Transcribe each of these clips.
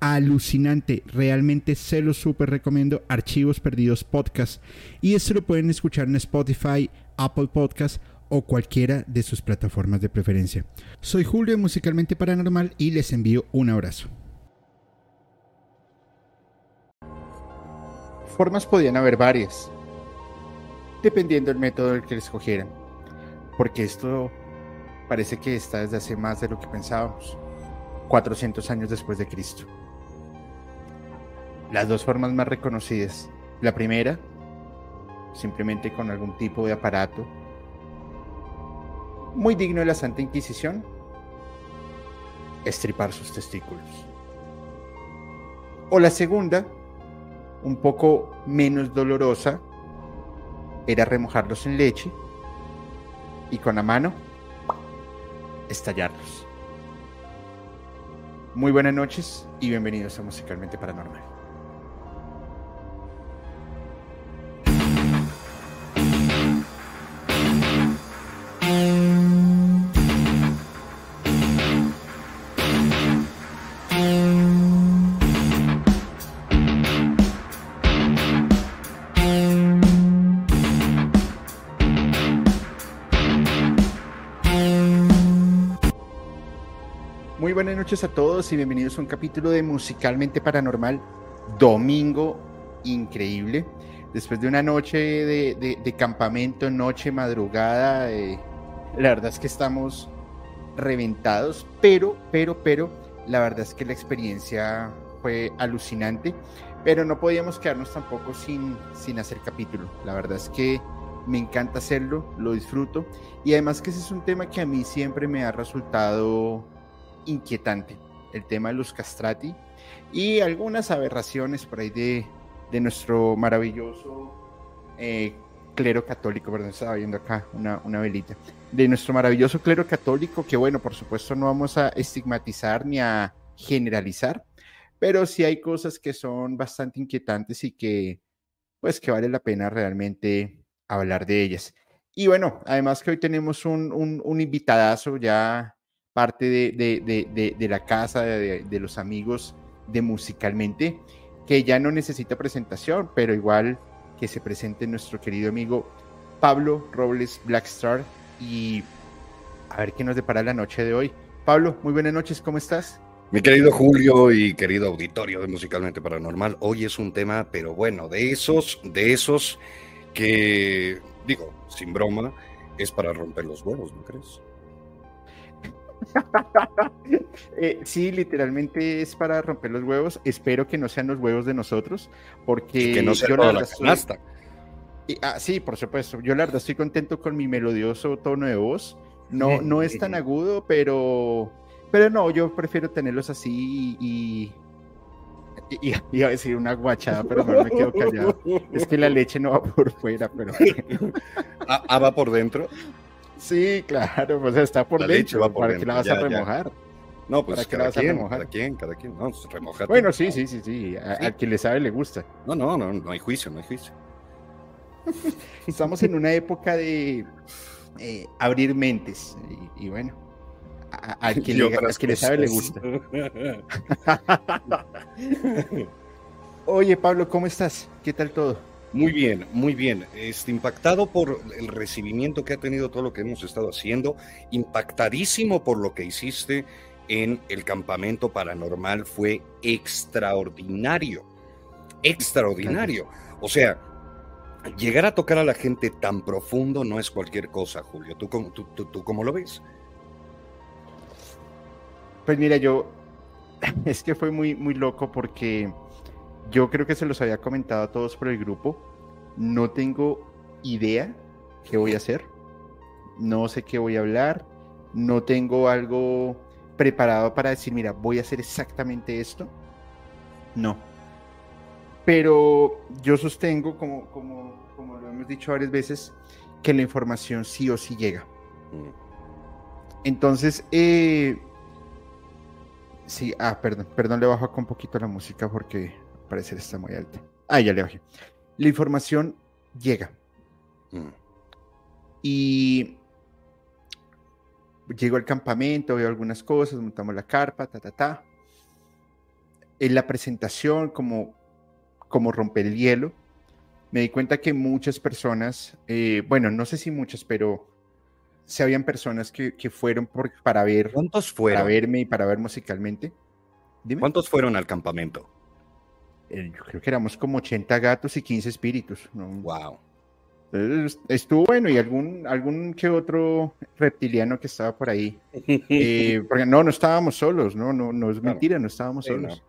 alucinante. Realmente se lo súper recomiendo. Archivos Perdidos Podcast. Y esto lo pueden escuchar en Spotify, Apple Podcast o cualquiera de sus plataformas de preferencia. Soy Julio Musicalmente Paranormal y les envío un abrazo. Formas podían haber varias, dependiendo del método del que escogieran, porque esto parece que está desde hace más de lo que pensábamos, 400 años después de Cristo las dos formas más reconocidas. La primera, simplemente con algún tipo de aparato muy digno de la Santa Inquisición, estripar sus testículos. O la segunda, un poco menos dolorosa, era remojarlos en leche y con la mano estallarlos. Muy buenas noches y bienvenidos a Musicalmente Paranormal. Noches a todos y bienvenidos a un capítulo de Musicalmente Paranormal, domingo increíble. Después de una noche de, campamento, noche, madrugada, eh, la verdad es que estamos reventados, pero, pero, pero, la verdad es que la experiencia fue alucinante, pero no podíamos quedarnos tampoco sin, sin hacer capítulo. La verdad es que me encanta hacerlo, lo disfruto y además que ese es un tema que a mí siempre me ha resultado inquietante, el tema de los castrati y algunas aberraciones por ahí de, de nuestro maravilloso eh, clero católico, perdón, estaba viendo acá una, una velita, de nuestro maravilloso clero católico, que bueno, por supuesto no vamos a estigmatizar ni a generalizar, pero sí hay cosas que son bastante inquietantes y que pues que vale la pena realmente hablar de ellas. Y bueno, además que hoy tenemos un, un, un invitadazo ya parte de, la casa, de, los amigos de Musicalmente, que ya no necesita presentación, pero igual que se presente nuestro querido amigo Pablo Robles Blackstar y a ver qué nos depara la noche de hoy. Pablo, muy buenas noches, ¿cómo estás? Mi querido Julio y querido auditorio de Musicalmente Paranormal, hoy es un tema, pero bueno, de esos, de esos que, digo, sin broma, es para romper los huevos, ¿no crees? Eh, sí, literalmente es para romper los huevos. Espero que no sean los huevos de nosotros, porque que no sea yo la, canasta. ah, sí, por supuesto. Yo la verdad estoy contento con mi melodioso tono de voz. No, no es tan agudo, pero, pero no, yo prefiero tenerlos así y, y, iba a decir una guachada, pero no me quedo callado. Es que la leche no va por fuera, pero. ¿Ah, ah va por dentro? Sí, claro, pues está por leche, ¿para qué la vas a remojar? No, pues cada, quien, cada quien, cada quien, no, pues Bueno, sí, sí, sí, sí, a, quien le sabe le gusta. No, no, no, no hay juicio, no hay juicio. Estamos en una época de eh, abrir mentes y, bueno, a, quien, le, quien le sabe le gusta. Oye, Pablo, ¿cómo estás? ¿Qué tal todo? Muy bien, muy bien. Este, impactado por el recibimiento que ha tenido todo lo que hemos estado haciendo, impactadísimo por lo que hiciste en el campamento paranormal, fue extraordinario, extraordinario. O sea, llegar a tocar a la gente tan profundo no es cualquier cosa, Julio. ¿Tú, tú, tú, tú cómo lo ves? Pues mira, yo, es que fue muy, muy loco porque yo creo que se los había comentado a todos por el grupo. No tengo idea qué voy a hacer. No sé qué voy a hablar. No tengo algo preparado para decir, mira, voy a hacer exactamente esto. No. Pero yo sostengo, como, como, como lo hemos dicho varias veces, que la información sí o sí llega. Mm. Entonces, eh, sí, ah, perdón, perdón, le bajo acá un poquito la música porque al parecer está muy alta. Ah, ya le bajé. La información llega. Mm. Y llego al campamento, veo algunas cosas, montamos la carpa, ta, ta, ta. En la presentación, como, como romper el hielo, me di cuenta que muchas personas, eh, bueno, no sé si muchas, pero se habían personas que, que fueron por, para ver, ¿Cuántos para fueron? verme y para ver musicalmente. Dime. ¿Cuántos fueron al campamento? Eh, yo creo que éramos como 80 gatos y 15 espíritus. ¿no? Wow. Entonces, estuvo bueno y algún, algún que otro reptiliano que estaba por ahí. Eh, porque no, no estábamos solos, no, no, no es Claro. mentira, no estábamos Sí, solos.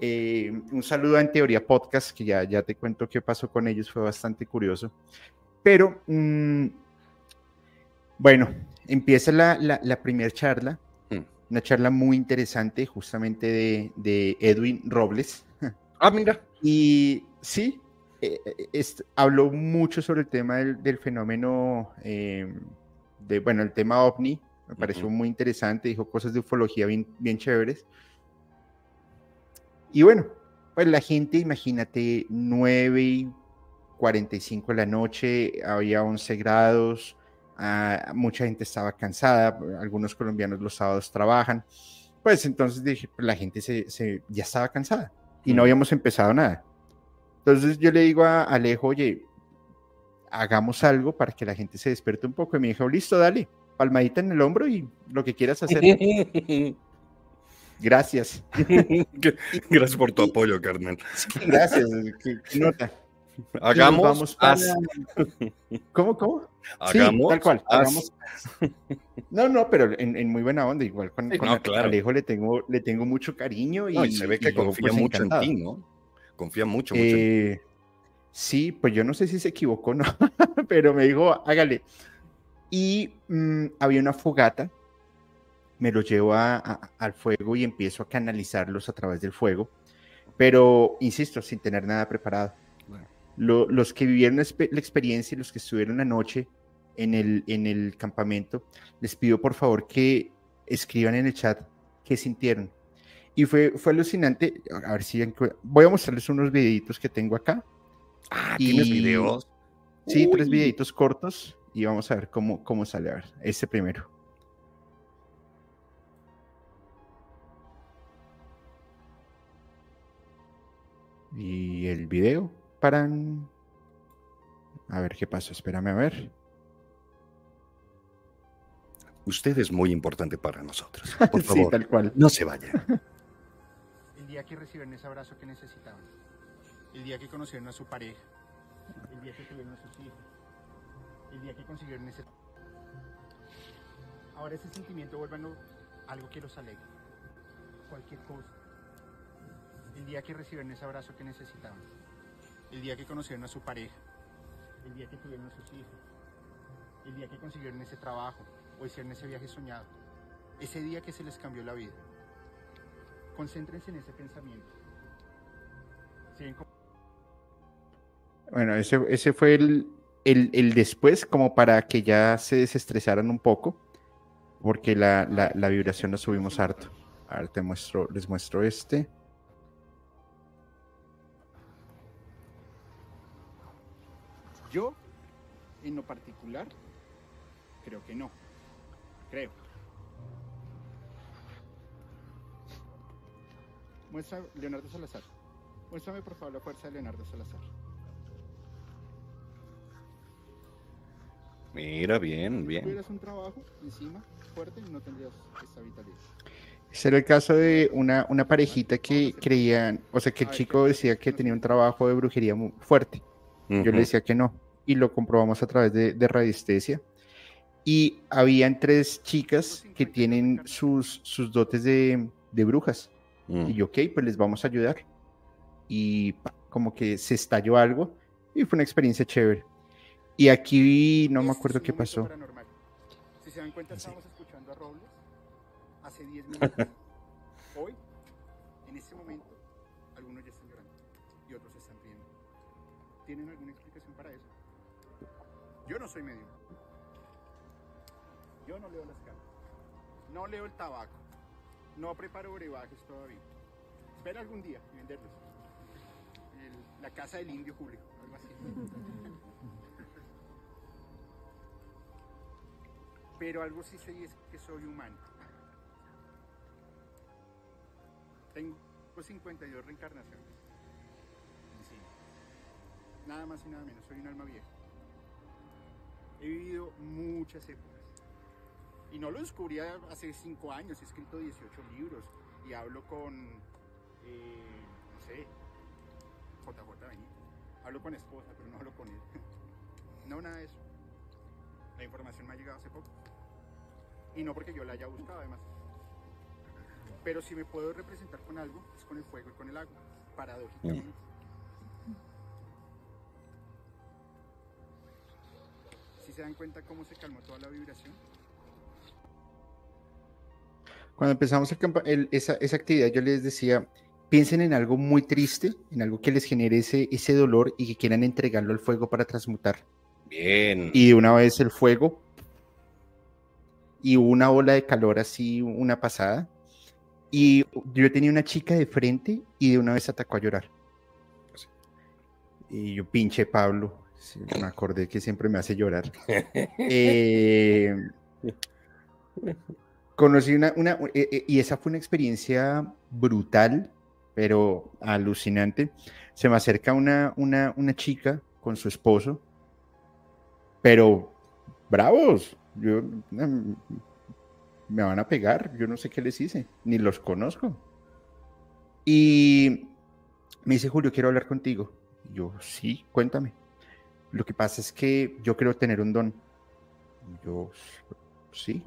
Eh, un saludo a En Teoría Podcast, que ya, ya te cuento qué pasó con ellos, fue bastante curioso. Pero, mm, bueno, empieza la, la, la primera charla, Mm. una charla muy interesante, justamente de, de Edwin Robles. Ah, mira. Y sí, eh, eh, es- habló mucho sobre el tema del, del fenómeno, eh, de, bueno, el tema ovni, me pareció Ujú. muy interesante, dijo cosas de ufología bien, bien chéveres. Y bueno, pues la gente, imagínate, 9 y 45 de la noche, había 11 grados, ah, mucha gente estaba cansada, algunos colombianos los sábados trabajan, pues entonces dije, pues la gente se, se- ya estaba cansada y no habíamos empezado nada. Entonces yo le digo a Alejo, oye, hagamos algo para que la gente se despierte un poco. Y me dijo, listo, dale, palmadita en el hombro y lo que quieras hacer. Gracias. Gracias por tu apoyo, carnal. Gracias. ¿Qué, qué nota? Hagamos, vamos haz, ¿Cómo, cómo? Sí, hagamos, tal cual. hagamos. No, no, pero en, en muy buena onda, igual con, Sí, con no, claro. Alejo le tengo, le tengo mucho cariño y, No, y se ve que y yo, confía pues, mucho encantado. en ti, ¿no? Confía mucho, mucho en ti. Eh, sí, pues yo no sé si se equivocó o no, pero me dijo, hágale. Y mm, había una fogata, me lo llevo a- a- al fuego y empiezo a canalizarlos a través del fuego, pero insisto, sin tener nada preparado. Lo- los que vivieron la la experiencia y los que estuvieron la noche en el, en el campamento, les pido por favor que escriban en el chat qué sintieron. Y fue, fue alucinante. A ver si voy a mostrarles unos videitos que tengo acá. Ah, ¿tienes videos? Sí, tres videitos cortos y vamos a ver cómo, cómo sale. A ver, este primero. Y el video para... A ver qué pasó, espérame a ver. Usted es muy importante para nosotros. Por sí, favor, tal cual. no se vaya. El día que recibieron ese abrazo que necesitaban. El día que conocieron a su pareja. El día que tuvieron a sus hijos. El día que consiguieron ese... Ahora ese sentimiento vuélvanlo algo que los alegre. Cualquier cosa. El día que recibieron ese abrazo que necesitaban. El día que conocieron a su pareja. El día que tuvieron a sus hijos. El día que consiguieron ese trabajo o hicieron ese viaje soñado. Ese día que se les cambió la vida. Concéntrense en ese pensamiento. ¿Sí ven cómo- Bueno, ese, ese fue el, el, el después, como para que ya se desestresaran un poco, porque la, la, la vibración la subimos harto. A ver, te muestro, les muestro este. Yo, en lo particular, creo que no. Creo. Muestra Leonardo Salazar. Muéstrame por favor la fuerza de Leonardo Salazar. Mira, bien, bien. tuvieras un trabajo encima fuerte no tendrías esta vitalidad. Ese era el caso de una, una parejita que creían, o sea, que el chico decía que tenía un trabajo de brujería muy fuerte. Yo le decía que no. Y lo comprobamos a través de, de radiestesia. Y habían tres chicas que tienen sus, sus dotes de, de brujas. Mm. Y yo, ok, pues les vamos a ayudar. Y pa, como que se estalló algo y fue una experiencia chévere. Y aquí no me acuerdo qué pasó. Si se dan cuenta, estábamos escuchando a Robles hace 10 minutos. Hoy, no soy medio. Yo no leo las cartas. No leo el tabaco. No preparo brebajes todavía. Espera algún día y venderlos. El- la casa del indio Julio, algo así. Pero algo sí sé es que soy humano. Tengo 52 reencarnaciones. Sí. Nada más y nada menos, soy un alma vieja. He vivido muchas épocas. Y no lo descubrí hace 5 años, he escrito 18 libros y hablo con, eh, no sé, JJ Benítez. Hablo con esposa, pero no hablo con él. No, nada de eso. La información me ha llegado hace poco. Y no porque yo la haya buscado, además. Pero si me puedo representar con algo, es con el fuego y con el agua, paradójicamente. ¿Sí se dan cuenta cómo se calmó toda la vibración? Cuando empezamos el campa- el- esa, esa actividad, yo les decía, piensen en algo muy triste, en algo que les genere ese, ese dolor y que quieran entregarlo al fuego para transmutar. Bien. Y de una vez el fuego y una ola de calor así, una pasada. Y yo tenía una chica de frente y de una vez atacó a llorar. Y yo, pinche Pablo, sí, me acordé que siempre me hace llorar. Eh, conocí una, una eh, eh, y esa fue una experiencia brutal, pero alucinante. Se me acerca una, una, una chica con su esposo, pero bravos, yo mm, me van a pegar, yo no sé qué les hice, ni los conozco. Y me dice, Julio, quiero hablar contigo. Yo, sí, cuéntame. Lo que pasa es que yo quiero tener un don. Yo, sí,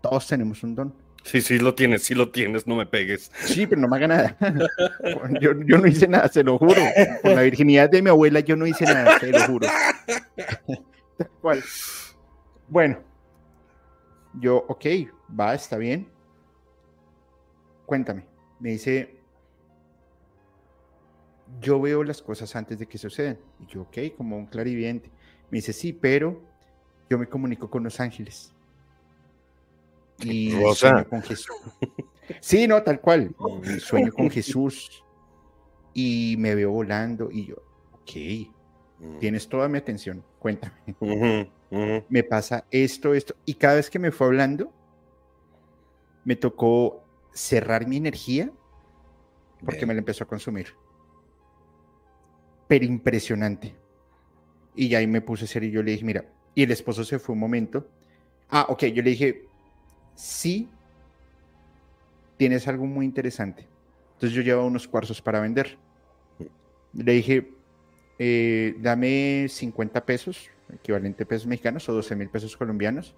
todos tenemos un don. Sí, sí lo tienes, sí lo tienes, no me pegues. Sí, pero no me haga nada. Yo, yo no hice nada, se lo juro. Por la virginidad de mi abuela, yo no hice nada, se lo juro. Tal cual. Bueno, yo, ok, va, está bien. Cuéntame. Me dice, yo veo las cosas antes de que sucedan. Y yo, ok, como un clarividente. Me dice, sí, pero yo me comunico con los ángeles. Y sueño con Jesús. Sí, no, tal cual. Y sueño con Jesús y me veo volando y yo, ok, Mm. tienes toda mi atención, cuéntame. Ujú, ujú. Me pasa esto, esto. Y cada vez que me fue hablando, me tocó cerrar mi energía porque Bien. me la empezó a consumir. Pero impresionante. Y ahí me puse serio y yo le dije, mira, y el esposo se fue un momento. Ah, ok, yo le dije, sí, tienes algo muy interesante. Entonces yo llevaba unos cuarzos para vender. Le dije, eh, dame 50 pesos, equivalente a pesos mexicanos, o 12 mil pesos colombianos.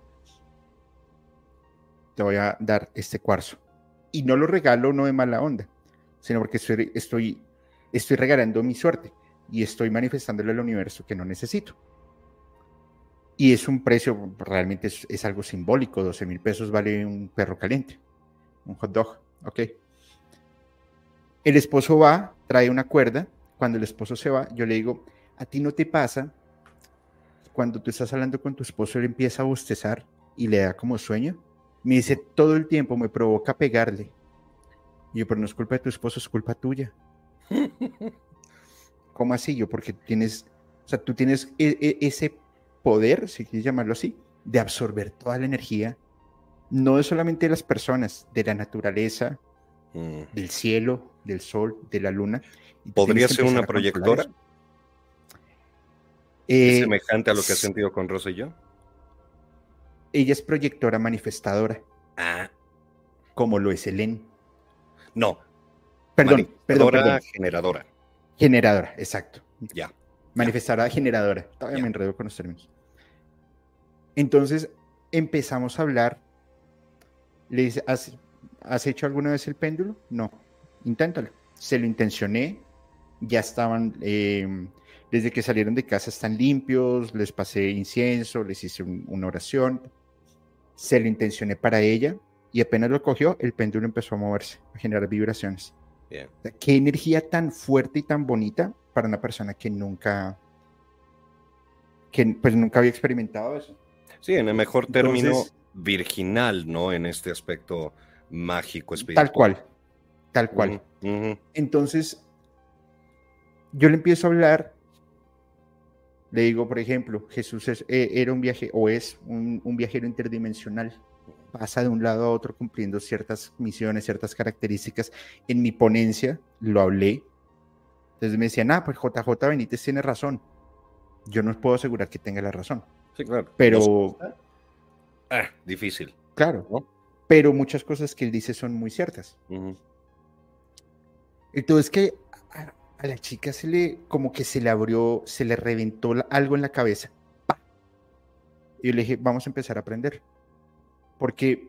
Te voy a dar este cuarzo. Y no lo regalo no de mala onda, sino porque estoy, estoy, estoy regalando mi suerte y estoy manifestándole al universo que no necesito. Y es un precio, realmente es, algo simbólico, 12 mil pesos vale un perro caliente, un hot dog, ok. El esposo va, trae una cuerda, cuando el esposo se va, yo le digo, a ti no te pasa, cuando tú estás hablando con tu esposo, él empieza a bostezar y le da como sueño. Me dice, todo el tiempo me provoca pegarle. Y yo, pero no es culpa de tu esposo, es culpa tuya. ¿Cómo así? Yo, porque tienes, o sea, tú tienes e- e- ese poder, si quieres llamarlo así, de absorber toda la energía, no solamente de las personas, de la naturaleza, Mm. del cielo, del sol, de la luna. ¿Podría ser una proyectora? Eh, ¿Es semejante a lo que has sentido con Rosa y yo? ella es proyectora manifestadora, Ah, como lo es Helen. no. Perdón, perdón, perdón. generadora. Generadora, exacto. Ya. Manifestadora generadora. Todavía me enredo con los términos. Entonces empezamos a hablar. Le dice, ¿has, has hecho alguna vez el péndulo? No. Inténtalo. Se lo intencioné. Ya estaban, eh, desde que salieron de casa están limpios, les pasé incienso, les hice un- una oración. Se lo intencioné para ella y apenas lo cogió, el péndulo empezó a moverse, a generar vibraciones. Bien. Qué energía tan fuerte y tan bonita para una persona que nunca que pues nunca había experimentado eso. Sí, en el mejor término, virginal, ¿no? En este aspecto mágico, espiritual. Tal cual, tal cual. Entonces, yo le empiezo a hablar, le digo, por ejemplo, Jesús eh, era un viaje o es un, viajero interdimensional pasa de un lado a otro cumpliendo ciertas misiones, ciertas características. En mi ponencia lo hablé. Entonces me decían, ah, pues JJ Benítez tiene razón. Yo no puedo asegurar que tenga la razón. Sí, claro. Pero... Ah, difícil. Claro. ¿no? Pero muchas cosas que él dice son muy ciertas. Entonces que a, la chica se le, como que se le abrió, se le reventó algo en la cabeza. Y yo le dije, vamos a empezar a aprender. Porque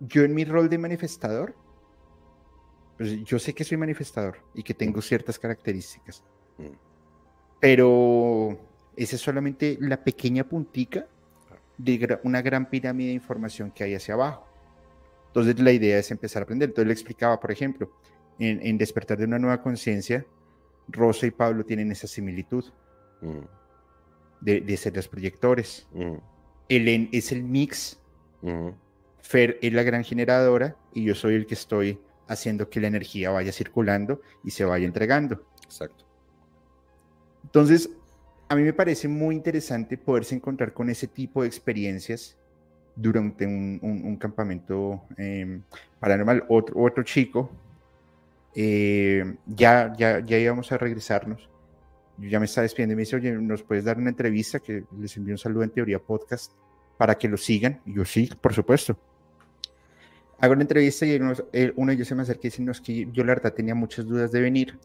yo en mi rol de manifestador, pues yo sé que soy manifestador y que tengo ciertas características. Mm. Pero esa es solamente la pequeña puntica de una gran pirámide de información que hay hacia abajo. Entonces la idea es empezar a aprender. Entonces le explicaba, por ejemplo, en, Despertar de una nueva conciencia, Rosa y Pablo tienen esa similitud mm. de, ser los proyectores. Mm. Elen es el mix Fer es la gran generadora y yo soy el que estoy haciendo que la energía vaya circulando y se vaya entregando. Exacto. Entonces, a mí me parece muy interesante poderse encontrar con ese tipo de experiencias durante un, campamento em, paranormal. Otro, otro chico, eh, ya, ya, ya íbamos a regresarnos. Yo ya me estaba despidiendo y me dice, oye, ¿nos puedes dar una entrevista? Que les envío un saludo en Teoría Podcast para que lo sigan. Y yo sí, por supuesto. Hago una entrevista y uno, de ellos se me acerca y dice, no, es que yo la verdad tenía muchas dudas de venir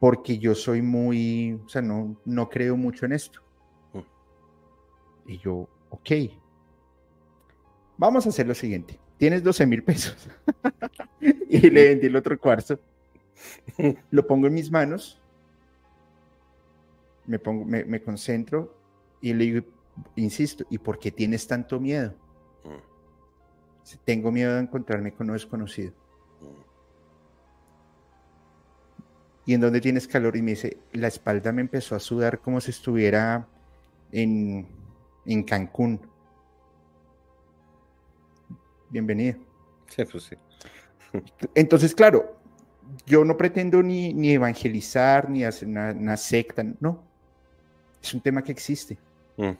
porque yo soy muy, o sea, no, no creo mucho en esto. Mm. Y yo, ok, vamos a hacer lo siguiente. Tienes 12 mil pesos. y le vendí el otro cuarzo. Lo pongo en mis manos. Me, pongo, me, me concentro y le digo, insisto, ¿y por qué tienes tanto miedo? Mm. Tengo miedo de encontrarme con un desconocido. Mm. ¿Y en dónde tienes calor? Y me dice, la espalda me empezó a sudar como si estuviera en, en Cancún. Bienvenido. Sí, pues sí. Entonces, claro, yo no pretendo ni, ni evangelizar, ni hacer una, secta, no. Es un tema que existe. Mm.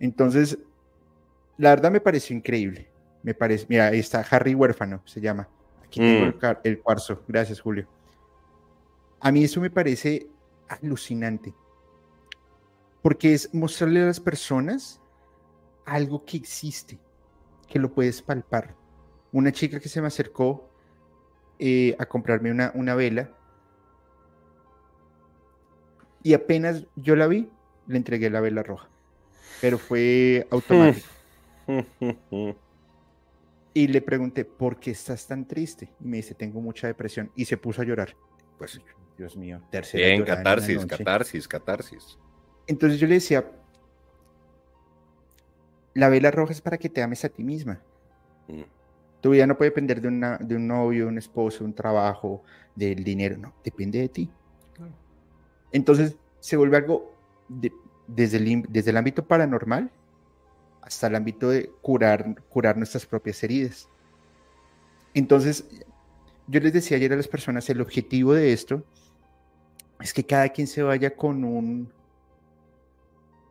Entonces, la verdad me pareció increíble. Me parece, mira, ahí está Harry Huérfano, se llama. Aquí tengo mm. el, cuarzo. Gracias, Julio. A mí eso me parece alucinante. Porque es mostrarle a las personas algo que existe, que lo puedes palpar. Una chica que se me acercó eh, a comprarme una, una vela y apenas yo la vi, le entregué la vela roja pero fue automático. y le pregunté, ¿por qué estás tan triste? Y me dice, tengo mucha depresión. Y se puso a llorar. Pues, Dios mío, tercera. Bien, catarsis, catarsis, catarsis. Entonces yo le decía, la vela roja es para que te ames a ti misma. Mm. Tu vida no puede depender de, una, de un novio, un esposo, un trabajo, del dinero. No, depende de ti. Entonces se vuelve algo de, desde el, desde el ámbito paranormal hasta el ámbito de curar, curar nuestras propias heridas. Entonces, yo les decía ayer a las personas, el objetivo de esto es que cada quien se vaya con un,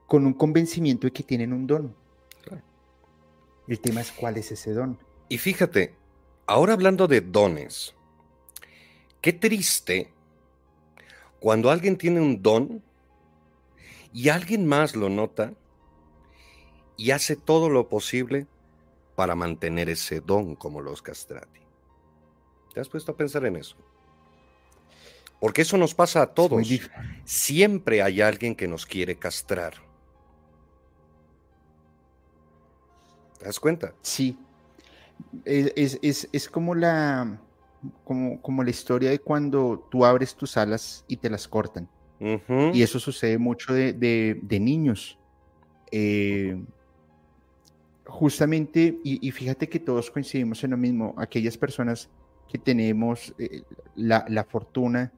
con un convencimiento de que tienen un don. El tema es cuál es ese don. Y fíjate, ahora hablando de dones, qué triste cuando alguien tiene un don y alguien más lo nota y hace todo lo posible para mantener ese don como los castrati. ¿Te has puesto a pensar en eso? Porque eso nos pasa a todos. Siempre hay alguien que nos quiere castrar. ¿Te das cuenta? Sí. Es, como, la, como, como la historia de cuando tú abres tus alas y te las cortan. Y eso sucede mucho de, niños. Eh, justamente, y, fíjate que todos coincidimos en lo mismo, aquellas personas que tenemos eh, la, fortuna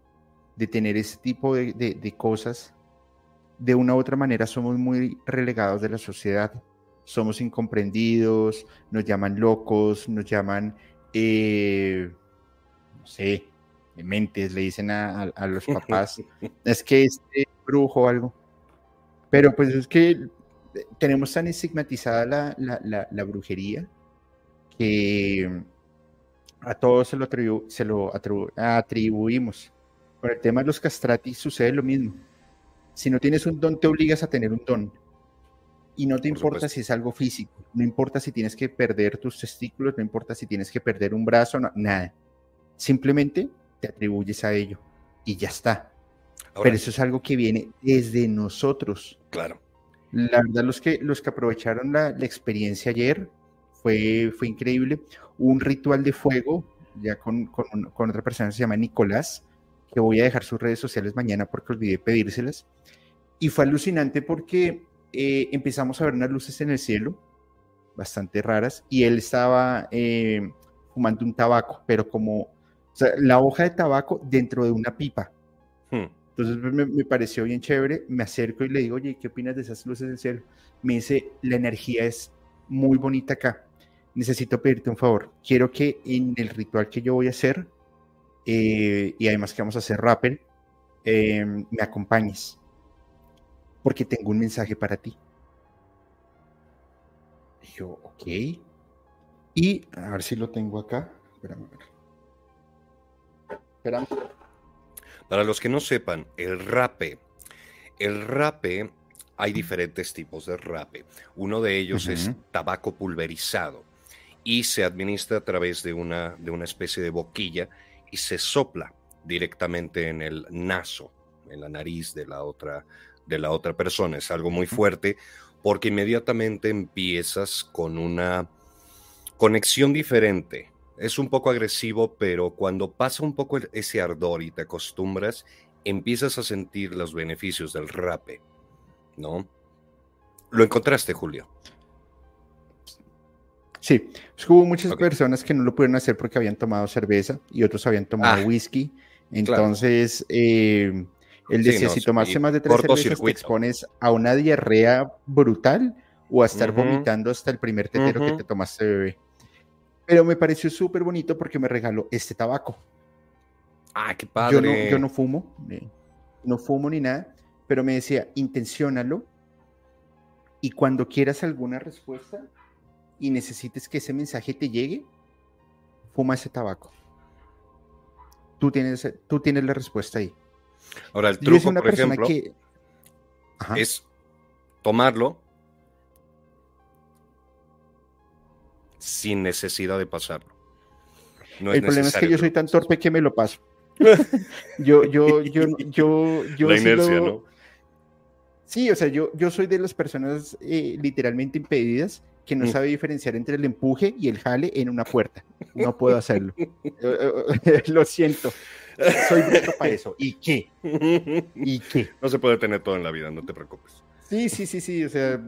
de tener ese tipo de, cosas, de una u otra manera somos muy relegados de la sociedad. Somos incomprendidos, nos llaman locos, nos llaman, eh, no sé, mentes, le dicen a, los papás, es que este brujo o algo. Pero pues es que tenemos tan estigmatizada la, la, brujería que a todos se lo, se lo atribuimos. Con el tema de los castratis sucede lo mismo. Si no tienes un don, te obligas a tener un don. Y no te importa si es algo físico, no importa si tienes que perder tus testículos, no importa si tienes que perder un brazo, nada. Simplemente te atribuyes a ello y ya está. Pero eso es algo que viene desde nosotros. Claro. La verdad, los que, los que aprovecharon la, experiencia ayer fue, fue increíble. un ritual de fuego, ya con, con, otra persona que se llama Nicolás, que voy a dejar sus redes sociales mañana porque olvidé pedírselas. Y fue alucinante porque eh, empezamos a ver unas luces en el cielo, bastante raras, y él estaba eh, fumando un tabaco, pero como la hoja de tabaco dentro de una pipa. Hmm. Entonces me, me, pareció bien chévere, me acerco y le digo, oye, ¿qué opinas de esas luces del cielo? Me dice, la energía es muy bonita acá. Necesito pedirte un favor. Quiero que en el ritual que yo voy a hacer, eh, y además que vamos a hacer rappel, me acompañes porque tengo un mensaje para ti. Y yo, ok. Y a ver si lo tengo acá. Espérame. Para los que no sepan, el rape. El rape, hay diferentes tipos de rape. Uno de ellos es tabaco pulverizado y se administra a través de una, de una especie de boquilla y se sopla directamente en el naso, en la nariz de la otra de la otra persona. Es algo muy fuerte porque inmediatamente empiezas con una conexión diferente. Es un poco agresivo, pero cuando pasa un poco ese ardor y te acostumbras, empiezas a sentir los beneficios del rape, ¿no? ¿Lo encontraste, Julio? Sí, hubo muchas personas que no lo pudieron hacer porque habían tomado cerveza y otros habían tomado ah, whisky. Entonces, eh, él decía, si tomaste más de tres cervezas te expones a una diarrea brutal o a estar vomitando hasta el primer tetero que te tomaste bebé. Pero me pareció súper bonito porque me regaló este tabaco. Ah, qué padre. Yo no, fumo, eh, no fumo ni nada, pero me decía, intenciónalo y cuando quieras alguna respuesta y necesites que ese mensaje te llegue, fuma ese tabaco. Tú tienes, tú tienes la respuesta ahí. Ahora, el truco, por ejemplo, es tomarlo sin necesidad de pasarlo. el problema es que yo soy tan torpe que me lo paso. yo, yo, yo, yo, yo. La inercia, ¿no? Sí, o sea, yo, yo soy de las personas eh, literalmente impedidas que no mm. sabe diferenciar entre el empuje y el jale en una puerta. No puedo hacerlo. lo siento. Soy bruto para eso. ¿Y qué? ¿Y qué? No se puede tener todo en la vida, no te preocupes. Sí, sí, sí, sí. O sea,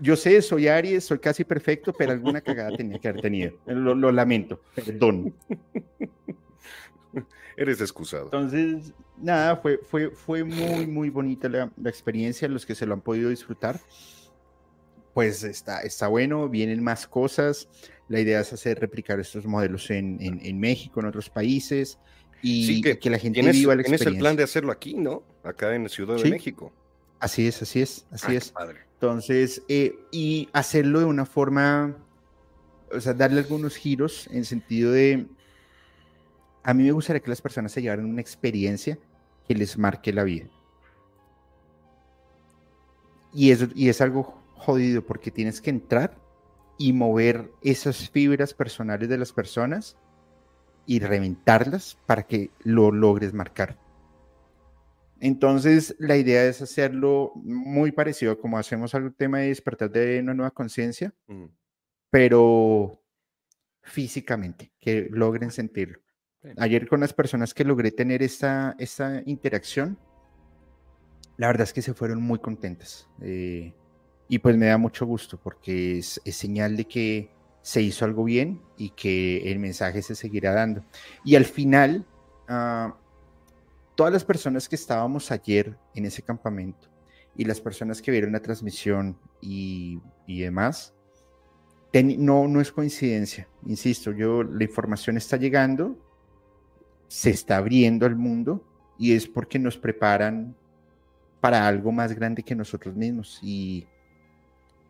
yo sé, soy Aries, soy casi perfecto, pero alguna cagada tenía que haber tenido. Lo, lamento, perdón. Eres excusado. Entonces, nada, fue, fue, fue muy, muy bonita la, experiencia. Los que se lo han podido disfrutar, pues está, está bueno, vienen más cosas. La idea es hacer replicar estos modelos en, en, en México, en otros países y que, la gente viva la experiencia. Tienes el plan de hacerlo aquí, ¿no? Acá en Ciudad de México. Así es, así es, así ah, es. Entonces, eh, y hacerlo de una forma, o sea, darle algunos giros en sentido de, a mí me gustaría que las personas se llevaran una experiencia que les marque la vida. Y es, y es algo jodido porque tienes que entrar y mover esas fibras personales de las personas y reventarlas para que lo logres marcar. Entonces, la idea es hacerlo muy parecido como hacemos al tema de despertar de una nueva conciencia, pero físicamente, que logren sentirlo. Ayer con las personas que logré tener esta, esta interacción, la verdad es que se fueron muy contentas. Eh, y pues me da mucho gusto porque es señal de que se hizo algo bien y que el mensaje se seguirá dando. Y al final, ah, todas las personas que estábamos ayer en ese campamento y las personas que vieron la transmisión y, y demás, no, no es coincidencia, insisto, yo, la información está llegando, se está abriendo al mundo y es porque nos preparan para algo más grande que nosotros mismos. Y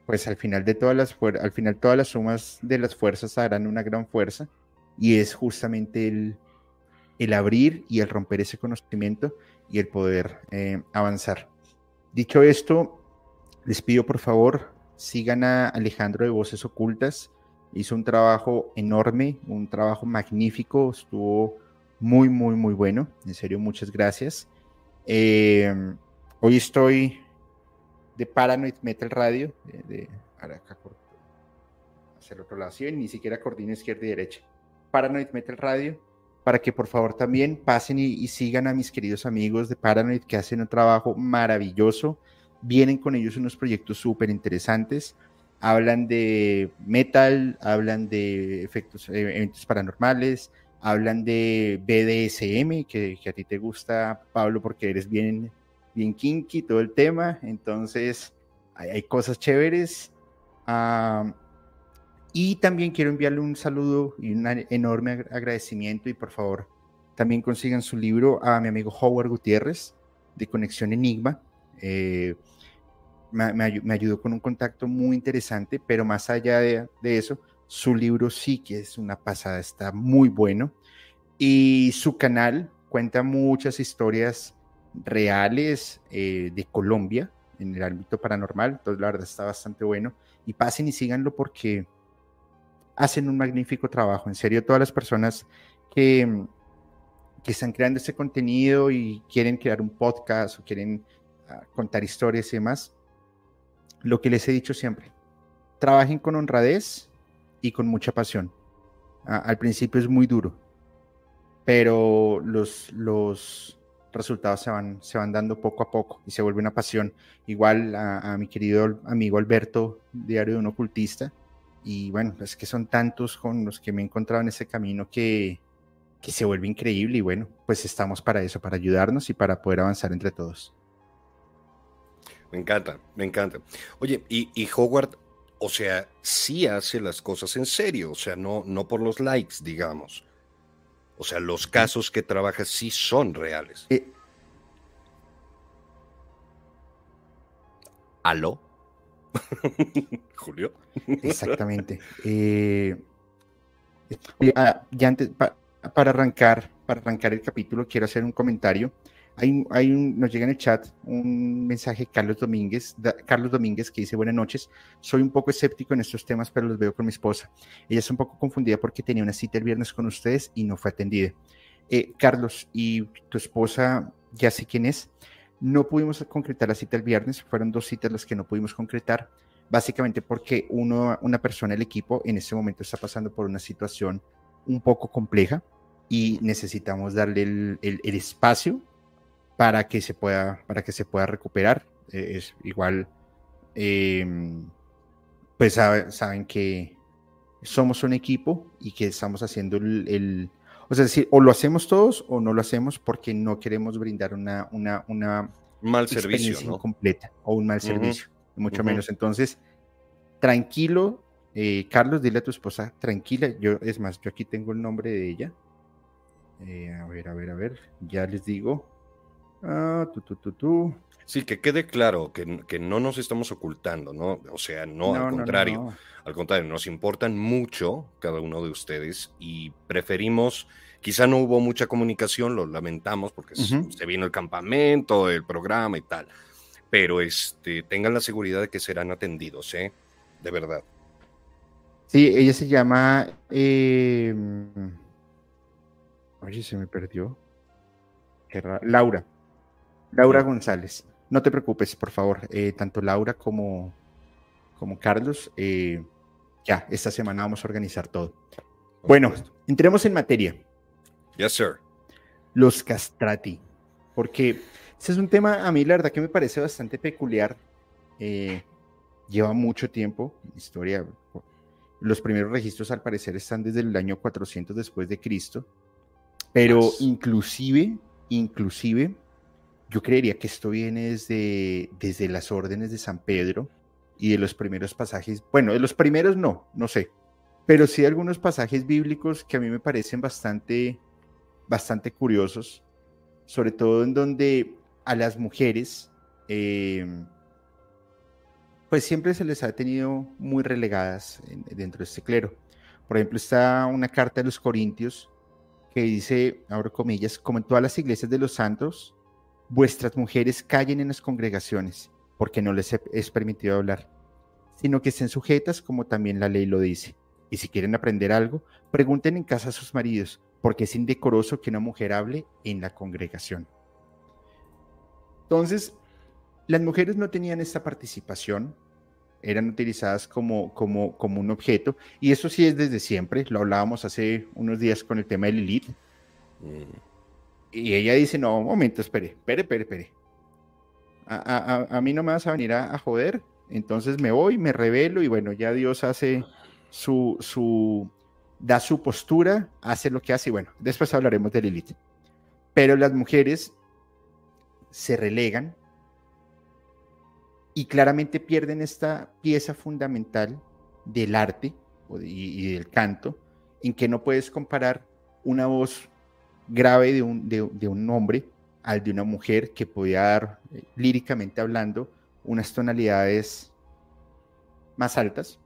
pues al final de todas las al final todas las sumas de las fuerzas harán una gran fuerza y es justamente el, el abrir y el romper ese conocimiento y el poder eh, avanzar. Dicho esto, les pido por favor sigan a Alejandro de Voces Ocultas. Hizo un trabajo enorme, un trabajo magnífico, estuvo muy, muy, muy bueno. En serio, muchas gracias. Eh, hoy estoy de Paranoid Metal Radio, de, de acá, hacia el otro lado, sí, ni siquiera coordina izquierda y derecha. Paranoid Metal Radio, para que por favor también pasen y, sigan a mis queridos amigos de Paranoid que hacen un trabajo maravilloso. Vienen con ellos unos proyectos súper interesantes. Hablan de metal, hablan de efectos, eh, eventos paranormales, hablan de BDSM, que, a ti te gusta, Pablo, porque eres bien, bien kinky todo el tema. Entonces, hay, cosas chéveres. Ah, y también quiero enviarle un saludo y un enorme agradecimiento y por favor también consigan su libro a mi amigo Howard Gutiérrez de Conexión Enigma. Eh, me, ayudó con un contacto muy interesante, pero más allá de, eso, su libro sí que es una pasada, está muy bueno. Y su canal cuenta muchas historias reales eh, de Colombia en el ámbito paranormal, entonces la verdad está bastante bueno. Y pasen y síganlo porque hacen un magnífico trabajo. En serio, todas las personas que, que están creando este contenido y quieren crear un podcast o quieren ah, contar historias y demás, lo que les he dicho siempre, trabajen con honradez y con mucha pasión. Al principio es muy duro, pero los, los resultados se van, se van dando poco a poco y se vuelve una pasión. Igual a, a mi querido amigo Alberto, diario de un ocultista, y bueno, es que son tantos con los que me he encontrado en ese camino que, que se vuelve increíble y bueno, pues estamos para eso, para ayudarnos y para poder avanzar entre todos. Me encanta, me encanta. Oye, y, y Howard, o sea, sí hace las cosas en serio, o sea, no, no por los likes, digamos. O sea, los casos que trabaja sí son reales. Eh, ¿Aló? Julio. Exactamente. Eh, ah, ya antes, para arrancar, para arrancar el capítulo, quiero hacer un comentario. Hay, hay un, nos llega en el chat un mensaje de Carlos Domínguez, Carlos Domínguez que dice buenas noches. Soy un poco escéptico en estos temas, pero los veo con mi esposa. Ella es un poco confundida porque tenía una cita el viernes con ustedes y no fue atendida. Eh, Carlos, ¿y tu esposa ya sé quién es? No pudimos concretar la cita el viernes, fueron dos citas las que no pudimos concretar, básicamente porque uno, una persona del equipo en este momento está pasando por una situación un poco compleja y necesitamos darle el, espacio para que se pueda, para que se pueda recuperar. Eh, es igual, em, pues saben que somos un equipo y que estamos haciendo el, o sea, decir, o lo hacemos todos o no lo hacemos porque no queremos brindar una, una, una mal servicio ¿no? incompleta o un mal servicio, mucho menos. Entonces, tranquilo, eh, Carlos, dile a tu esposa, tranquila. Yo, es más, yo aquí tengo el nombre de ella. Eh, a ver, a ver, a ver, ya les digo. Ah. Sí, que quede claro que, que, no nos estamos ocultando, ¿no? O sea, no, al contrario. al contrario, nos importan mucho cada uno de ustedes y preferimos, quizá no hubo mucha comunicación, lo lamentamos porque se vino el campamento, el programa y tal, pero este, tengan la seguridad de que serán atendidos, ¿eh? De verdad. Sí, ella se llama... Eh... Oye, se me perdió. Laura. Laura González no te preocupes, por favor, eh, tanto Laura como, como Carlos, eh, ya, esta semana vamos a organizar todo. bueno, entremos en materia. Yes, sir. Los castrati, porque ese es un tema, a mí la verdad que me parece bastante peculiar. Eh, lleva mucho tiempo, historia. Los primeros registros al parecer están desde el año 400 después de Cristo, pero inclusive, inclusive yo creería que esto viene desde, desde las órdenes de San Pedro y de los primeros pasajes, bueno, de los primeros no, no sé, pero sí algunos pasajes bíblicos que a mí me parecen bastante, bastante curiosos, sobre todo en donde a las mujeres, em, pues siempre se les ha tenido muy relegadas dentro de este clero. Por ejemplo, está una carta de los Corintios que dice, abro comillas, como en todas las iglesias de los santos, vuestras mujeres callen en las congregaciones, porque no les es permitido hablar, sino que estén sujetas como también la ley lo dice. Y si quieren aprender algo, pregunten en casa a sus maridos, porque es indecoroso que una mujer hable en la congregación. Entonces, las mujeres no tenían esta participación, eran utilizadas como, como, como un objeto, y eso sí es desde siempre, lo hablábamos hace unos días con el tema de Lilith. Mm. Y ella dice, no, un momento, espere, espere, espere, espere. A, mí no me vas a venir a, joder, entonces me voy, me revelo y bueno, ya Dios hace su, su, da su postura, hace lo que hace y bueno, después hablaremos de Lilith. Pero las mujeres se relegan y claramente pierden esta pieza fundamental del arte y, del canto, en que no puedes comparar una voz grave de un, de, un hombre al de una mujer que podía dar, eh, líricamente hablando, unas tonalidades más altas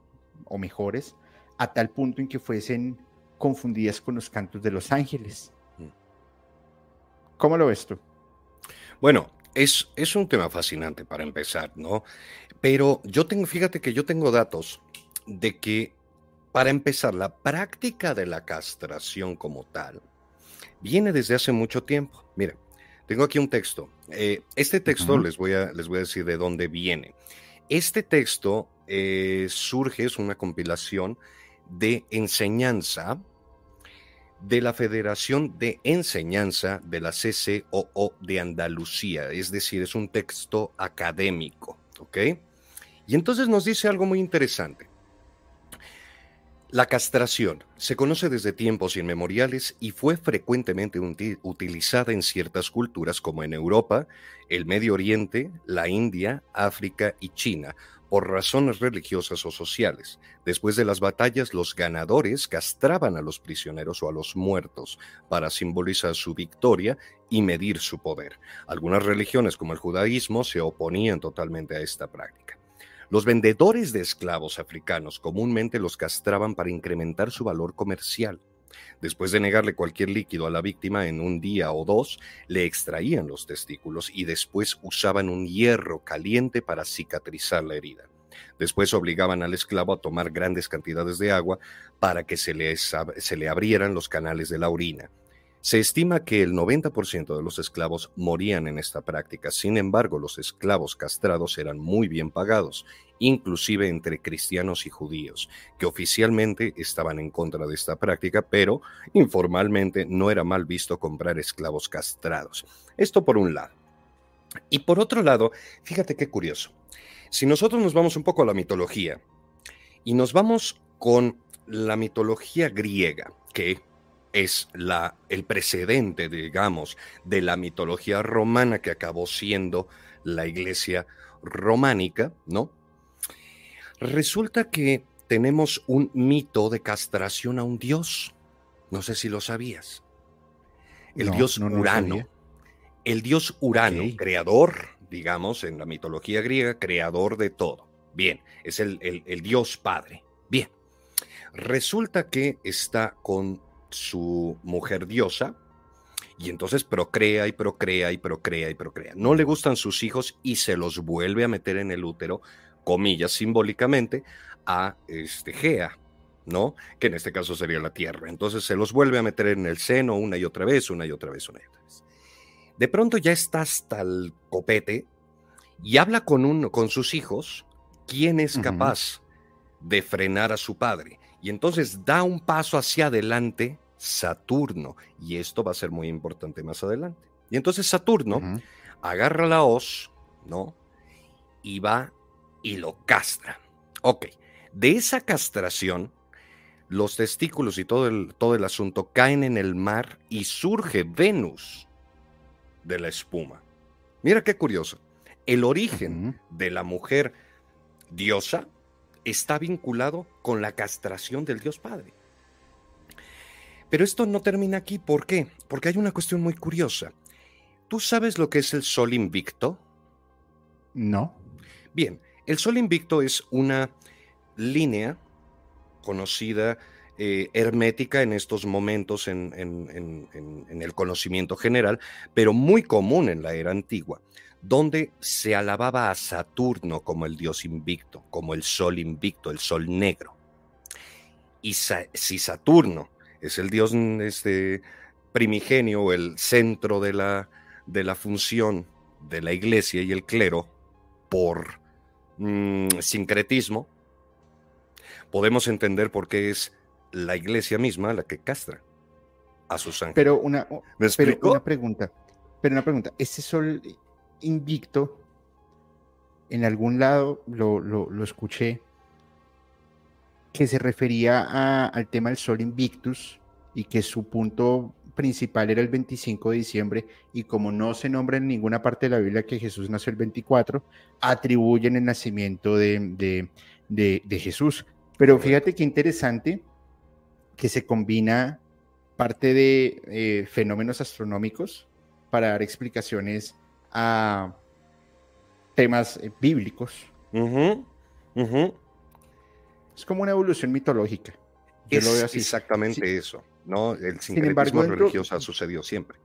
o mejores, a tal punto en que fuesen confundidas con los cantos de los ángeles. Mm. ¿Cómo lo ves tú? Bueno, es, es un tema fascinante para empezar, ¿no? Pero yo tengo, fíjate que yo tengo datos de que, para empezar, la práctica de la castración como tal viene desde hace mucho tiempo. Mira, tengo aquí un texto. Eh, este texto les, voy a, les voy a decir de dónde viene. Este texto eh, surge, es una compilación de enseñanza de la Federación de Enseñanza de la CCOO de Andalucía, es decir, es un texto académico, ¿ok? Y entonces nos dice algo muy interesante. La castración se conoce desde tiempos inmemoriales y fue frecuentemente utilizada en ciertas culturas como en Europa, el Medio Oriente, la India, África y China, por razones religiosas o sociales. Después de las batallas, los ganadores castraban a los prisioneros o a los muertos para simbolizar su victoria y medir su poder. Algunas religiones, como el judaísmo, se oponían totalmente a esta práctica. Los vendedores de esclavos africanos comúnmente los castraban para incrementar su valor comercial. Después de negarle cualquier líquido a la víctima en un día o dos, le extraían los testículos y después usaban un hierro caliente para cicatrizar la herida. Después obligaban al esclavo a tomar grandes cantidades de agua para que se le, se le abrieran los canales de la orina. Se estima que el 90% de los esclavos morían en esta práctica. Sin embargo, los esclavos castrados eran muy bien pagados, inclusive entre cristianos y judíos, que oficialmente estaban en contra de esta práctica, pero informalmente no era mal visto comprar esclavos castrados. Esto por un lado. Y por otro lado, fíjate qué curioso. Si nosotros nos vamos un poco a la mitología y nos vamos con la mitología griega, que es la, el precedente, digamos, de la mitología romana que acabó siendo la iglesia románica, ¿no? Resulta que tenemos un mito de castración a un dios. No sé si lo sabías. El dios Urano. el dios Urano, creador, digamos, en la mitología griega, creador de todo. Bien, es el, el dios padre. Bien. Resulta que está con su mujer diosa, y entonces procrea y procrea y procrea y procrea. No le gustan sus hijos y se los vuelve a meter en el útero, comillas simbólicamente, a este Gea, ¿no? Que en este caso sería la tierra. Entonces se los vuelve a meter en el seno una y otra vez, una y otra vez, una y otra vez. De pronto ya está hasta el copete y habla con, uno, con sus hijos quién es capaz de frenar a su padre. Y entonces da un paso hacia adelante Saturno. Y esto va a ser muy importante más adelante. Y entonces Saturno agarra la hoz, ¿no? Y va y lo castra. Ok, de esa castración, los testículos y todo el, todo el asunto caen en el mar y surge Venus de la espuma. Mira qué curioso. El origen de la mujer diosa está vinculado con la castración del Dios Padre. Pero esto no termina aquí. ¿Por qué? Porque hay una cuestión muy curiosa. ¿Tú sabes lo que es el sol invicto? No. Bien, el sol invicto es una línea conocida eh, hermética en estos momentos en, en, el conocimiento general, pero muy común en la era antigua, donde se alababa a Saturno como el dios invicto, como el sol invicto, el sol negro. Y si Saturno es el dios este, primigenio, el centro de la, de la función de la iglesia y el clero por mm, sincretismo, podemos entender por qué es la iglesia misma la que castra a sus ángeles. Pero una, pero una pregunta, pero una pregunta, ese sol invicto, en algún lado lo, lo, escuché, que se refería al tema del sol invictus y que su punto principal era el 25 de diciembre y como no se nombra en ninguna parte de la Biblia que Jesús nació el 24, atribuyen el nacimiento de, de Jesús. Pero fíjate qué interesante que se combina parte de eh, fenómenos astronómicos para dar explicaciones a temas eh, bíblicos. Es como una evolución mitológica. Yo lo veo así. Exactamente eso, ¿no? El sincretismo religioso ha sucedido siempre.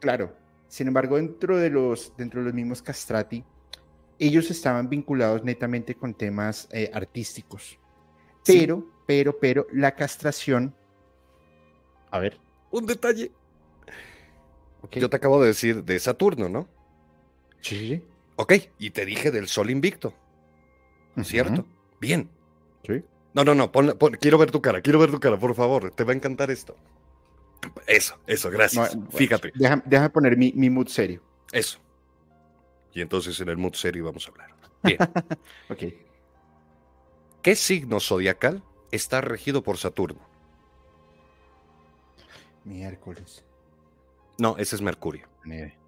Claro. Sin embargo, dentro de los, dentro de los mismos castrati, ellos estaban vinculados netamente con temas eh, artísticos. Pero, pero, pero, la castración. A ver. Un detalle. Yo te acabo de decir de Saturno, ¿no? Sí, sí. Ok, y te dije del Sol invicto. ¿Cierto? Bien. Sí. No, no, no, quiero ver tu cara, quiero ver tu cara, por favor, te va a encantar esto. Eso, eso, gracias. Fíjate. Déjame, poner mi, mi mood serio. Eso. Y entonces en el mood serio vamos a hablar. Bien. ok. ¿Qué signo zodiacal está regido por Saturno? Miércoles. No, ese es Mercurio.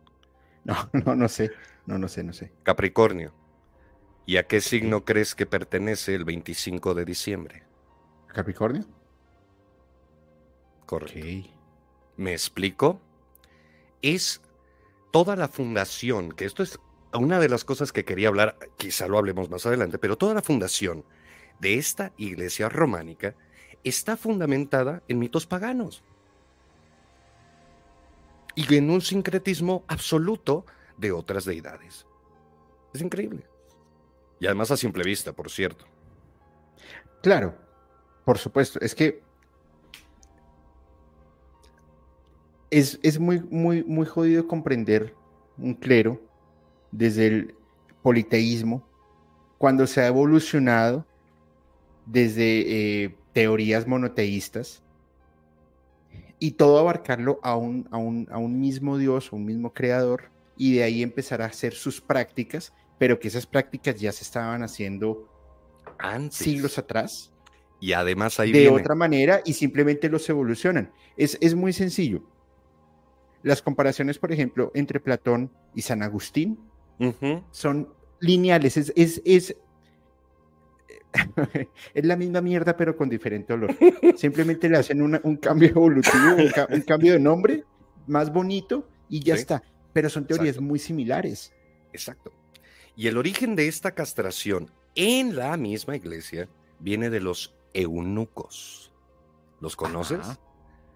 No, no, no sé. No, no sé, no sé. Capricornio. ¿Y a qué signo crees que pertenece el 25 de diciembre? ¿Capricornio? Correcto. ¿Me explico? Es toda la fundación, que esto es una de las cosas que quería hablar, quizá lo hablemos más adelante, pero toda la fundación de esta iglesia románica está fundamentada en mitos paganos y en un sincretismo absoluto de otras deidades. Es increíble. Y además a simple vista, por cierto. Claro, por supuesto. Es que es, es muy, muy, muy jodido comprender un clero desde el politeísmo cuando se ha evolucionado desde eh, teorías monoteístas y todo abarcarlo a un, a, un, a un mismo Dios, a un mismo creador, y de ahí empezar a hacer sus prácticas, pero que esas prácticas ya se estaban haciendo siglos atrás. Y además ahí de otra manera y simplemente los evolucionan. Es, es muy sencillo. Las comparaciones, por ejemplo, entre Platón y San Agustín son lineales. Es, es, es es la misma mierda, pero con diferente olor. Simplemente le hacen un cambio evolutivo, un, cambio de nombre más bonito y ya está. Pero son teorías muy similares. Exacto. Y el origen de esta castración en la misma iglesia viene de los eunucos. ¿Los conoces?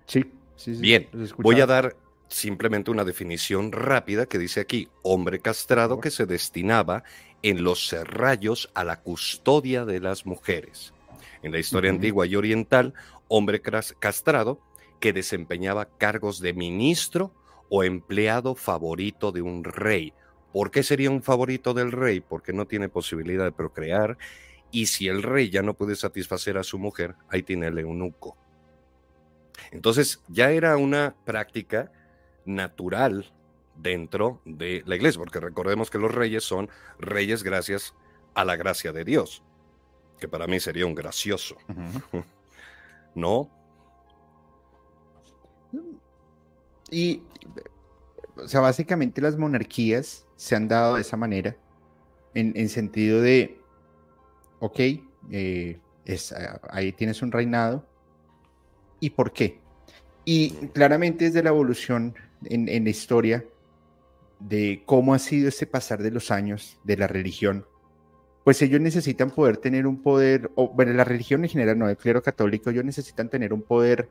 Sí, sí, Bien, voy a dar simplemente una definición rápida que dice aquí, hombre castrado que se destinaba en los serrallos a la custodia de las mujeres. En la historia antigua y oriental, hombre castrado que desempeñaba cargos de ministro o empleado favorito de un rey. ¿Por qué sería un favorito del rey? Porque no tiene posibilidad de procrear y si el rey ya no puede satisfacer a su mujer, ahí tiene el eunuco. Entonces ya era una práctica natural dentro de la iglesia, porque recordemos que los reyes son reyes gracias a la gracia de Dios, que para mí sería un gracioso. ¿No? Y o sea, básicamente las monarquías se han dado de esa manera, en, sentido de, ok, eh, es, ahí tienes un reinado, ¿y por qué? Y claramente desde la evolución en, en la historia de cómo ha sido este pasar de los años de la religión, pues ellos necesitan poder tener un poder, o bueno, la religión en general, no, el clero católico, ellos necesitan tener un poder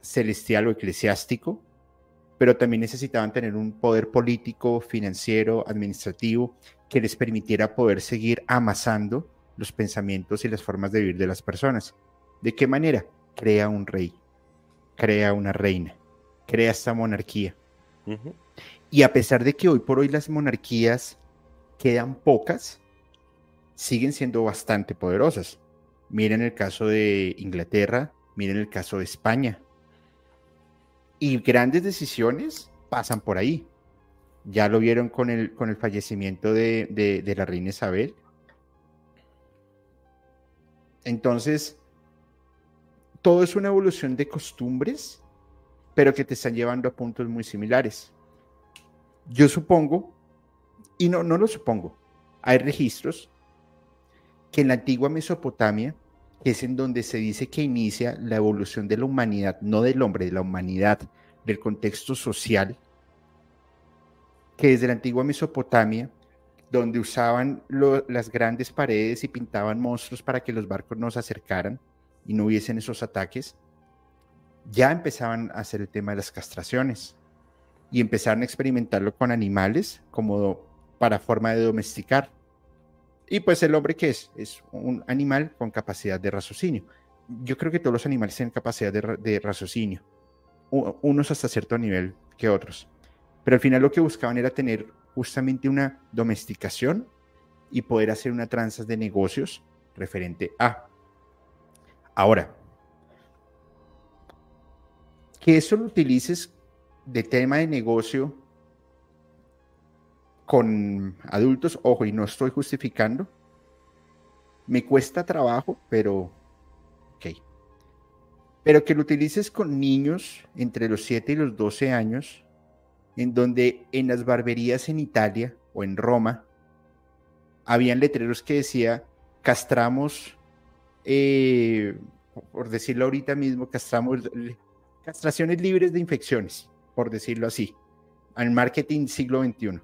celestial o eclesiástico pero también necesitaban tener un poder político, financiero, administrativo, que les permitiera poder seguir amasando los pensamientos y las formas de vivir de las personas. ¿De qué manera? Crea un rey, crea una reina, crea esta monarquía. Y a pesar de que hoy por hoy las monarquías quedan pocas, siguen siendo bastante poderosas. Miren el caso de Inglaterra, miren el caso de España, y grandes decisiones pasan por ahí. Ya lo vieron con el, con el fallecimiento de, la reina Isabel. Entonces, todo es una evolución de costumbres, pero que te están llevando a puntos muy similares. Yo supongo, y no, no lo supongo, hay registros que en la antigua Mesopotamia es en donde se dice que inicia la evolución de la humanidad, no del hombre, de la humanidad, del contexto social, que desde la antigua Mesopotamia, donde usaban las grandes paredes y pintaban monstruos para que los barcos no se acercaran y no hubiesen esos ataques, ya empezaban a hacer el tema de las castraciones y empezaron a experimentarlo con animales como para forma de domesticar y pues el hombre, ¿qué es? Es un animal con capacidad de raciocinio. Yo creo que todos los animales tienen capacidad de, raciocinio, unos hasta cierto nivel que otros. Pero al final lo que buscaban era tener justamente una domesticación y poder hacer una tranza de negocios referente a. Ahora, que eso lo utilices de tema de negocio con adultos, ojo, y no estoy justificando, me cuesta trabajo, pero ok. Pero que lo utilices con niños entre los 7 y los 12 años, en donde en las barberías en Italia o en Roma, habían letreros que decía, castramos, eh, por decirlo ahorita mismo, castramos, castraciones libres de infecciones, por decirlo así, al marketing siglo XXI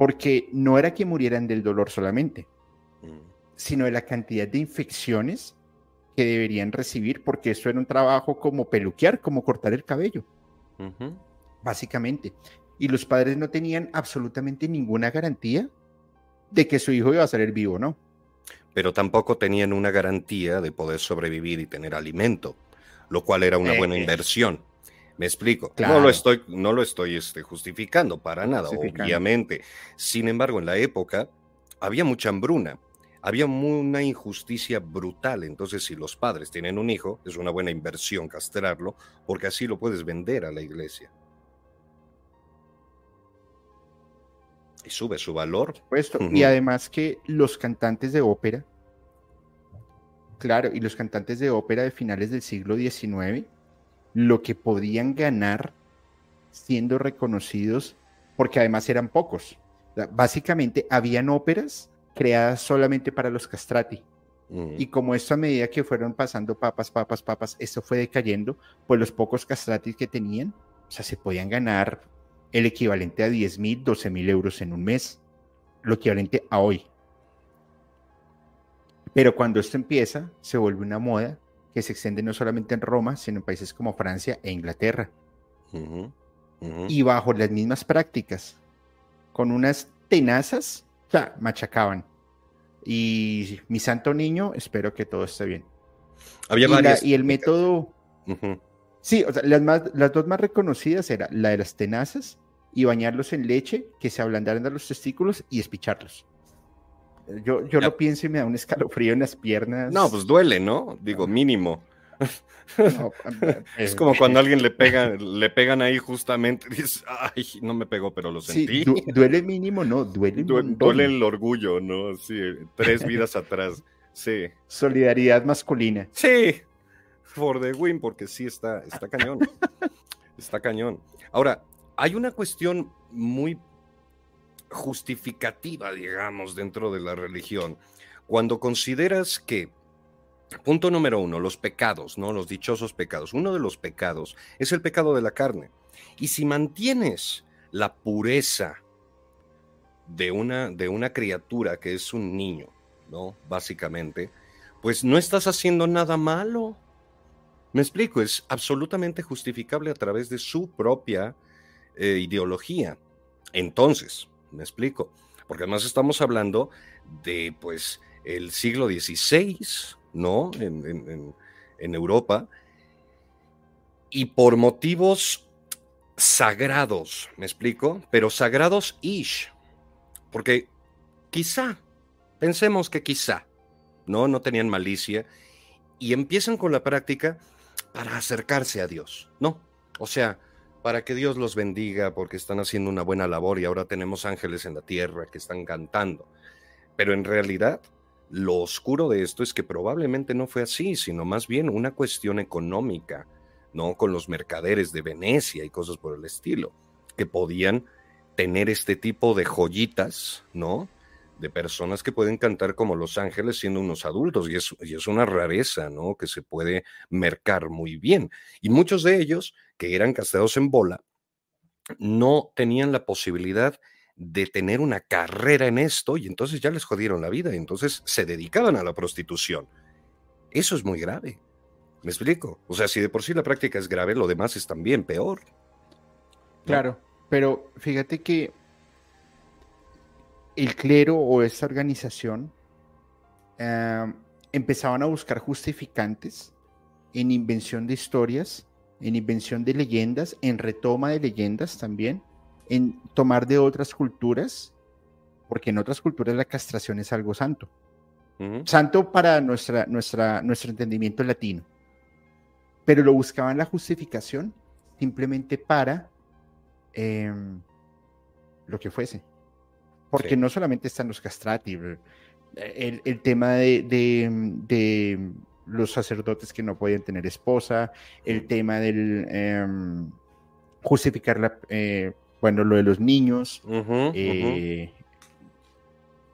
porque no era que murieran del dolor solamente, mm. sino de la cantidad de infecciones que deberían recibir, porque eso era un trabajo como peluquear, como cortar el cabello, básicamente. Y los padres no tenían absolutamente ninguna garantía de que su hijo iba a salir vivo, ¿no? Pero tampoco tenían una garantía de poder sobrevivir y tener alimento, lo cual era una buena eh, inversión. Me explico. No lo estoy, no lo estoy este, justificando para nada, obviamente. Sin embargo, en la época había mucha hambruna, había una injusticia brutal. Entonces, si los padres tienen un hijo, es una buena inversión castrarlo, porque así lo puedes vender a la iglesia. Y sube su valor. Puesto. Y además que los cantantes de ópera, claro, y los cantantes de ópera de finales del siglo XIX, lo que podían ganar siendo reconocidos, porque además eran pocos. Básicamente, habían óperas creadas solamente para los castrati. Mm. Y como esto a medida que fueron pasando papas, papas, papas, esto fue decayendo, pues los pocos castrati que tenían, o sea, se podían ganar el equivalente a 10 mil, 12 mil euros en un mes, lo equivalente a hoy. Pero cuando esto empieza, se vuelve una moda que se extiende no solamente en Roma, sino en países como Francia e Inglaterra. Y bajo las mismas prácticas, con unas tenazas, o sea, machacaban. Y mi santo niño, espero que todo esté bien. Había y, y el método... Sí, o sea, las, más, las dos más reconocidas eran la de las tenazas y bañarlos en leche, que se ablandaran de los testículos y espicharlos. Yo, yo lo pienso y me da un escalofrío en las piernas. No, pues duele, ¿no? Digo, mínimo. es como cuando a alguien le pegan, le pegan ahí justamente, dices, ay, no me pegó, pero lo sentí. duele mínimo, no, duele. duele el orgullo, ¿no? Sí, tres vidas atrás. Sí. Solidaridad masculina. Sí, for the win, porque sí está, está cañón. está cañón. Ahora, hay una cuestión muy justificativa, digamos, dentro de la religión. Cuando consideras que, punto número uno, los pecados, ¿no? Los dichosos pecados. Uno de los pecados es el pecado de la carne. Y si mantienes la pureza de una, de una criatura que es un niño, ¿no? Básicamente, pues no estás haciendo nada malo. Me explico, es absolutamente justificable a través de su propia eh, ideología. Entonces, me explico, porque además estamos hablando de, pues, el siglo XVI, ¿no? En, en Europa, y por motivos sagrados, ¿me explico? Pero sagrados ish, porque quizá, pensemos que quizá, ¿no? No tenían malicia y empiezan con la práctica para acercarse a Dios, ¿no? O sea, para que Dios los bendiga porque están haciendo una buena labor y ahora tenemos ángeles en la tierra que están cantando. Pero en realidad, lo oscuro de esto es que probablemente no fue así, sino más bien una cuestión económica, ¿no? Con los mercaderes de Venecia y cosas por el estilo, que podían tener este tipo de joyitas, ¿no? De personas que pueden cantar como Los Ángeles siendo unos adultos, y es, y es una rareza, ¿no? Que se puede mercar muy bien. Y muchos de ellos, que eran casteados en bola, no tenían la posibilidad de tener una carrera en esto y entonces ya les jodieron la vida y entonces se dedicaban a la prostitución. Eso es muy grave. ¿Me explico? O sea, si de por sí la práctica es grave, lo demás es también peor. Claro. Pero fíjate que el clero o esta organización eh, empezaban a buscar justificantes en invención de historias, en invención de leyendas, en retoma de leyendas también, en tomar de otras culturas, porque en otras culturas la castración es algo santo. Santo para nuestra, nuestra, nuestro entendimiento latino. Pero lo buscaban la justificación simplemente para Em, lo que fuese. Porque no solamente están los castrati, el, tema de, los sacerdotes que no podían tener esposa, el tema del em, justificar la, eh, bueno, lo de los niños, eh,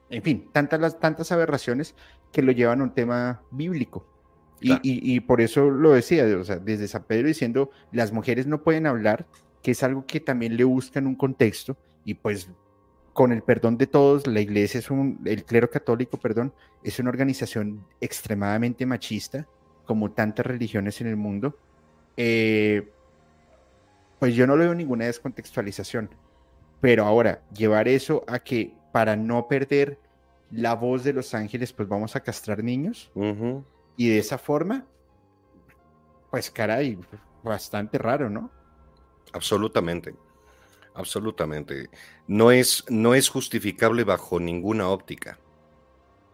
en fin, tantas, las, tantas aberraciones que lo llevan a un tema bíblico. Y, por eso lo decía, desde San Pedro diciendo, las mujeres no pueden hablar que es algo que también le busca en un contexto y pues con el perdón de todos, la iglesia es un, el clero católico, perdón, es una organización extremadamente machista, como tantas religiones en el mundo. Eh, pues yo no le veo ninguna descontextualización. Pero ahora, llevar eso a que para no perder la voz de los ángeles, pues vamos a castrar niños. Y de esa forma, pues caray, bastante raro, ¿no? Absolutamente, absolutamente. No es, no es justificable bajo ninguna óptica,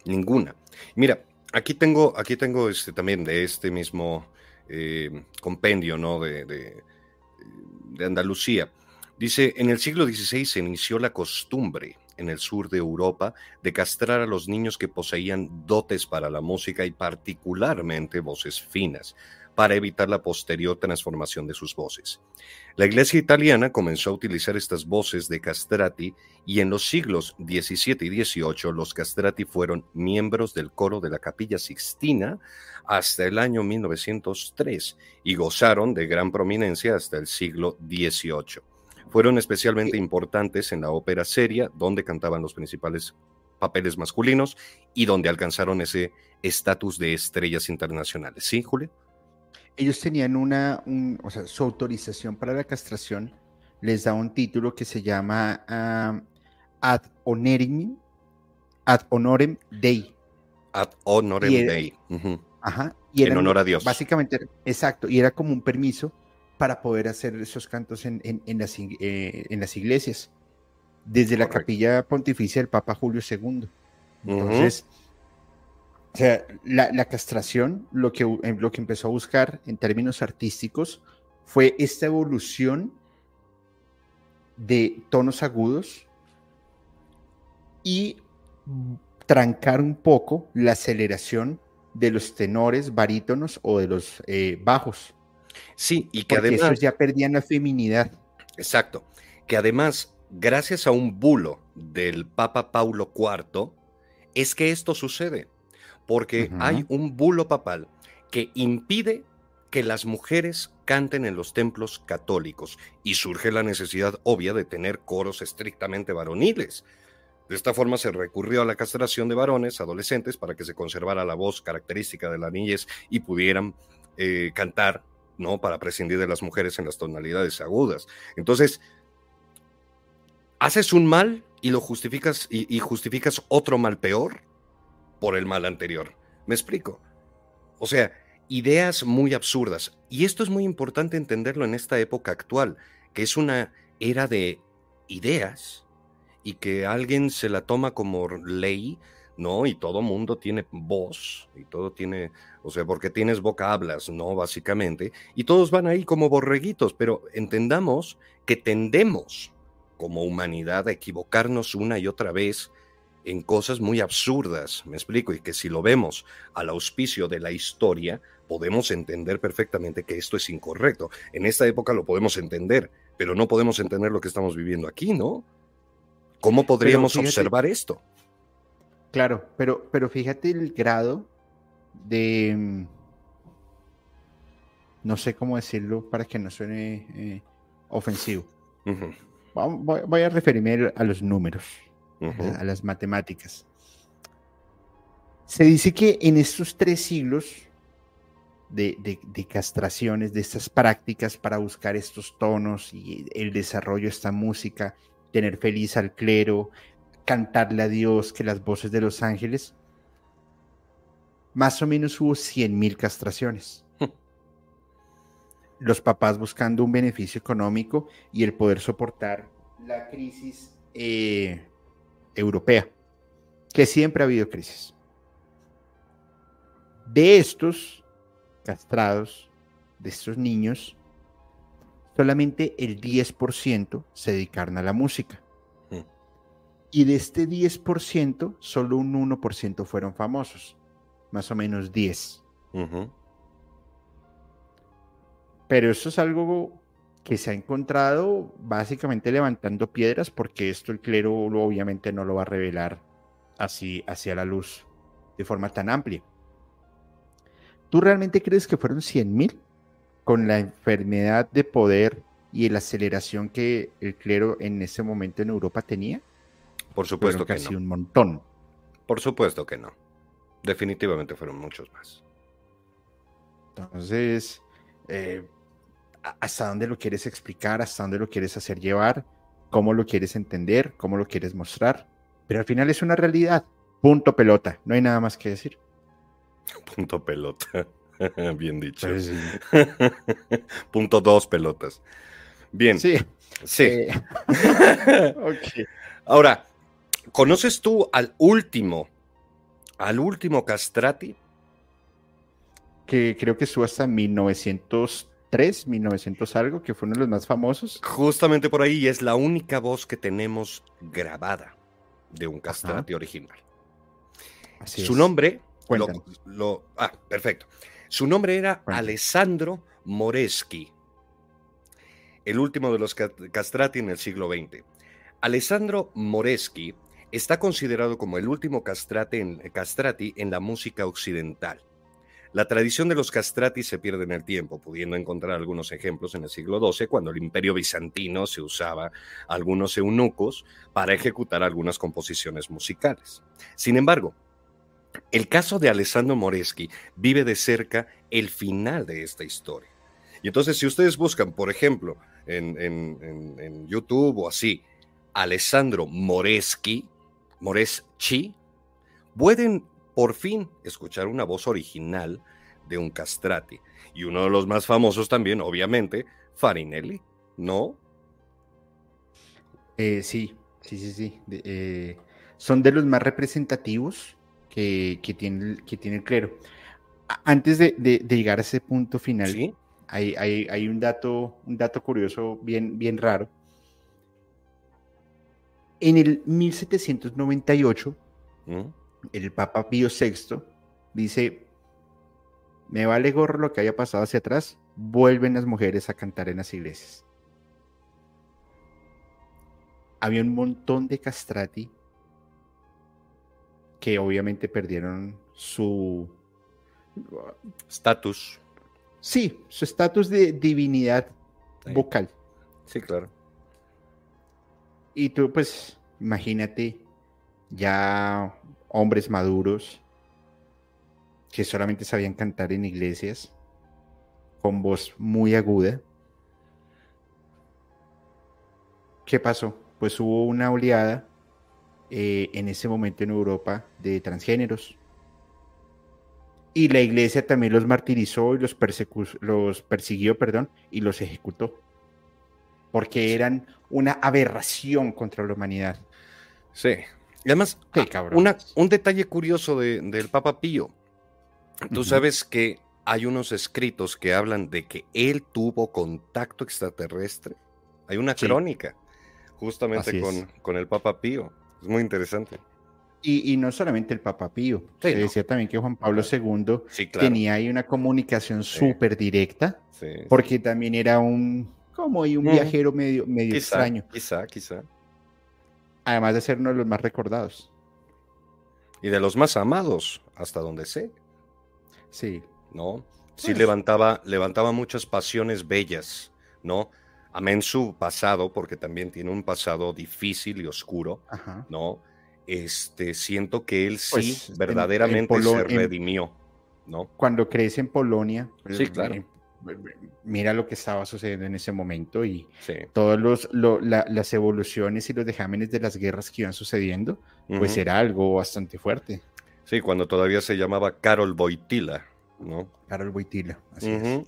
ninguna. Mira, aquí tengo, aquí tengo este, también de este mismo eh, compendio, ¿no? De, de, de Andalucía. Dice, en el siglo XVI se inició la costumbre en el sur de Europa de castrar a los niños que poseían dotes para la música y particularmente voces finas para evitar la posterior transformación de sus voces. La Iglesia italiana comenzó a utilizar estas voces de castrati y en los siglos XVII y XVIII los castrati fueron miembros del coro de la Capilla Sixtina hasta el año 1903 y gozaron de gran prominencia hasta el siglo XVIII. Fueron especialmente importantes en la ópera seria, donde cantaban los principales papeles masculinos y donde alcanzaron ese estatus de estrellas internacionales. ¿Sí, Julio? Ellos tenían una, o sea, su autorización para la castración les da un título que se llama Ad Honorem, Ad Honorem Dei. Ad Honorem Dei. Ajá. Y en honor a Dios. Básicamente, exacto, y era como un permiso para poder hacer esos cantos en, en, las, eh, en las, iglesias, desde la capilla pontificia del Papa Julio II. Entonces, o sea, la, castración, lo que, eh, lo que empezó a buscar en términos artísticos fue esta evolución de tonos agudos y trancar un poco la aceleración de los tenores, barítonos o de los eh, bajos. Sí, y que Porque además... ya perdían la feminidad. Exacto. Que además, gracias a un bulo del Papa Paulo IV, es que esto sucede. Porque hay un bulo papal que impide que las mujeres canten en los templos católicos y surge la necesidad obvia de tener coros estrictamente varoniles. De esta forma se recurrió a la castración de varones adolescentes para que se conservara la voz característica de la niñez y pudieran eh, cantar, ¿no? Para prescindir de las mujeres en las tonalidades agudas. Entonces, haces un mal y lo justificas y, y justificas otro mal peor por el mal anterior. ¿Me explico? O sea, ideas muy absurdas. Y esto es muy importante entenderlo en esta época actual, que es una era de ideas y que alguien se la toma como ley, ¿no? Y todo mundo tiene voz y todo tiene, o sea, porque tienes boca hablas, ¿no? Básicamente. Y todos van ahí como borreguitos, pero entendamos que tendemos como humanidad a equivocarnos una y otra vez en cosas muy absurdas, me explico, y que si lo vemos al auspicio de la historia, podemos entender perfectamente que esto es incorrecto. En esta época lo podemos entender, pero no podemos entender lo que estamos viviendo aquí, ¿no? ¿Cómo podríamos observar esto? Claro, pero, pero fíjate el grado de... Mm, no sé cómo decirlo para que no suene eh, ofensivo. voy, a referirme a los números, a las matemáticas. Se dice que en estos tres siglos de, de, castraciones, de estas prácticas para buscar estos tonos y el desarrollo de esta música tener feliz al clero, cantarle a Dios que las voces de los ángeles, más o menos hubo 100.000 castraciones. Los papás buscando un beneficio económico y el poder soportar la crisis eh, europea, que siempre ha habido crisis. De estos castrados, de estos niños, solamente el 10% se dedicaron a la música. Mm. Y de este 10%, solo un 1% fueron famosos, más o menos 10. Pero eso es algo que se ha encontrado básicamente levantando piedras porque esto el clero obviamente no lo va a revelar así hacia la luz de forma tan amplia. ¿Tú realmente crees que fueron 100 mil? con la enfermedad de poder y la aceleración que el clero en ese momento en Europa tenía? Por supuesto que casi un montón. Por supuesto que no. Definitivamente fueron muchos más. Entonces, eh, ¿hasta dónde lo quieres explicar? ¿Hasta dónde lo quieres hacer llevar? ¿Cómo lo quieres entender? ¿Cómo lo quieres mostrar? Pero al final es una realidad. Punto pelota. No hay nada más que decir. Punto pelota. Bien dicho. Pues Punto dos pelotas. Bien. Sí. Sí. Eh, Ahora, ¿conoces tú al último, al último Castrati? Que creo que estuvo hasta 1903, 1900 algo, que fue uno de los más famosos. Justamente por ahí es la única voz que tenemos grabada de un Castrati original. Su nombre, lo, ah, perfecto. Su nombre era Alessandro Moreschi, el último de los castrati en el siglo XX. Alessandro Moreschi está considerado como el último castrati en la música occidental. La tradición de los castrati se pierde en el tiempo, pudiendo encontrar algunos ejemplos en el siglo XII, cuando el imperio bizantino se usaba algunos eunucos para ejecutar algunas composiciones musicales. Sin embargo, el caso de Alessandro Moreschi vive de cerca el final de esta historia. Y entonces, si ustedes buscan, por ejemplo, en, YouTube o así, Alessandro Moreschi, Moreschi, pueden por fin escuchar una voz original de un castrati. Y uno de los más famosos también, obviamente, Farinelli, ¿no? Eh, sí, sí, sí, sí. Eh, son de los más representativos que, tiene, que tiene el clero. Antes de, llegar a ese punto final, hay, hay, un, dato, un dato curioso bien, bien raro. En el 1798, ¿Mm? El Papa Pío VI dice, me vale gorro lo que haya pasado hacia atrás, vuelven las mujeres a cantar en las iglesias. había un montón de castrati que obviamente perdieron su estatus. Sí, su estatus de divinidad vocal. Sí, claro. Y tú, pues, imagínate ya hombres maduros que solamente sabían cantar en iglesias con voz muy aguda. ¿Qué pasó? Pues hubo una oleada eh, en ese momento en Europa de transgéneros. Y la iglesia también los martirizó y los, los persiguió, perdón, y los ejecutó. Porque eran una aberración contra la humanidad. Sí. Y además, ah, un detalle curioso del Papa Pío. Tú sabes que hay unos escritos que hablan de que él tuvo contacto extraterrestre. Hay una crónica justamente con, con, el Papa Pío. Es muy interesante. Y, no solamente el Papa Pío. Se decía también que Juan Pablo II tenía ahí una comunicación súper directa. porque también era un como un viajero medio, medio extraño. Quizá, quizá. Además de ser uno de los más recordados. Y de los más amados, hasta donde sé. Sí. ¿No? Sí pues levantaba, levantaba muchas pasiones bellas, ¿no? Amén su pasado, porque también tiene un pasado difícil y oscuro, ¿no? Este, siento que él sí pues, verdaderamente se redimió, ¿no? Cuando crece en Polonia, sí, claro. Mira lo que estaba sucediendo en ese momento y todas los, las evoluciones y los dejámenes de las guerras que iban sucediendo, pues era algo bastante fuerte. Sí, cuando todavía se llamaba Carol Boitila, ¿no? Carol Boitila, así es.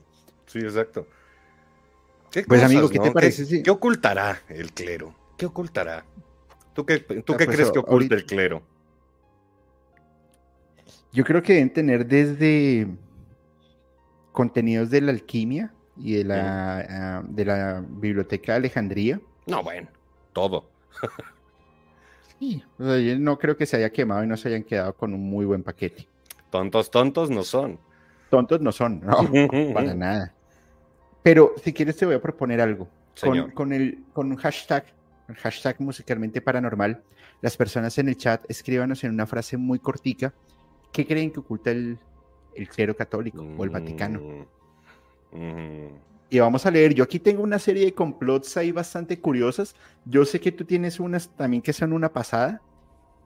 Sí, exacto. pues amigo, ¿qué te parece? ¿Qué, ocultará el clero? ¿Qué ocultará? ¿Tú qué, tú ah, qué pues, crees que oculta el clero? Yo creo que deben tener desde contenidos de la alquimia y de la, ah, de la biblioteca de Alejandría. No, bueno, todo. sí, yo no creo que se haya quemado y no se hayan quedado con un muy buen paquete. Tontos, tontos no son. Tontos no son, no, para nada. Pero si quieres te voy a proponer algo. Con, el, con un hashtag, el hashtag musicalmente paranormal, las personas en el chat escríbanos en una frase muy cortica qué creen que oculta el, el clero católico o el Vaticano. Mm, mm. Y vamos a leer, yo aquí tengo una serie de complots ahí bastante curiosas. Yo sé que tú tienes unas también que son una pasada.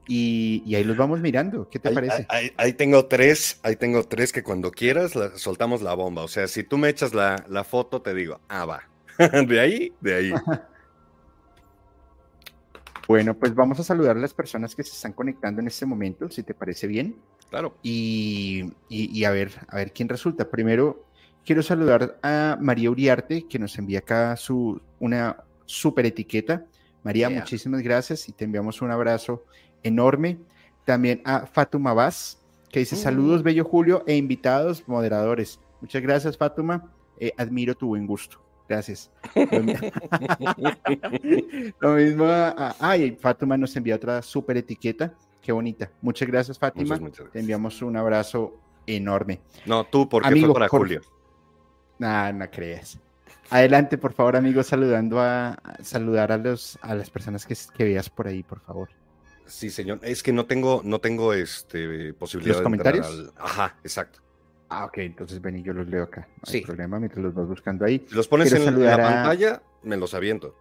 Y, ahí los vamos mirando. ¿Qué te parece? Ahí, tengo tres, ahí tengo tres que cuando quieras soltamos la bomba. O sea, si tú me echas la, la foto, te digo, ah, va. de ahí, de ahí. bueno, pues vamos a saludar a las personas que se están conectando en este momento, si te parece bien. Claro. Y, a ver, a ver quién resulta. Primero, quiero saludar a María Uriarte, que nos envía acá su, una super etiqueta. María, muchísimas gracias y te enviamos un abrazo enorme. También a Fatuma Vaz, que dice mm. saludos, bello Julio, e invitados, moderadores. Muchas gracias, Fatuma. Eh, admiro tu buen gusto. Gracias. Lo mismo, a, ay, Fatuma nos envía otra super etiqueta Qué bonita. Muchas gracias, Fátima. Te enviamos un abrazo enorme. No, tú, porque Amigo, fue para Julio. Nah, no creas. Adelante, por favor, amigos, saludando a, saludar a los a las personas que, que, veas por ahí, por favor. Sí, señor. Es que no tengo, no tengo este posibilidad ¿Los comentarios? Ajá, exacto. Ah, ok, entonces ven y yo los leo acá. No sí. hay problema mientras los vas buscando ahí. Si los pones en la pantalla, me los aviento.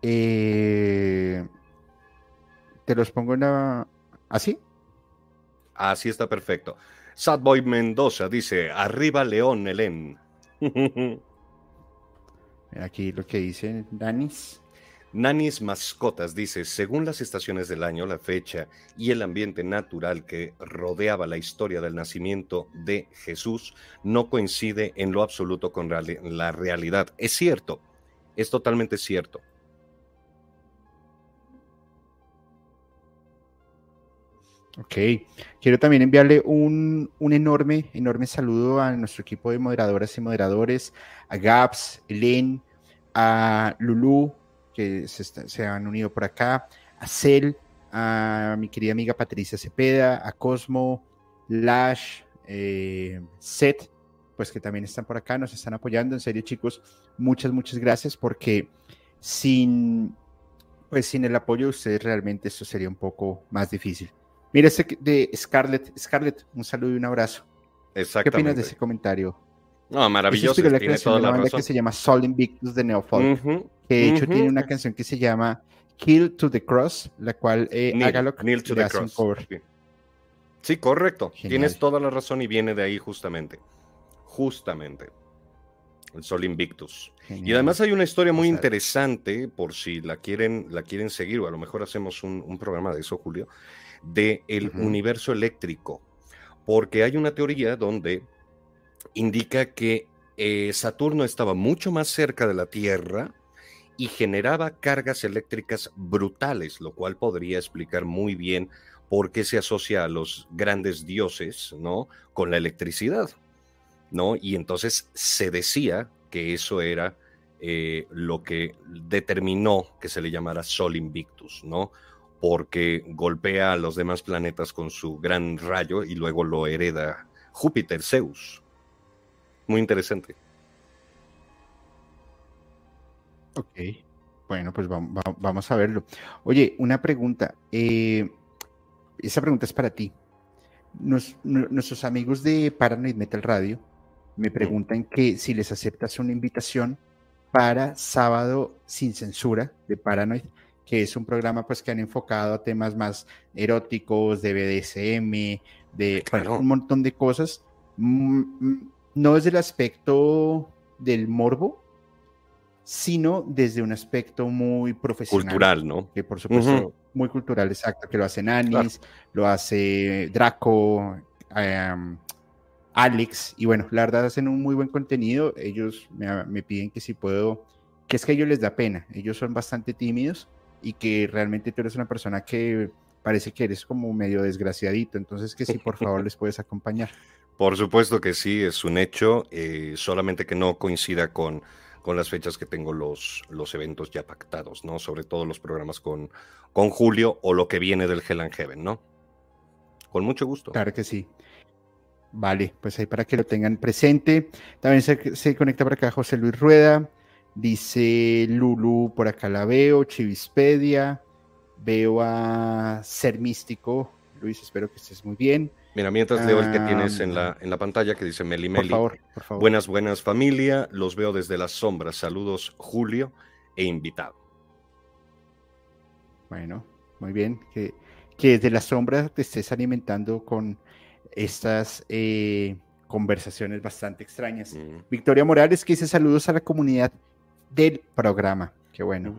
Eh, te los pongo en la... ¿Así? Así está perfecto. Sadboy Mendoza dice, arriba León, Elén. Aquí lo que dice Nanis. Nanis Mascotas dice, según las estaciones del año, la fecha y el ambiente natural que rodeaba la historia del nacimiento de Jesús no coincide en lo absoluto con la realidad. Es cierto, es totalmente cierto. Ok, quiero también enviarle un, enorme, enorme saludo a nuestro equipo de moderadoras y moderadores, a Gaps, Elen, a Lulu, que se, han unido por acá, a Cel, a mi querida amiga Patricia Cepeda, a Cosmo, Lash, eh, Set, pues que también están por acá, nos están apoyando. En serio, chicos, muchas, muchas gracias porque sin pues sin el apoyo de ustedes realmente esto sería un poco más difícil. Mira este de Scarlett. Scarlett, un saludo y un abrazo. ¿Qué opinas de ese comentario? No, maravilloso. Es tiene toda la banda que se llama Sol Invictus de Neofolk, que de hecho tiene una canción que se llama Kill to the Cross, la cual eh, Neil, to the Cross. Sí. correcto. Tienes toda la razón y viene de ahí justamente. Justamente. El Sol Invictus. Y además hay una historia muy interesante, por si la quieren, la quieren seguir, o a lo mejor hacemos un, programa de eso, Julio, de el universo eléctrico. Porque hay una teoría donde indica que eh, Saturno estaba mucho más cerca de la Tierra y generaba cargas eléctricas brutales, lo cual podría explicar muy bien por qué se asocia a los grandes dioses, ¿no? Con la electricidad, ¿no? Y entonces se decía que eso era eh, lo que determinó que se le llamara Sol Invictus, ¿no? Porque golpea a los demás planetas con su gran rayo y luego lo hereda Júpiter, Zeus. Muy interesante. Ok, bueno, pues vamos, a verlo. Oye, una pregunta. Eh, esa pregunta es para ti. nuestros amigos de Paranoid Metal Radio me preguntan que si les aceptas una invitación para sábado sin censura de Paranoid, que es un programa pues que han enfocado a temas más eróticos, de BDSM, de un montón de cosas. Mm, mm, no desde el aspecto del morbo, sino desde un aspecto muy profesional. Cultural, ¿no? Que por supuesto, muy cultural, exacto, que lo hace Anis, lo hace Draco, em, Alex, y bueno, la verdad hacen un muy buen contenido. Ellos me, piden que si puedo, que es que a ellos les da pena, ellos son bastante tímidos y que realmente tú eres una persona que parece que eres como medio desgraciadito, entonces que si por favor les puedes acompañar. Por supuesto que sí, es un hecho, eh, solamente que no coincida con con las fechas que tengo los, los eventos ya pactados, ¿no? Sobre todo los programas con, con Julio o lo que viene del Hell and Heaven, ¿no? Con mucho gusto. Claro que sí. Vale, pues ahí para que lo tengan presente. También se, conecta por acá José Luis Rueda. Dice Lulu, por acá la veo. Chivispedia. Veo a Ser Místico. Luis, espero que estés muy bien. Mira, mientras leo el que tienes en la, en la pantalla que dice Meli Meli. Por favor, por favor. Buenas, buenas familia. Los veo desde las sombras. Saludos, Julio e invitado. Bueno, muy bien. Que, que desde las sombras te estés alimentando con estas eh, conversaciones bastante extrañas. Mm. Victoria Morales que dice saludos a la comunidad del programa. Qué bueno.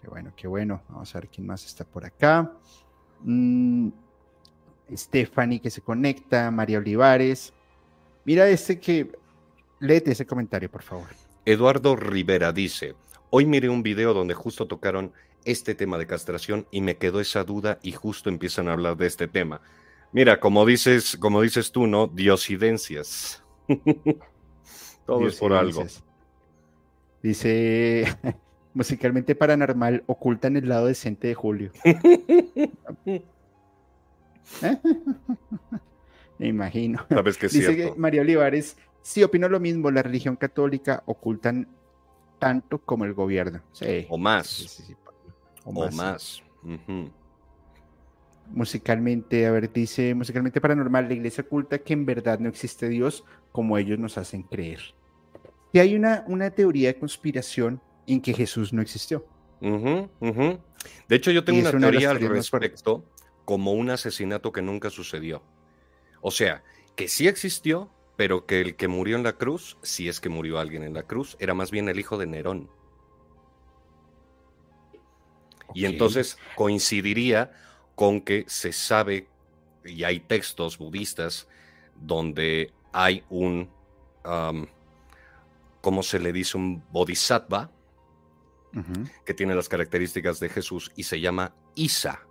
Qué bueno, qué bueno. Vamos a ver quién más está por acá. Mm, Stephanie que se conecta, María Olivares. Mira este que, léete ese comentario, por favor. Eduardo Rivera dice, hoy miré un video donde justo tocaron este tema de castración y me quedó esa duda y justo empiezan a hablar de este tema. Mira, como dices, como dices tú, ¿no? Diosidencias. Todo es por algo. Dice, musicalmente paranormal, ocultan el lado decente de Julio. Me imagino. Sabes que Dice María Olivares, sí, opino lo mismo, la religión católica ocultan tanto como el gobierno. O más. o, más. Musicalmente, a ver, dice, musicalmente paranormal, la iglesia oculta que en verdad no existe Dios como ellos nos hacen creer. Y hay una, una teoría de conspiración en que Jesús no existió. De hecho, yo tengo una, teoría al respecto como un asesinato que nunca sucedió. O sea, que sí existió, pero que el que murió en la cruz, si es que murió alguien en la cruz, era más bien el hijo de Nerón. Y entonces coincidiría con que se sabe, y hay textos budistas donde hay un, ¿cómo se le dice? Un bodhisattva, que tiene las características de Jesús y se llama Isa.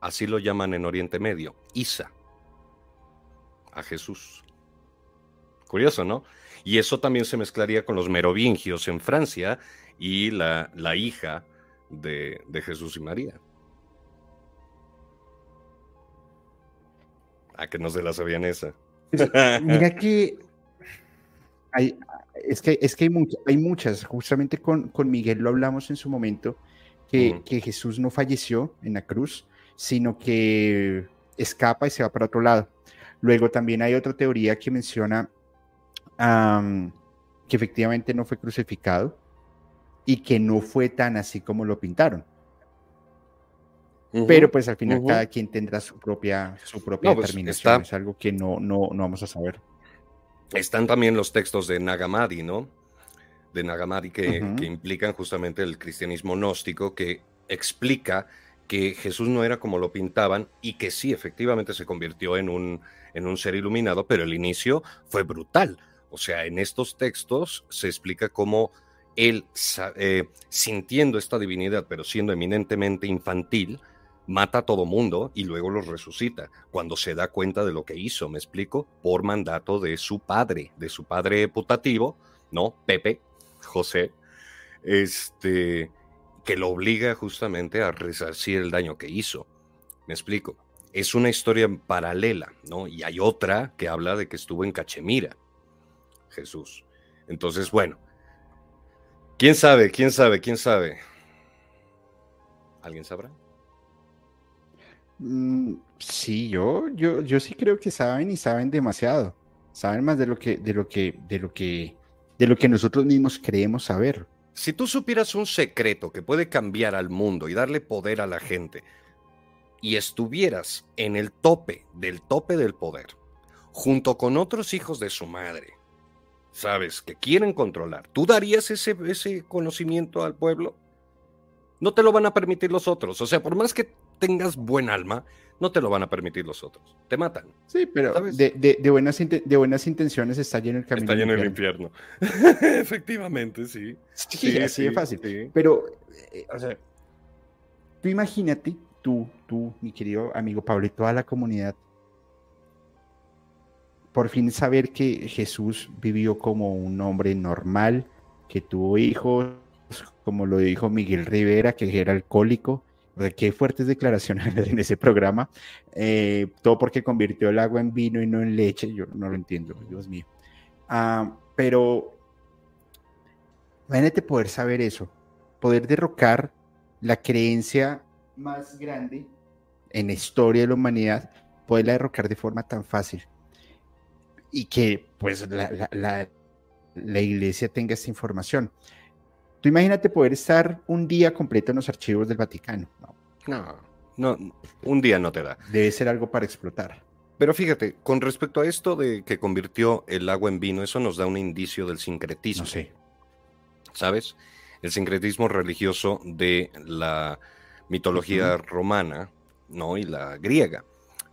Así lo llaman en Oriente Medio, Isa, a Jesús. Curioso, ¿no? Y eso también se mezclaría con los merovingios en Francia y la, la hija de, Jesús y María. A que no se la sabían esa. Mira que es que, es que hay, hay muchas, justamente con, con Miguel lo hablamos en su momento, que, que Jesús no falleció en la cruz, sino que escapa y se va para otro lado. Luego también hay otra teoría que menciona que efectivamente no fue crucificado y que no fue tan así como lo pintaron. Pero pues al final cada quien tendrá su propia, su propia pues, determinación. Es algo que no, no, no vamos a saber. Están también los textos de Nagamadi, ¿no? De Nagamadi que, que implican justamente el cristianismo gnóstico, que explica que Jesús no era como lo pintaban y que sí, efectivamente se convirtió en un, en un ser iluminado, pero el inicio fue brutal. O sea, en estos textos se explica cómo él, eh, sintiendo esta divinidad, pero siendo eminentemente infantil, mata a todo mundo y luego los resucita cuando se da cuenta de lo que hizo, me explico, por mandato de su padre, de su padre putativo, ¿no? Pepe, José, este, que lo obliga justamente a resarcir el daño que hizo. Me explico. Es una historia paralela, ¿no? Y hay otra que habla de que estuvo en Cachemira. Jesús. Entonces, bueno, ¿quién sabe? ¿Quién sabe? ¿Quién sabe? ¿Alguien sabrá? Mm, sí, yo, yo, yo sí creo que saben y saben demasiado. Saben más de lo que, de lo que, de lo que, de lo que nosotros mismos creemos saber. Si tú supieras un secreto que puede cambiar al mundo y darle poder a la gente, y estuvieras en el tope del tope del poder, junto con otros hijos de su madre, ¿sabes? Que quieren controlar. ¿Tú darías ese, ese conocimiento al pueblo? No te lo van a permitir los otros. O sea, por más que tengas buen alma, no te lo van a permitir los otros. Te matan. Sí, pero de, de, buenas, de buenas intenciones está lleno el camino. Está lleno el infierno. Efectivamente, sí. Sí, así de fácil. Pero, eh, o sea, tú imagínate, tú, tú, mi querido amigo Pablo y toda la comunidad, por fin saber que Jesús vivió como un hombre normal, que tuvo hijos, como lo dijo Miguel Rivera, que era alcohólico. Qué fuertes declaraciones en ese programa. Eh, todo porque convirtió el agua en vino y no en leche. Yo no lo entiendo, Dios mío. Ah, pero imagínate poder saber eso, poder derrocar la creencia más grande en la historia de la humanidad, poderla derrocar de forma tan fácil y que pues la, la, iglesia tenga esta información. Tú imagínate poder estar un día completo en los archivos del Vaticano. No, no, un día no te da. Debe ser algo para explotar. Pero fíjate, con respecto a esto de que convirtió el agua en vino, eso nos da un indicio del sincretismo. No sé. ¿Sabes? El sincretismo religioso de la mitología romana, ¿no? Y la griega.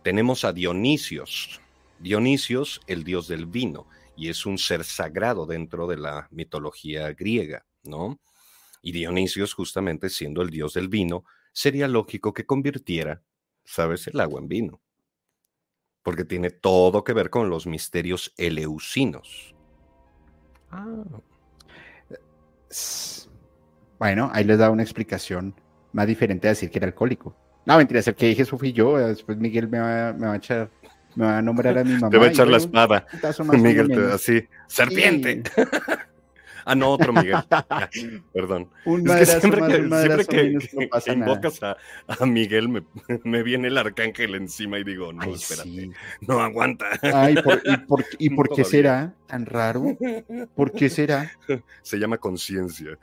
Tenemos a Dionisios, Dionisios, el dios del vino, y es un ser sagrado dentro de la mitología griega, ¿no? Y Dionisios, justamente siendo el dios del vino, sería lógico que convirtiera, ¿sabes?, el agua en vino. Porque tiene todo que ver con los misterios eleusinos. Ah. Bueno, ahí les da una explicación más diferente a decir que era alcohólico. No, mentira, es el que dije, eso fui yo. Después Miguel me va, me va a echar me va a nombrar a mi mamá. Te va a echar la espada. Miguel, así, serpiente. Ah, no, otro Miguel. perdón. Un es que siempre que, siempre que, que invocas a, a, Miguel me, me, viene el arcángel encima y digo, no, espérate, no aguanta. Ay, por, ¿y por, y por qué será tan raro? ¿Por qué será? Se llama conciencia.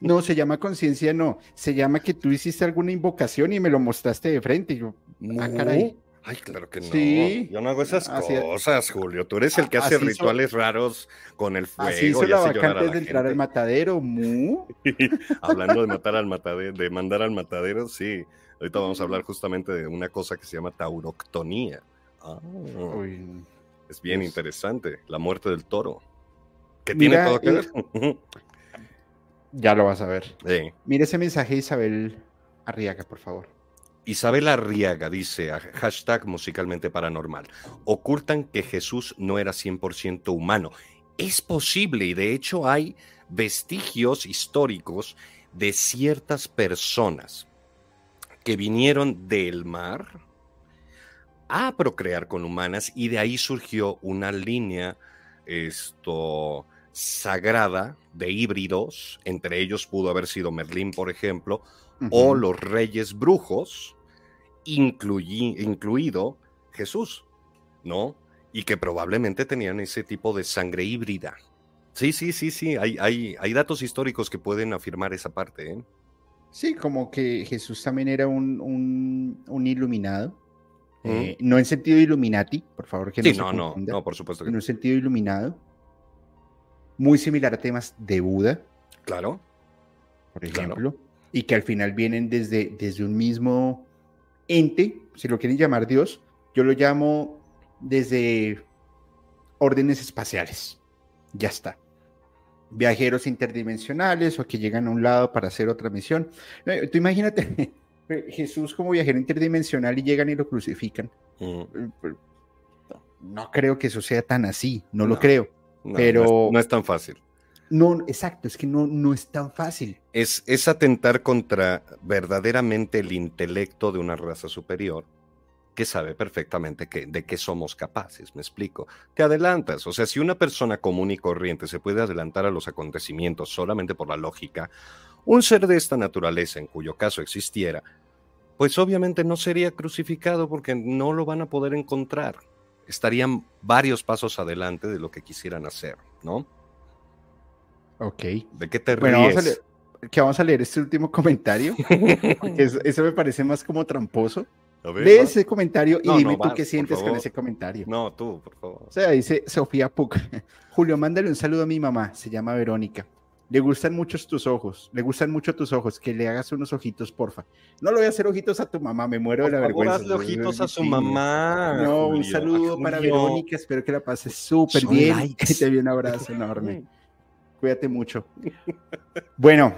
No, se llama conciencia, no. Se llama que tú hiciste alguna invocación y me lo mostraste de frente. Y yo, ah, caray. Ay, claro que no. Yo no hago esas cosas, Julio. Tú eres el que hace rituales raros con el fuego. Así hizo la vacante de entrar al matadero, mu. Hablando de matar al matadero, de mandar al matadero, sí. Ahorita vamos a hablar justamente de una cosa que se llama tauroctonía. Ah, es bien pues interesante. La muerte del toro. ¿Qué tiene todo que ver? ya lo vas a ver. Sí. Mira ese mensaje, Isabel Arriaga, por favor. Isabel Arriaga dice, hashtag musicalmente paranormal, ocultan que Jesús no era 100% humano. Es posible y de hecho hay vestigios históricos de ciertas personas que vinieron del mar a procrear con humanas y de ahí surgió una línea esto sagrada de híbridos, entre ellos pudo haber sido Merlín, por ejemplo, o los reyes brujos, incluido Jesús, ¿no? Y que probablemente tenían ese tipo de sangre híbrida. Sí, sí, sí, sí, hay, hay, hay datos históricos que pueden afirmar esa parte. ¿eh? Sí, como que Jesús también era un, un, iluminado. Eh, no en sentido Illuminati, por favor, que sí, no, no, no, por supuesto que En un sentido iluminado. Muy similar a temas de Buda. Claro. Por ejemplo. Y que al final vienen desde, desde un mismo ente, si lo quieren llamar Dios, yo lo llamo desde órdenes espaciales. Ya está. Viajeros interdimensionales o que llegan a un lado para hacer otra misión. Eh, tú imagínate Jesús como viajero interdimensional y llegan y lo crucifican. Mm. Eh, no, creo que eso sea tan así, no, lo creo. pero no es, tan fácil. No, exacto, es que no, no es tan fácil. Es, es atentar contra verdaderamente el intelecto de una raza superior que sabe perfectamente que, de qué somos capaces, me explico. Te adelantas, o sea, si una persona común y corriente se puede adelantar a los acontecimientos solamente por la lógica, un ser de esta naturaleza, en cuyo caso existiera, pues obviamente no sería crucificado porque no lo van a poder encontrar. Estarían varios pasos adelante de lo que quisieran hacer, ¿no? Ok. ¿De qué te bueno, Vamos a leer, que vamos a leer este último comentario. eso me parece más como tramposo. Lee ese comentario y dime tú qué sientes con ese comentario. No, tú, por favor. O sea, dice Sofía Puc. Julio, mándale un saludo a mi mamá, se llama Verónica. Le gustan mucho tus ojos, le gustan mucho tus ojos, que le hagas unos ojitos, porfa. No le voy a hacer ojitos a tu mamá, me muero de la vergüenza. Hazle ojitos a su mamá. No, un saludo para Verónica, espero que la pases súper bien. Que te un abrazo enorme. Cuídate mucho. Bueno,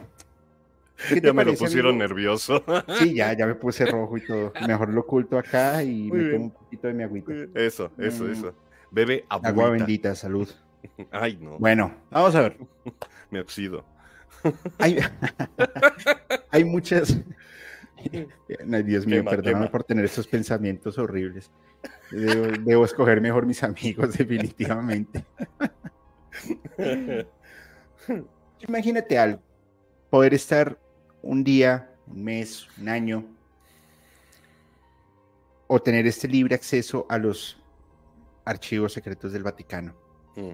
ya me lo pusieron nervioso. Sí, ya, ya me puse rojo y todo. Mejor lo oculto acá y me tomo un poquito de mi agüita. Eso, eso, mm. eso. Bebe agua bendita, salud. Ay, no. Bueno, vamos a ver. Me oxido. Hay, hay muchas. Ay, Dios mío, perdóname por tener esos pensamientos horribles. Debo, debo escoger mejor mis amigos, definitivamente. Imagínate algo. Poder estar un día, un mes, un año, o tener este libre acceso a los archivos secretos del Vaticano. Mm.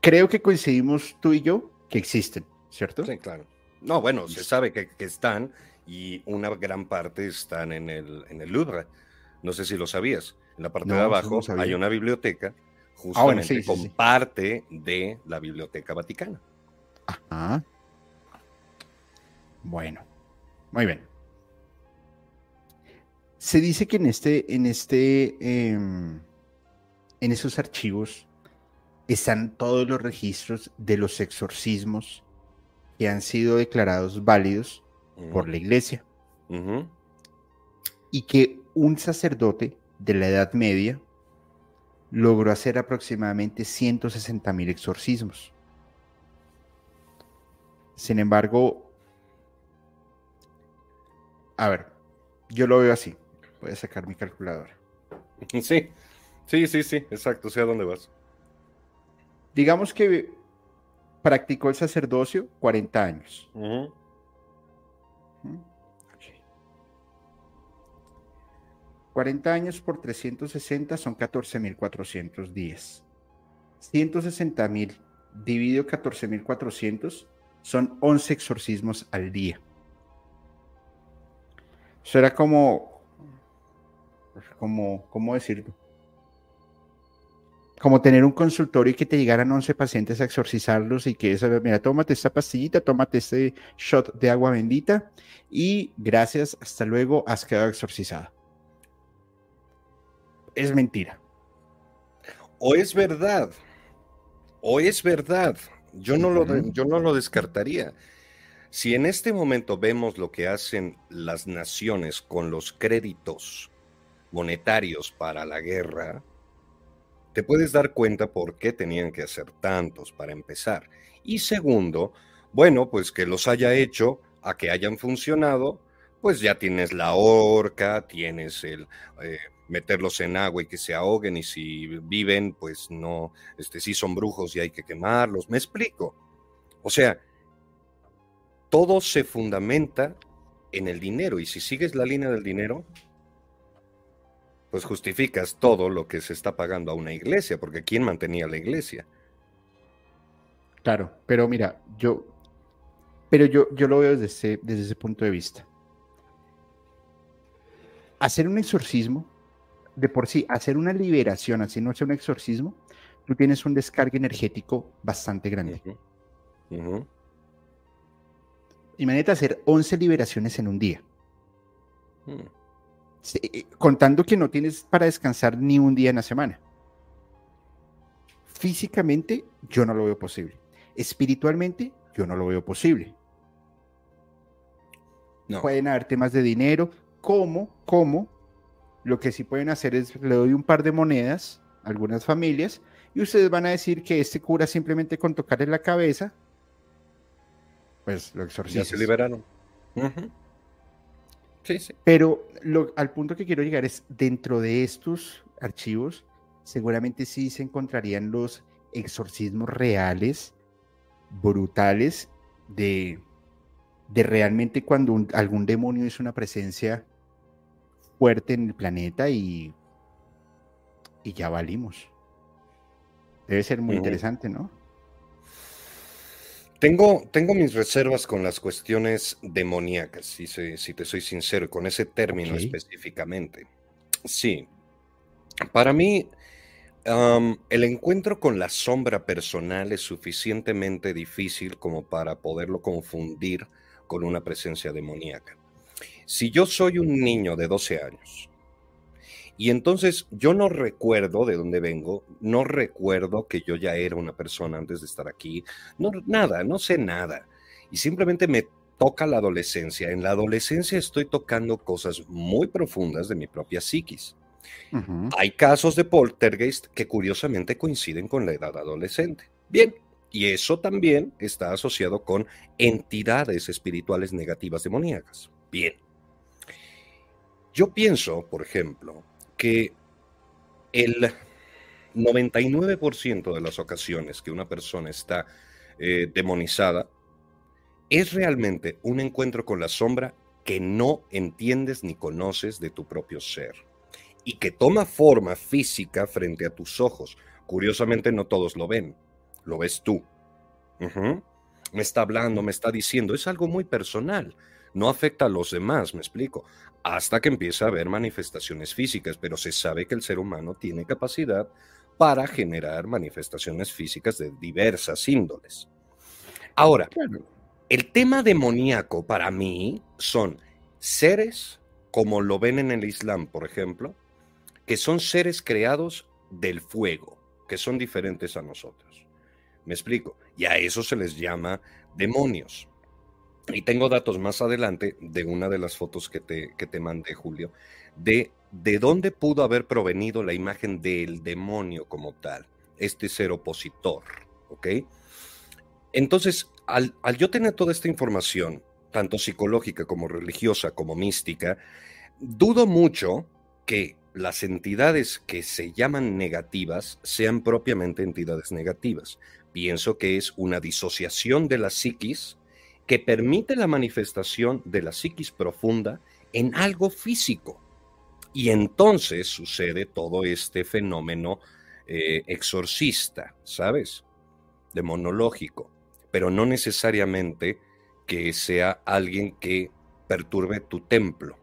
Creo que coincidimos tú y yo que existen, ¿cierto? Sí, claro. No, bueno, se sabe que, están y una gran parte están en el, en el Louvre. No sé si lo sabías. En la parte de abajo hay una biblioteca ah, justamente con parte de la Biblioteca Vaticana. Ajá. Bueno, muy bien. Se dice que en este, en este, em, en esos archivos están todos los registros de los exorcismos que han sido declarados válidos por la iglesia. Y que un sacerdote de la Edad Media logró hacer aproximadamente 160 mil exorcismos. Sin embargo, a ver, yo lo veo así. Voy a sacar mi calculadora. Sí, sí, sí, sí, exacto. Sé a dónde vas. Digamos que practicó el sacerdocio 40 años. 40 años por 360 son 14.410. 160.000 dividido 14.400 son 11 exorcismos al día. Eso era como, como, ¿cómo decirlo? Como tener un consultorio y que te llegaran 11 pacientes a exorcizarlos y que eso, mira, tómate esta pastillita, tómate este shot de agua bendita y gracias, hasta luego, has quedado exorcizado. Es mentira. O es verdad, o es verdad. Yo no, lo, yo no lo descartaría. Si en este momento vemos lo que hacen las naciones con los créditos monetarios para la guerra, te puedes dar cuenta por qué tenían que hacer tantos para empezar. Y segundo, bueno, pues que los haya hecho a que hayan funcionado, pues ya tienes la horca, tienes el eh, meterlos en agua y que se ahoguen y si viven, pues no, este sí son brujos y hay que quemarlos. Me explico. O sea, todo se fundamenta en el dinero y si sigues la línea del dinero, pues justificas todo lo que se está pagando a una iglesia, porque ¿quién mantenía la iglesia? Claro, pero mira, yo, pero yo, yo lo veo desde desde ese punto de vista. Hacer un exorcismo, de por sí, hacer una liberación, así no hacer un exorcismo, tú tienes un descargue energético bastante grande. Imagínate hacer 11 liberaciones en un día. Hmm. Contando que no tienes para descansar ni un día en la semana. Físicamente, yo no lo veo posible. Espiritualmente, yo no lo veo posible. No. Pueden haber temas de dinero, ¿cómo? ¿Cómo? Lo que sí pueden hacer es, le doy un par de monedas a algunas familias y ustedes van a decir que este cura simplemente con tocarle la cabeza pues lo exorcistas. Ya se liberaron. Sí, sí. Pero al punto que quiero llegar es, dentro de estos archivos, seguramente sí se encontrarían los exorcismos reales, brutales, de, de realmente cuando algún demonio es una presencia fuerte en el planeta y, y ya valimos. Debe ser muy interesante, ¿no? Tengo, tengo mis reservas con las cuestiones demoníacas, si, si te soy sincero, con ese término específicamente. Sí, para mí el encuentro con la sombra personal es suficientemente difícil como para poderlo confundir con una presencia demoníaca. Si yo soy un niño de 12 años y entonces yo no recuerdo de dónde vengo, no recuerdo que yo ya era una persona antes de estar aquí, no, nada, no sé nada. Y simplemente me toca la adolescencia. En la adolescencia estoy tocando cosas muy profundas de mi propia psiquis. Hay casos de poltergeist que curiosamente coinciden con la edad adolescente. Bien, y eso también está asociado con entidades espirituales negativas demoníacas. Bien. Yo pienso, por ejemplo, que el 99% de las ocasiones que una persona está eh, demonizada es realmente un encuentro con la sombra que no entiendes ni conoces de tu propio ser y que toma forma física frente a tus ojos. Curiosamente no todos lo ven, lo ves tú. Me está hablando, me está diciendo, es algo muy personal no afecta a los demás, me explico, hasta que empieza a haber manifestaciones físicas, pero se sabe que el ser humano tiene capacidad para generar manifestaciones físicas de diversas índoles. Ahora, el tema demoníaco para mí son seres, como lo ven en el Islam, por ejemplo, que son seres creados del fuego, que son diferentes a nosotros. Me explico. Y a eso se les llama demonios. Y tengo datos más adelante de una de las fotos que te, que te mandé, Julio, de, de dónde pudo haber provenido la imagen del demonio como tal, este ser opositor, ¿ok? Entonces, al, al yo tener toda esta información, tanto psicológica como religiosa como mística, dudo mucho que las entidades que se llaman negativas sean propiamente entidades negativas. Pienso que es una disociación de la psiquis que permite la manifestación de la psiquis profunda en algo físico. Y entonces sucede todo este fenómeno eh, exorcista, ¿sabes? Demonológico, pero no necesariamente que sea alguien que perturbe tu templo.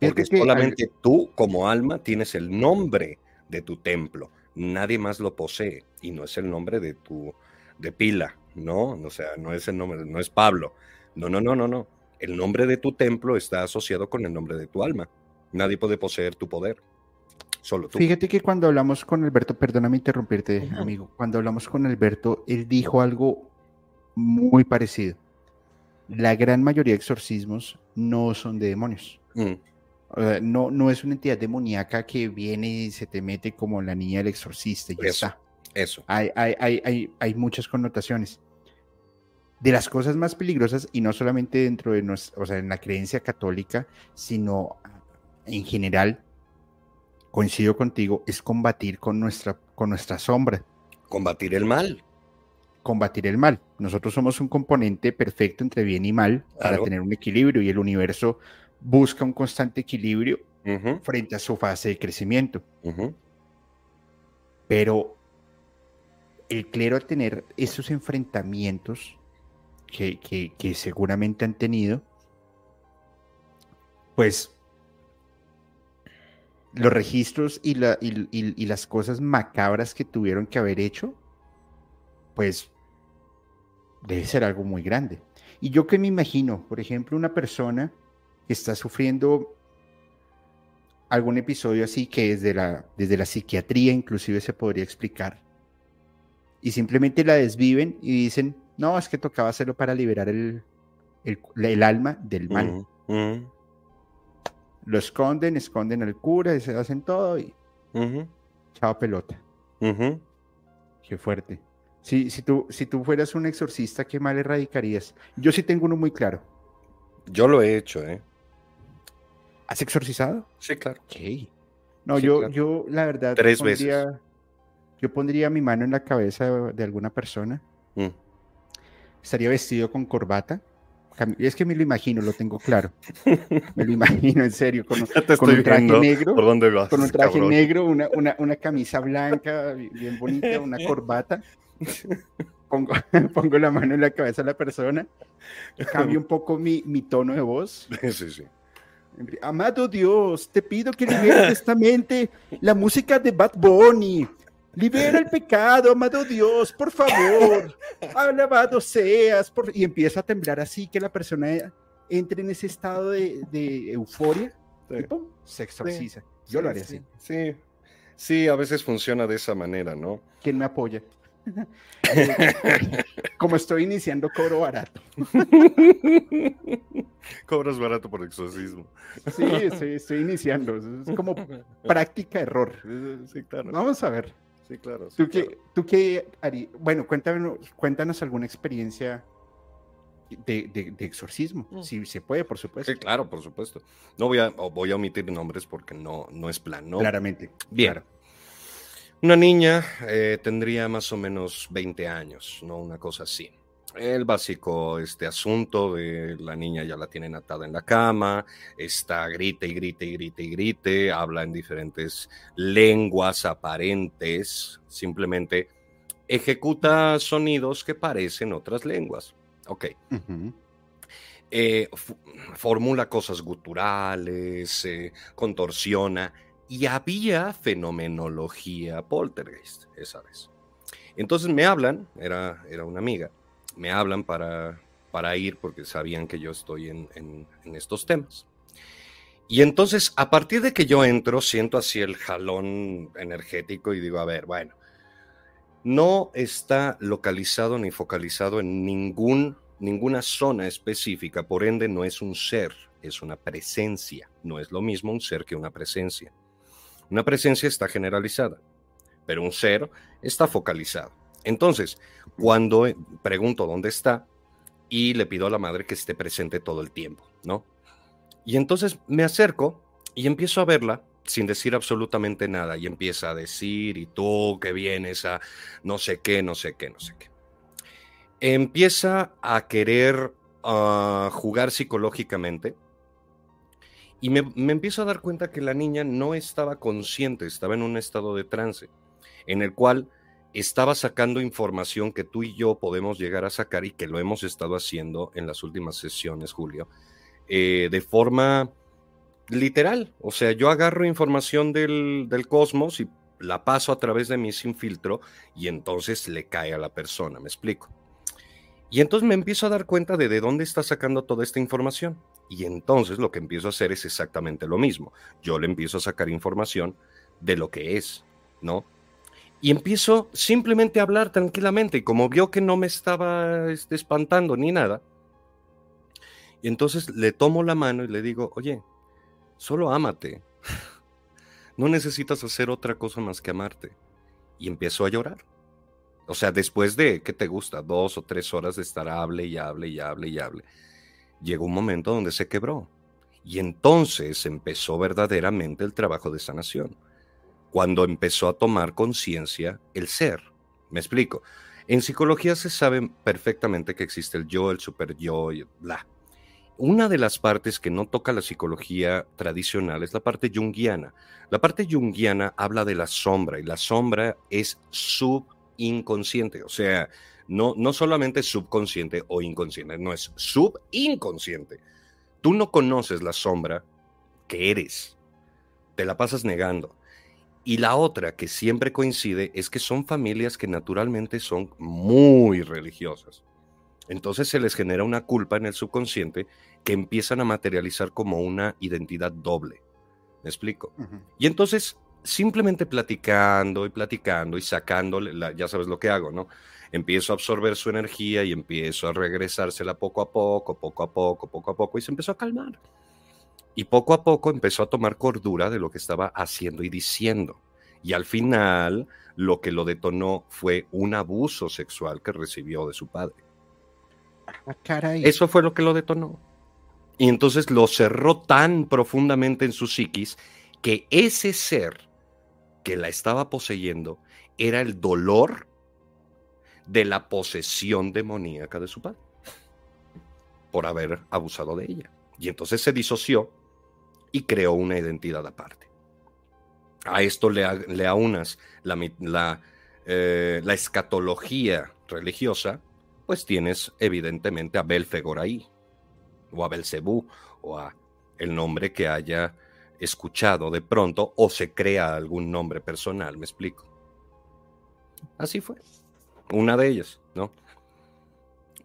Porque solamente tú como alma tienes el nombre de tu templo, nadie más lo posee y no es el nombre de tu de pila, no, o sea, no es el nombre, no es Pablo. No, no, no, no, no. El nombre de tu templo está asociado con el nombre de tu alma. Nadie puede poseer tu poder. Solo tú. Fíjate que cuando hablamos con Alberto, perdóname interrumpirte, amigo. Cuando hablamos con Alberto, él dijo algo muy parecido. La gran mayoría de exorcismos no son de demonios. Mm. no, no es una entidad demoníaca que viene y se te mete como la niña del exorcista y ya está. Eso. Hay, hay, hay, hay, muchas connotaciones. de las cosas más peligrosas, y no solamente dentro de nos, o sea, en la creencia católica, sino en general, coincido contigo, es combatir con nuestra, con nuestra sombra. Combatir el mal. Combatir el mal. Nosotros somos un componente perfecto entre bien y mal para tener un equilibrio y el universo busca un constante equilibrio frente a su fase de crecimiento. Pero el clero al tener esos enfrentamientos que, seguramente han tenido, pues los registros y, las cosas macabras que tuvieron que haber hecho, pues debe ser algo muy grande. Y yo que me imagino, por ejemplo, una persona que está sufriendo algún episodio así que desde la, desde la psiquiatría inclusive se podría explicar. Y simplemente la desviven y dicen, no, es que tocaba hacerlo para liberar el, el, alma del mal. Lo esconden, esconden al cura, y se hacen todo y chao pelota. Qué fuerte. Si, si, tú, si tú fueras un exorcista, ¿qué mal erradicarías? Yo sí tengo uno muy claro. Yo lo he hecho, ¿eh? ¿Has exorcizado? Sí, claro. No, yo, yo, la verdad. Tres veces. Yo pondría mi mano en la cabeza de, alguna persona. Mm. Estaría vestido con corbata es que me lo imagino, lo tengo claro. Me lo imagino, en serio, con, un traje negro. ¿Por dónde vas, con un traje negro, una, una, una, camisa blanca, bien bonita, una corbata. Pongo, pongo, la mano en la cabeza de la persona, cambio un poco mi, mi tono de voz. Sí, sí. Amado Dios, te pido que liberes esta mente la música de Bad Bunny, Libera el pecado, amado Dios, por favor. Alabado seas. Y empieza a temblar así que la persona entre en ese estado de, euforia y pum, se exorciza. Yo lo haría así. Sí, sí, a veces funciona de esa manera, ¿no? ¿Quién me apoya? Como estoy iniciando, cobro barato. Cobras barato por exorcismo. Sí, sí, estoy iniciando. Es como práctica error. Sí, claro. Vamos a ver. Sí, claro. ¿Tú, Qué, ¿Tú qué harías? Bueno, cuéntanos, cuéntanos alguna experiencia de, exorcismo, mm. si se puede, por supuesto. Sí, claro, por supuesto. No voy a, voy a omitir nombres porque no, no es plan, ¿no? Claramente. Bien. Una niña eh, tendría más o menos 20 años, ¿no? Una cosa así el básico este asunto de la niña ya la tienen atada en la cama, está grite y grite y grite y grite, habla en diferentes lenguas aparentes, simplemente ejecuta sonidos que parecen otras lenguas. Ok. Eh, formula cosas guturales, eh, contorsiona, y había fenomenología poltergeist esa vez. Entonces me hablan, era, era una amiga, me hablan para, para ir porque sabían que yo estoy en, estos temas. Y entonces, a partir de que yo entro, siento así el jalón energético y digo, a ver, bueno, no está localizado ni focalizado en ningún, ninguna zona específica, por ende no es un ser, es una presencia. No es lo mismo un ser que una presencia. Una presencia está generalizada, pero un ser está focalizado. Entonces, cuando eh, pregunto dónde está y le pido a la madre que esté presente todo el tiempo, ¿no? Y entonces me acerco y empiezo a verla sin decir absolutamente nada y empieza a decir, y tú que vienes a no sé qué, no sé qué, no sé qué. Empieza a querer ah, jugar psicológicamente y me, me empiezo a dar cuenta que la niña no estaba consciente, estaba en un estado de trance, en el cual estaba sacando información que tú y yo podemos llegar a sacar y que lo hemos estado haciendo en las últimas sesiones, Julio, eh, de forma literal. O sea, yo agarro información del, del, cosmos y la paso a través de mi sin filtro y entonces le cae a la persona, me explico. Y entonces me empiezo a dar cuenta de de dónde está sacando toda esta información. Y entonces lo que empiezo a hacer es exactamente lo mismo. Yo le empiezo a sacar información de lo que es, ¿no? Y empiezo simplemente a hablar tranquilamente. Y como vio que no me estaba este, espantando ni nada, y entonces le tomo la mano y le digo, oye, solo ámate. No necesitas hacer otra cosa más que amarte. Y empiezo a llorar. O sea, después de, ¿qué te gusta? Dos o tres horas de estar hable y hable y hable y hable. Llegó un momento donde se quebró. Y entonces empezó verdaderamente el trabajo de sanación. Cuando empezó a tomar conciencia el ser. Me explico. En psicología se sabe perfectamente que existe el yo, el super yo y bla. Una de las partes que no toca la psicología tradicional es la parte junguiana. La parte junguiana habla de la sombra y la sombra es subinconsciente, o sea, no, no solamente subconsciente o inconsciente, no es subinconsciente. Tú no conoces la sombra que eres, te la pasas negando. Y la otra que siempre coincide es que son familias que naturalmente son muy religiosas. Entonces se les genera una culpa en el subconsciente que empiezan a materializar como una identidad doble. ¿Me explico? Y entonces, simplemente platicando y platicando y sacándole, ya sabes lo que hago, ¿no? Empiezo a absorber su energía y empiezo a regresársela poco a poco, poco a poco, poco a poco, y se empezó a calmar. Y poco a poco empezó a tomar cordura de lo que estaba haciendo y diciendo. Y al final, lo que lo detonó fue un abuso sexual que recibió de su padre. Ah, Eso fue lo que lo detonó. Y entonces lo cerró tan profundamente en su psiquis que ese ser que la estaba poseyendo era el dolor de la posesión demoníaca de su padre por haber abusado de ella. Y entonces se disoció y creó una identidad aparte. A esto le, le aunas la, eh, la escatología religiosa, pues tienes evidentemente a Belfegor ahí, o a Belcebú, o a el nombre que haya escuchado de pronto, o se crea algún nombre personal, me explico. Así fue. Una de ellas, ¿no?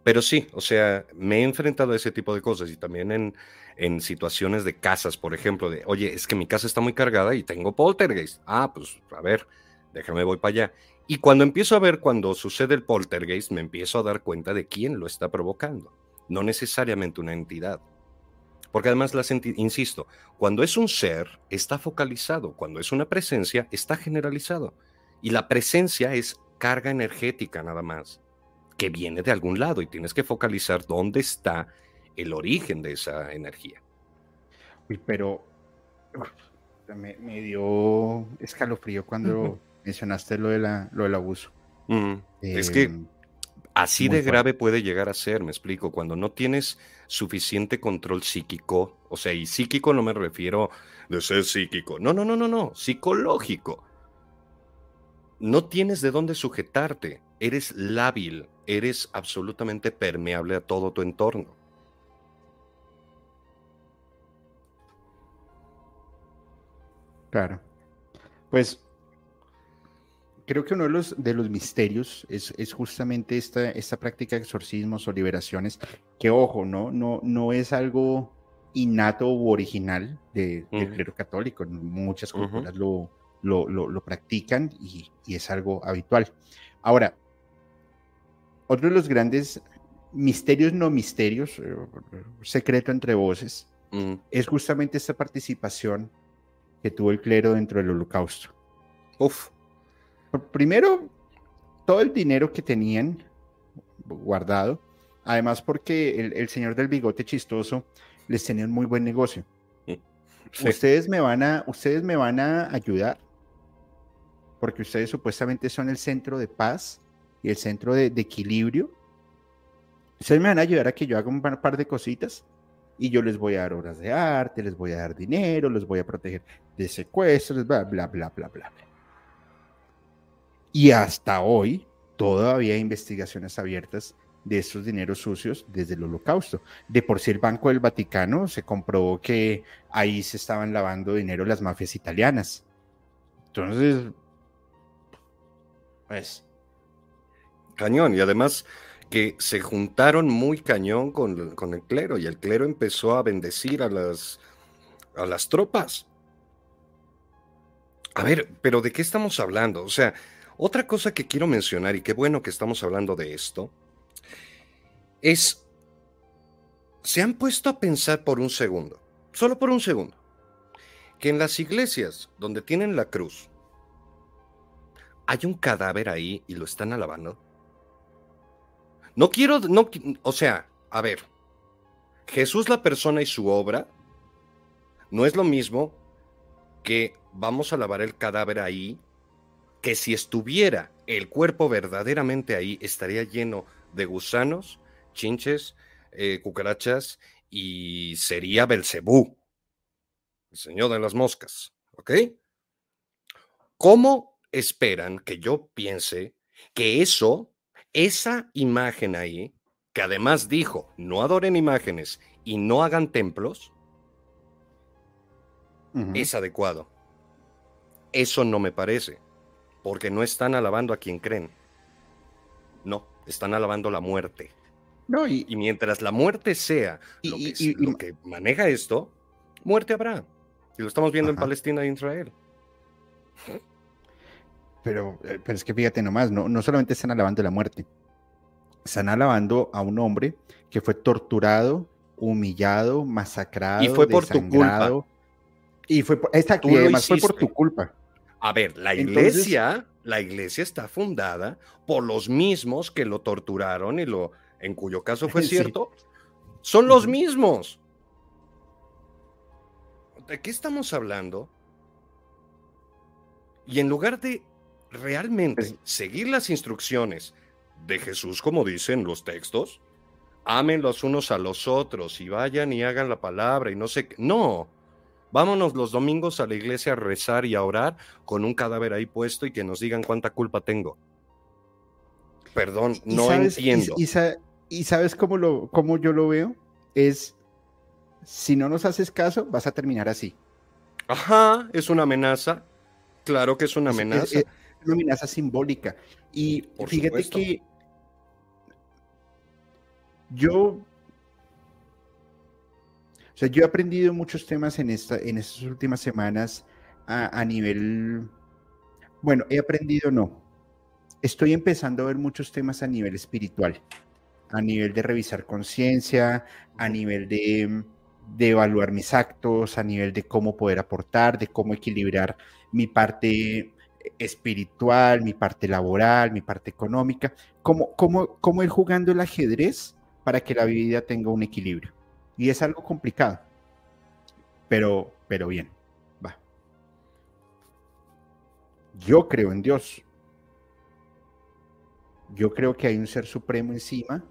Pero sí, o sea, me he enfrentado a ese tipo de cosas y también en, en situaciones de casas, por ejemplo, de, oye, es que mi casa está muy cargada y tengo poltergeist. Ah, pues a ver, déjame voy para allá. Y cuando empiezo a ver cuando sucede el poltergeist, me empiezo a dar cuenta de quién lo está provocando, no necesariamente una entidad. Porque además, las insisto, cuando es un ser, está focalizado, cuando es una presencia, está generalizado. Y la presencia es carga energética nada más, que viene de algún lado y tienes que focalizar dónde está el origen de esa energía. Uy, pero me, dio escalofrío cuando mencionaste lo, de la, lo del abuso. es que em, así de grave puede llegar a ser, me explico, cuando no tienes suficiente control psíquico, o sea, y psíquico no me refiero de ser psíquico, no, no, no, no, no, psicológico. No tienes de dónde sujetarte, eres lábil, eres absolutamente permeable a todo tu entorno. Claro. Pues creo que uno de los, de los misterios es, es justamente esta, esta práctica de exorcismos o liberaciones, que ojo, no, no, no es algo innato u original del clero católico. Muchas culturas lo, lo, lo, practican y, y, es algo habitual. Ahora, otro de los grandes misterios no misterios, eh, secreto entre voces, es justamente esta participación que tuvo el clero dentro del holocausto. Uf. Primero, todo el dinero que tenían guardado, además porque el, señor del bigote chistoso les tenía un muy buen negocio. Ustedes me van a, ustedes me van a ayudar, porque ustedes supuestamente son el centro de paz y el centro de, de equilibrio. Ustedes me van a ayudar a que yo haga un par de cositas y yo les voy a dar obras de arte, les voy a dar dinero, les voy a proteger de secuestros, bla, bla, bla, bla, bla. Y hasta hoy todavía hay investigaciones abiertas de estos dineros sucios desde el holocausto. De por sí el Banco del Vaticano se comprobó que ahí se estaban lavando dinero las mafias italianas. Entonces, pues... Cañón, y además que se juntaron muy cañón con, con, el clero y el clero empezó a bendecir a las, a las tropas. A ver, pero ¿de qué estamos hablando? O sea, otra cosa que quiero mencionar y qué bueno que estamos hablando de esto es, se han puesto a pensar por un segundo, solo por un segundo, que en las iglesias donde tienen la cruz, hay un cadáver ahí y lo están alabando. No quiero, no, o sea, a ver, Jesús la persona y su obra no es lo mismo que vamos a lavar el cadáver ahí, que si estuviera el cuerpo verdaderamente ahí, estaría lleno de gusanos, chinches, eh, cucarachas y sería Belcebú, el señor de las moscas, ¿ok? ¿Cómo esperan que yo piense que eso, esa imagen ahí, que además dijo, no adoren imágenes y no hagan templos, es adecuado? Eso no me parece, porque no están alabando a quien creen. No, están alabando la muerte. No, y, mientras la muerte sea lo, que, maneja esto, muerte habrá. Y lo estamos viendo en Palestina e Israel. Pero, eh, pero es que fíjate nomás, no, no solamente están alabando la muerte, están alabando a un hombre que fue torturado, humillado, masacrado. Y fue por tu culpa. Y fue por, y además fue por tu culpa. A ver, la iglesia, la iglesia está fundada por los mismos que lo torturaron y lo, en cuyo caso fue cierto, son los mismos. ¿De qué estamos hablando? Y en lugar de realmente seguir las instrucciones de Jesús, como dicen los textos, amen los unos a los otros y vayan y hagan la palabra y no sé qué. No, vámonos los domingos a la iglesia a rezar y a orar con un cadáver ahí puesto y que nos digan cuánta culpa tengo. Perdón, no entiendo. Y, sabes cómo, lo, cómo yo lo veo? Es, si no nos haces caso, vas a terminar así. Ajá, es una amenaza. Claro que es una amenaza. Es, una amenaza simbólica. Y fíjate que yo o sea, yo he aprendido muchos temas en, esta, en estas últimas semanas a, nivel, bueno, he aprendido no, estoy empezando a ver muchos temas a nivel espiritual, a nivel de revisar conciencia, a nivel de, de, evaluar mis actos, a nivel de cómo poder aportar, de cómo equilibrar mi parte espiritual, mi parte laboral, mi parte económica, cómo, cómo, cómo ir jugando el ajedrez para que la vida tenga un equilibrio. Y es algo complicado. Pero, pero bien, va. Yo creo en Dios. Yo creo que hay un ser supremo encima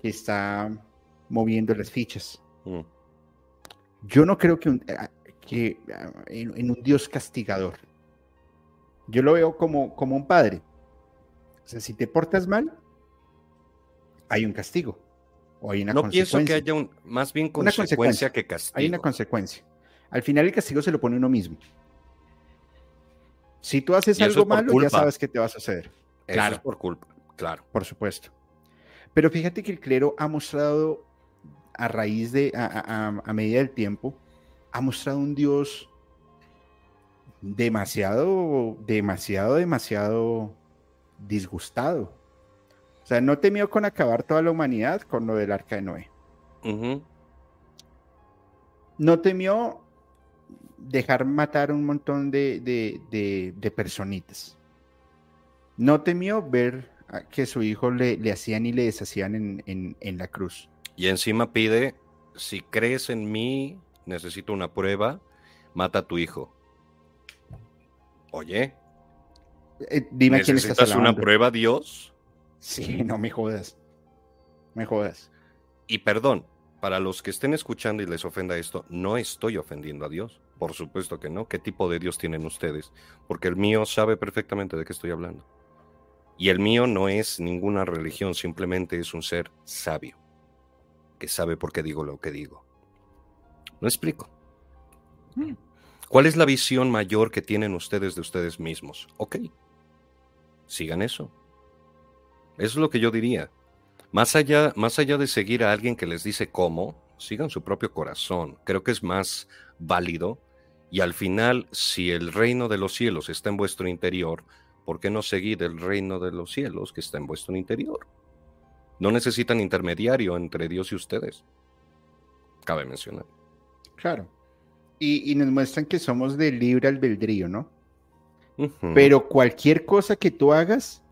que está moviendo las fichas. Mm. Yo no creo que, que en, un Dios castigador. Yo lo veo como, como un padre. O sea, si te portas mal, hay un castigo no pienso que haya un, más bien consecuencia, que castigo. Hay una consecuencia. Al final el castigo se lo pone uno mismo. Si tú haces algo malo, ya sabes que te va a suceder. Claro. por culpa, claro. Por supuesto. Pero fíjate que el clero ha mostrado, a raíz de, a, a medida del tiempo, ha mostrado un Dios demasiado, demasiado, demasiado disgustado o sea, no temió con acabar toda la humanidad con lo del arca de Noé. No temió dejar matar un montón de, personitas. No temió ver que su hijo le, hacían y le deshacían en, en, la cruz. Y encima pide, si crees en mí, necesito una prueba, mata a tu hijo. Oye, eh, dime quién estás una prueba, Dios? Sí, no me jodas. Me jodas. Y perdón, para los que estén escuchando y les ofenda esto, no estoy ofendiendo a Dios. Por supuesto que no. ¿Qué tipo de Dios tienen ustedes? Porque el mío sabe perfectamente de qué estoy hablando. Y el mío no es ninguna religión, simplemente es un ser sabio, que sabe por qué digo lo que digo. ¿No explico? Mm. ¿Cuál es la visión mayor que tienen ustedes de ustedes mismos? Ok, sigan eso. Eso es lo que yo diría. Más allá, más allá de seguir a alguien que les dice cómo, sigan su propio corazón. Creo que es más válido. Y al final, si el reino de los cielos está en vuestro interior, ¿por qué no seguir el reino de los cielos que está en vuestro interior? No necesitan intermediario entre Dios y ustedes. Cabe mencionar. Claro. Y, y nos muestran que somos de libre albedrío, ¿no? Pero cualquier cosa que tú hagas...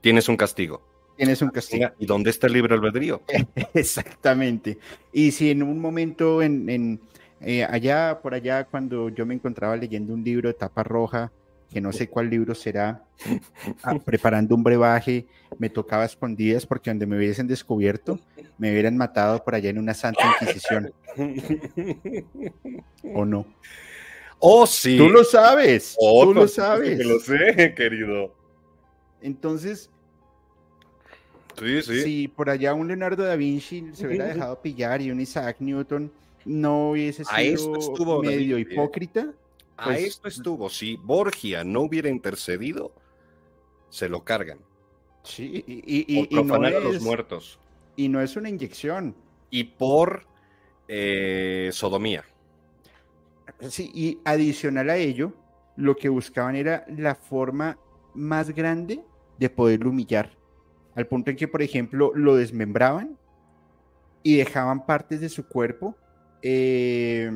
Tienes un castigo. Tienes un castigo. ¿Y dónde está el libre albedrío? Exactamente. Y si en un momento, en, eh, allá, por allá, cuando yo me encontraba leyendo un libro de tapa roja, que no sé cuál libro será, ah, preparando un brebaje, me tocaba escondidas porque donde me hubiesen descubierto, me hubieran matado por allá en una santa inquisición. ¿O no? Oh, sí. Tú lo sabes. Oh, tú lo sabes. lo sé, querido. Entonces, sí, sí. si por allá un Leonardo da Vinci se hubiera dejado pillar y un Isaac Newton no hubiese sido medio hipócrita. A pues, esto estuvo. Si Borgia no hubiera intercedido, se lo cargan. Sí, y, por a los muertos. Y no es una inyección. Y por eh, sodomía. Sí, y adicional a ello, lo que buscaban era la forma más grande de poderlo humillar. Al punto en que, por ejemplo, lo desmembraban y dejaban partes de su cuerpo eh,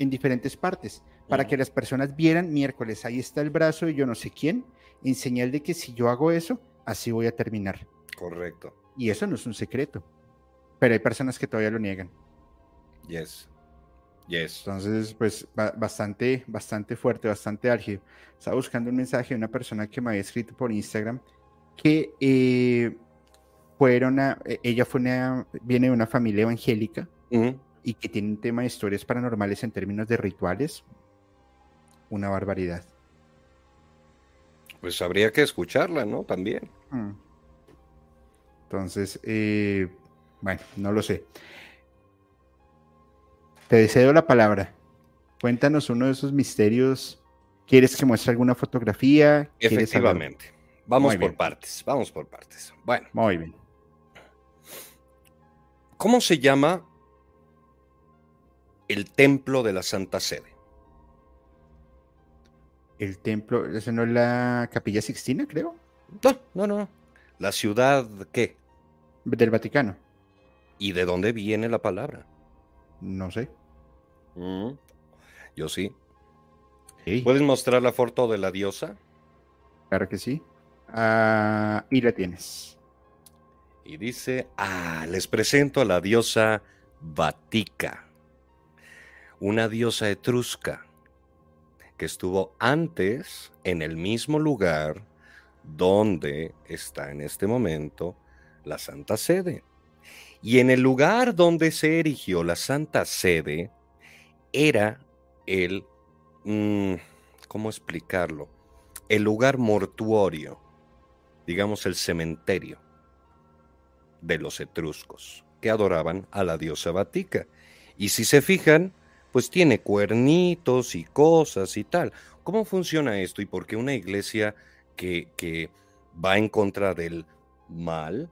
en diferentes partes para que las personas vieran miércoles, ahí está el brazo de yo no sé quién, en señal de que si yo hago eso, así voy a terminar. Correcto. Y eso no es un secreto, pero hay personas que todavía lo niegan. Yes. Yes. Entonces, pues bastante, bastante fuerte, bastante álgido. Estaba buscando un mensaje de una persona que me había escrito por Instagram que eh, fueron a, e, ella fue una, viene de una familia evangélica y que tiene un tema de historias paranormales en términos de rituales, una barbaridad. Pues habría que escucharla, ¿no? También. Mm. Entonces, eh, bueno, no lo sé. Te deseo la palabra. Cuéntanos uno de esos misterios. ¿Quieres que muestre alguna fotografía? Efectivamente. Vamos por partes, vamos por partes. Bueno. Muy bien. ¿Cómo se llama el templo de la Santa Sede. El templo, ¿eso no es la Capilla Sixtina, creo? No, no, no. ¿La ciudad qué? Del Vaticano. ¿Y de dónde viene la palabra? No sé. Mm, yo sí. ¿Puedes mostrar la foto de la diosa? Claro que sí. Ah, y la tienes. Y dice, ah, les presento a la diosa Vatica una diosa etrusca que estuvo antes en el mismo lugar donde está en este momento la Santa Sede. Y en el lugar donde se erigió la Santa Sede era el, mm, ¿cómo explicarlo? El lugar mortuorio, digamos el cementerio de los etruscos, que adoraban a la diosa Vatica. Y si se fijan, pues tiene cuernitos y cosas y tal. ¿Cómo funciona esto y por qué una iglesia que, que va en contra del mal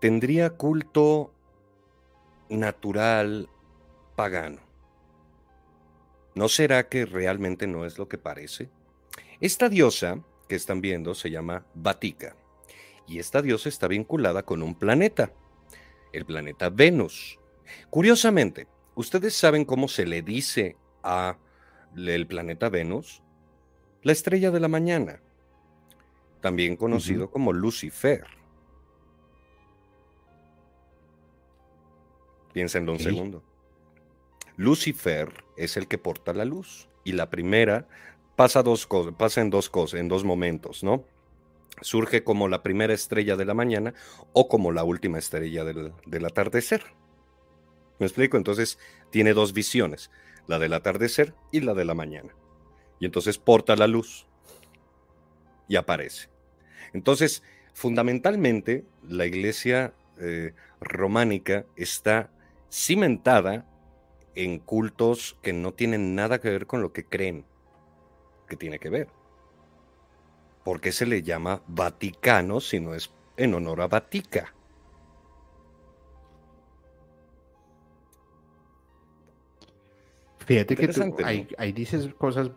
tendría culto natural pagano? ¿No será que realmente no es lo que parece? Esta diosa que están viendo se llama Vatica y esta diosa está vinculada con un planeta, el planeta Venus. Curiosamente, ¿Ustedes saben cómo se le dice a el planeta Venus? La estrella de la mañana, también conocido como Lucifer. Piénsenlo un segundo. Lucifer es el que porta la luz y la primera pasa dos pasa en dos cosas, en dos momentos, ¿no? Surge como la primera estrella de la mañana o como la última estrella del, del atardecer. ¿Me explico? Entonces tiene dos visiones, la del atardecer y la de la mañana. Y entonces porta la luz y aparece. Entonces, fundamentalmente, la iglesia eh, románica está cimentada en cultos que no tienen nada que ver con lo que creen que tiene que ver. ¿Por qué se le llama Vaticano si no es en honor a Vatica? Fíjate que tú, ahí, dices cosas,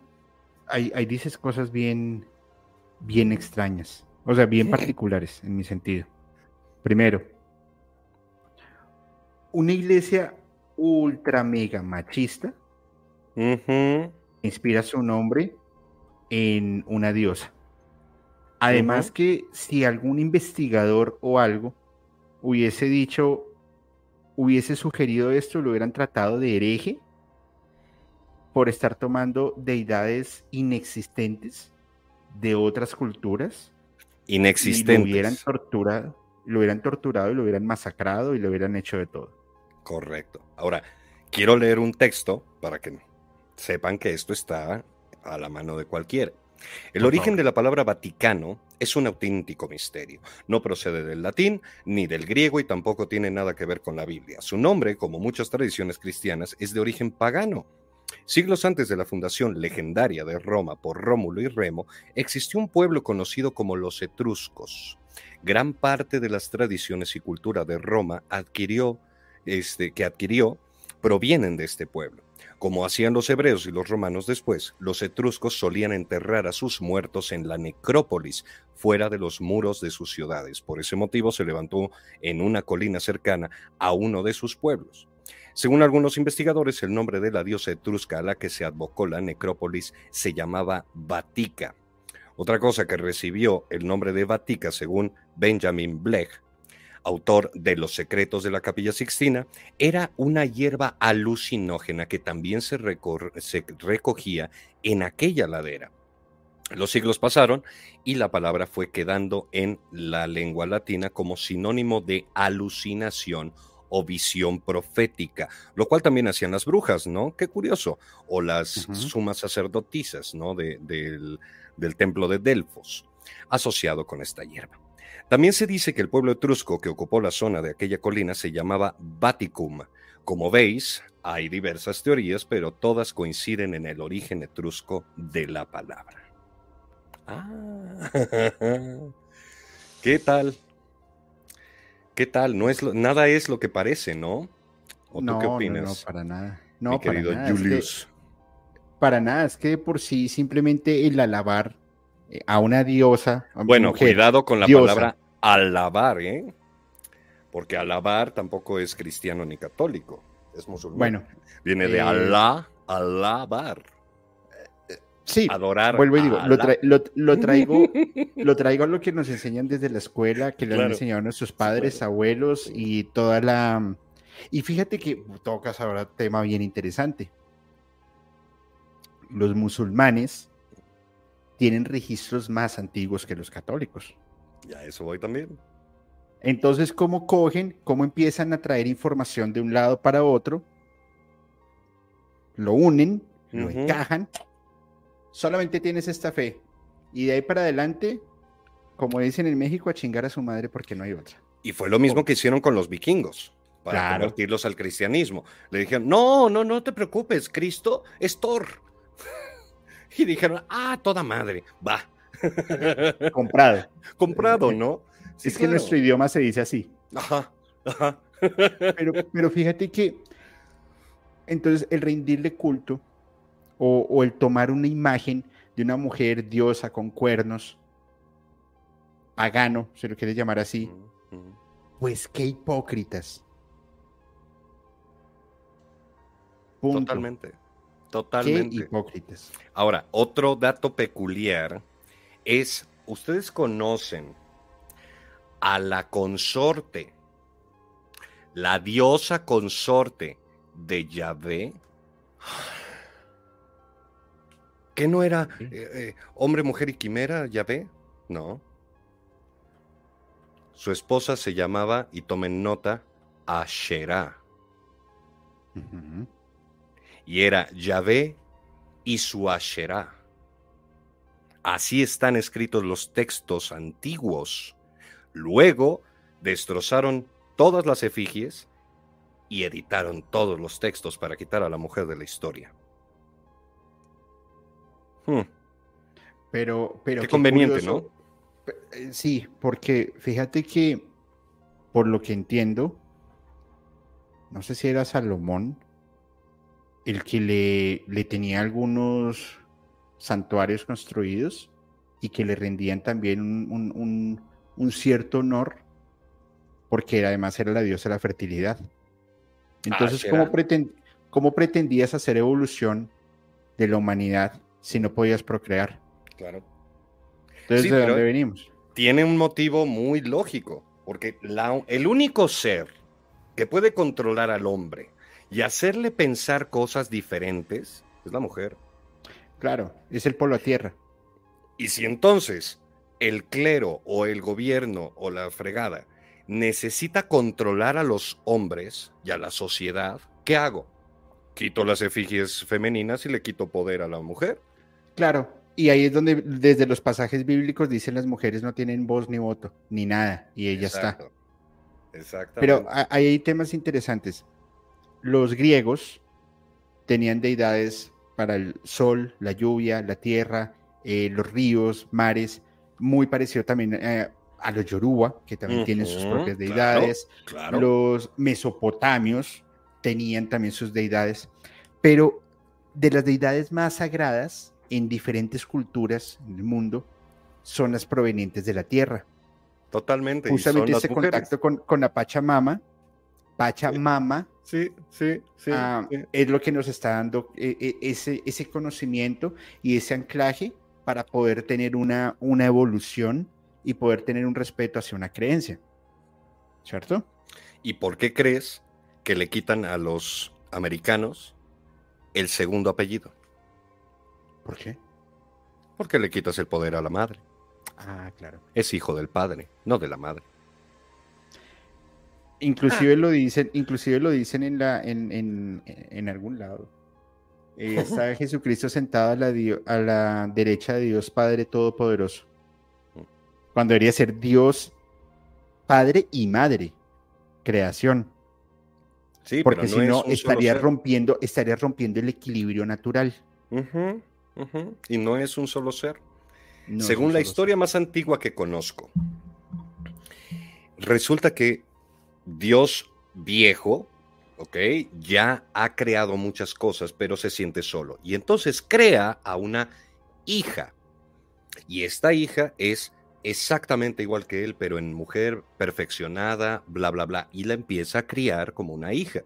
ahí, dices cosas bien, bien extrañas, o sea, bien particulares en mi sentido. Primero, una iglesia ultra mega machista, inspira su nombre en una diosa. Además que si algún investigador o algo hubiese dicho, hubiese sugerido esto, lo hubieran tratado de hereje por estar tomando deidades inexistentes de otras culturas. Inexistentes. Y lo hubieran torturado, lo hubieran torturado y lo hubieran masacrado y lo hubieran hecho de todo. Correcto. Ahora, quiero leer un texto para que sepan que esto está a la mano de cualquiera. El origen de la palabra Vaticano es un auténtico misterio. No procede del latín ni del griego y tampoco tiene nada que ver con la Biblia. Su nombre, como muchas tradiciones cristianas, es de origen pagano. Siglos antes de la fundación legendaria de Roma por Rómulo y Remo, existió un pueblo conocido como los etruscos. Gran parte de las tradiciones y cultura de Roma adquirió, este, que adquirió provienen de este pueblo. Como hacían los hebreos y los romanos después, los etruscos solían enterrar a sus muertos en la necrópolis, fuera de los muros de sus ciudades. Por ese motivo se levantó en una colina cercana a uno de sus pueblos. Según algunos investigadores, el nombre de la diosa etrusca a la que se advocó la necrópolis se llamaba Vatica. Otra cosa que recibió el nombre de Vatica, según Benjamin Blech, autor de Los secretos de la capilla sixtina, era una hierba alucinógena que también se, recogía en aquella ladera. Los siglos pasaron y la palabra fue quedando en la lengua latina como sinónimo de alucinación o visión profética, lo cual también hacían las brujas, ¿no? Qué curioso. O las sumas sacerdotisas, ¿no? del, del templo de Delfos, asociado con esta hierba. También se dice que el pueblo etrusco que ocupó la zona de aquella colina se llamaba Baticum. Como veis, hay diversas teorías, pero todas coinciden en el origen etrusco de la palabra. Ah, ¿qué tal? ¿Qué tal? No es nada es lo que parece, ¿no? ¿O tú qué opinas? No, no, para nada. No, para nada. Julius. para nada, es que por sí simplemente el alabar eh, a una diosa. bueno, cuidado con la palabra alabar, ¿eh? Porque alabar tampoco es cristiano ni católico, es musulmán. Bueno, viene de eh, Alá, alabar. Sí, adorar. Vuelvo y digo, lo, traigo, lo traigo a lo que nos enseñan desde la escuela, que le han enseñado a nuestros padres, abuelos y toda la. Y fíjate que tocas ahora tema bien interesante. Los musulmanes tienen registros más antiguos que los católicos. Ya eso voy también. Entonces, ¿cómo cogen? ¿Cómo empiezan a traer información de un lado para otro? Lo unen, lo encajan. Solamente tienes esta fe. Y de ahí para adelante, como dicen en México, a chingar a su madre porque no hay otra. Y fue lo mismo que hicieron con los vikingos para convertirlos al cristianismo. Le dijeron, no, no, no te preocupes, Cristo es Thor. y dijeron, ah, toda madre, va. Comprado. Comprado, ¿no? es que nuestro idioma se dice así. Ajá, ajá. pero, pero fíjate que entonces el rendirle culto o, el tomar una imagen de una mujer diosa con cuernos, pagano, si lo quieres llamar así, pues qué hipócritas. Totalmente. Totalmente. Qué hipócritas. Ahora, otro dato peculiar es, ustedes conocen a la consorte, la diosa consorte de Yahvé. ¿Qué no era eh, eh, hombre, mujer y quimera, Yahvé? No. Su esposa se llamaba, y tomen nota, Asherah y era Yahvé y su Asherah. Así están escritos los textos antiguos. Luego destrozaron todas las efigies y editaron todos los textos para quitar a la mujer de la historia. Hmm. Pero, pero qué, conveniente, ¿no? Eh, sí, porque fíjate que, por lo que entiendo, no sé si era Salomón, el que le, le tenía algunos santuarios construidos y que le rendían también un, cierto honor, porque además era la diosa de la fertilidad. Entonces, ¿cómo, pretendías hacer evolución de la humanidad si no podías procrear. Claro. Entonces, Sí, ¿de dónde venimos? Tiene un motivo muy lógico, porque la- el único ser que puede controlar al hombre y hacerle pensar cosas diferentes es la mujer. Claro, es el polo a tierra. Y si entonces el clero o el gobierno o la fregada necesita controlar a los hombres y a la sociedad, ¿qué hago? Quito las efigies femeninas y le quito poder a la mujer. Claro, y ahí es donde desde los pasajes bíblicos dicen las mujeres no tienen voz ni voto, ni nada, y ella está. Exacto. Exactamente. Pero ahí hay temas interesantes. Los griegos tenían deidades para el sol, la lluvia, la tierra, eh, los ríos, mares, muy parecido también eh, a los yoruba, que también tienen sus propias claro, deidades. claro. Los mesopotamios tenían también sus deidades, pero de las deidades más sagradas en diferentes culturas en el mundo son las provenientes de la tierra Totalmente. justamente ese mujeres. contacto con, con la Pachamama, Pachamama, Sí, sí, sí. ah, sí. es lo que nos está dando eh, eh, ese, ese conocimiento y ese anclaje para poder tener una, una evolución y poder tener un respeto hacia una creencia. ¿Cierto? ¿Y por qué crees que le quitan a los americanos el segundo apellido? ¿Por qué? Porque le quitas el poder a la madre. Ah, claro. Es hijo del padre, no de la madre. Inclusive lo dicen, inclusive lo dicen en la, en, en, en algún lado. Eh, está Jesucristo sentado a la, a la derecha de Dios Padre Todopoderoso. Cuando debería ser Dios Padre y Madre, creación. Sí, Porque pero si no, estaría rompiendo, estaría rompiendo el equilibrio natural. Y no es un solo ser. No Según la historia más antigua que conozco, resulta que Dios viejo, ¿ok? Ya ha creado muchas cosas, pero se siente solo. Y entonces crea a una hija. Y esta hija es exactamente igual que él, pero en mujer perfeccionada, bla, bla, bla. Y la empieza a criar como una hija.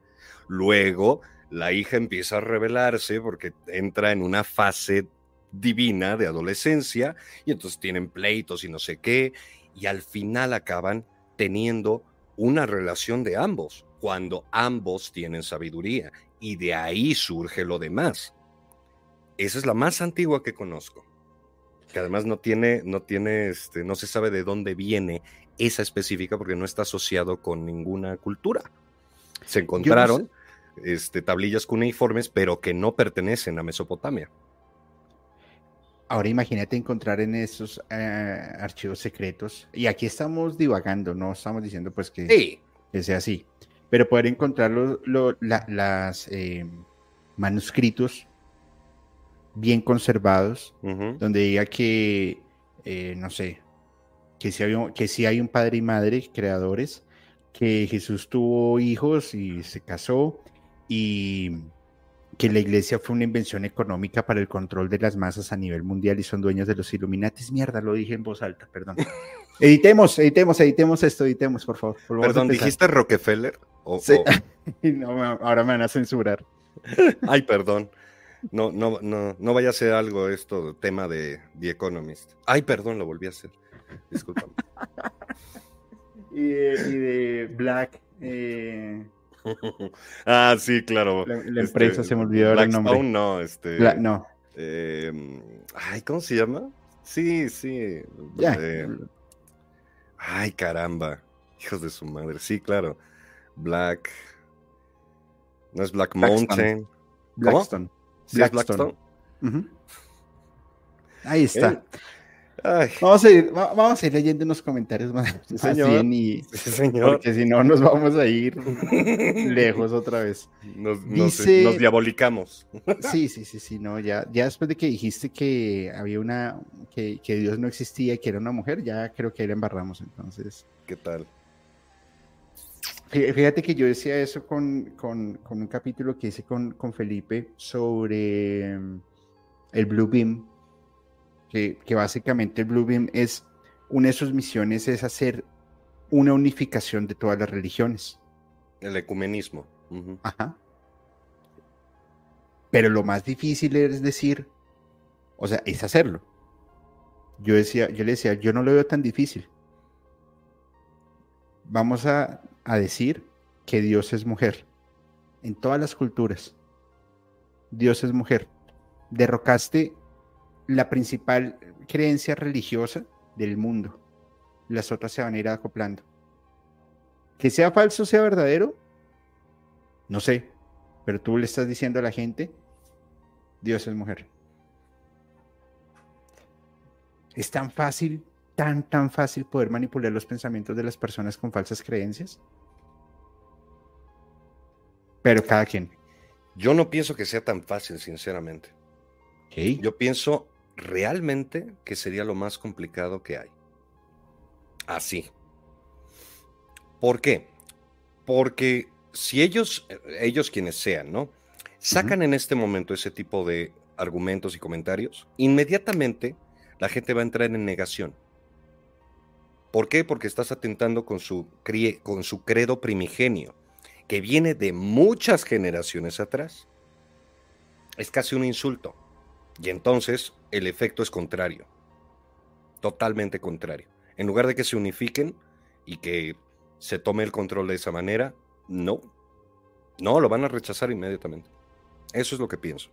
Luego, la hija empieza a rebelarse porque entra en una fase divina de adolescencia y entonces tienen pleitos y no sé qué, y al final acaban teniendo una relación de ambos, cuando ambos tienen sabiduría, y de ahí surge lo demás. Esa es la más antigua que conozco, que además no tiene, no tiene, este, no se sabe de dónde viene esa específica porque no está asociado con ninguna cultura. Se encontraron este, tablillas cuneiformes, pero que no pertenecen a Mesopotamia. Ahora imagínate encontrar en esos eh, archivos secretos, y aquí estamos divagando, no estamos diciendo pues que, Sí, que sea así, pero poder encontrar los lo- la- las eh, manuscritos bien conservados, donde diga que, eh, no sé, que si, que sí hay un padre y madre creadores, que Jesús tuvo hijos y se casó, y que la iglesia fue una invención económica para el control de las masas a nivel mundial y son dueños de los Illuminatis. Mierda, lo dije en voz alta, perdón. editemos, editemos, editemos esto, editemos, por favor. A Perdón. ¿dijiste Rockefeller? O- Sí. o- No, ahora me van a censurar. Ay, perdón. No, no, no, no vaya a ser algo esto, tema de The Economist. Ay, perdón, lo volví a hacer. Discúlpame. Y de, y de Black, eh, ah, sí, claro. la, la Este, empresa, se me olvidó el nombre. Blackstone, no, este. No, eh, ay, ¿cómo se llama? Sí, sí. eh, ay, caramba. Hijos de su madre. Sí, claro. Black. No es Black Blackstone. Mountain. Blackstone. ¿Sí es Blackstone. Blackstone? Ujú. Ahí está. Ay, Vamos a ir, va- vamos a ir leyendo unos comentarios más, Sí, señor. bien y sí, señor. porque si no nos vamos a ir lejos otra vez. Nos, nos- Dice- nos diabolicamos. Sí, sí, sí, sí, no, ya, ya después de que dijiste que había una, que, que Dios no existía y que era una mujer, ya creo que ahí la embarramos, entonces. ¿Qué tal? Fí- Fíjate que yo decía eso con, con- con un capítulo que hice con, con Felipe sobre mm, el Blue Beam, que, que básicamente el Blue Beam es, una de sus misiones es hacer una unificación de todas las religiones. El ecumenismo. Ajá. Pero lo más difícil es decir, o sea, es hacerlo. Yo decía, yo le decía, yo no lo veo tan difícil. Vamos a, a decir que Dios es mujer. En todas las culturas. Dios es mujer. Derrocaste la principal creencia religiosa del mundo. Las otras se van a ir acoplando. Que sea falso, sea verdadero, no sé, pero tú le estás diciendo a la gente, Dios es mujer. Es tan fácil, tan, tan fácil poder manipular los pensamientos de las personas con falsas creencias. Pero cada quien. Yo no pienso que sea tan fácil, sinceramente. Yo pienso realmente que sería lo más complicado que hay. Así. ¿Por qué? Porque si ellos, ellos quienes sean, ¿no? Sacan en este momento ese tipo de argumentos y comentarios, inmediatamente la gente va a entrar en negación. ¿Por qué? Porque estás atentando con su, con su credo primigenio, que viene de muchas generaciones atrás. Es casi un insulto. Y entonces el efecto es contrario, totalmente contrario. En lugar de que se unifiquen y que se tome el control de esa manera, no, no, lo van a rechazar inmediatamente. Eso es lo que pienso.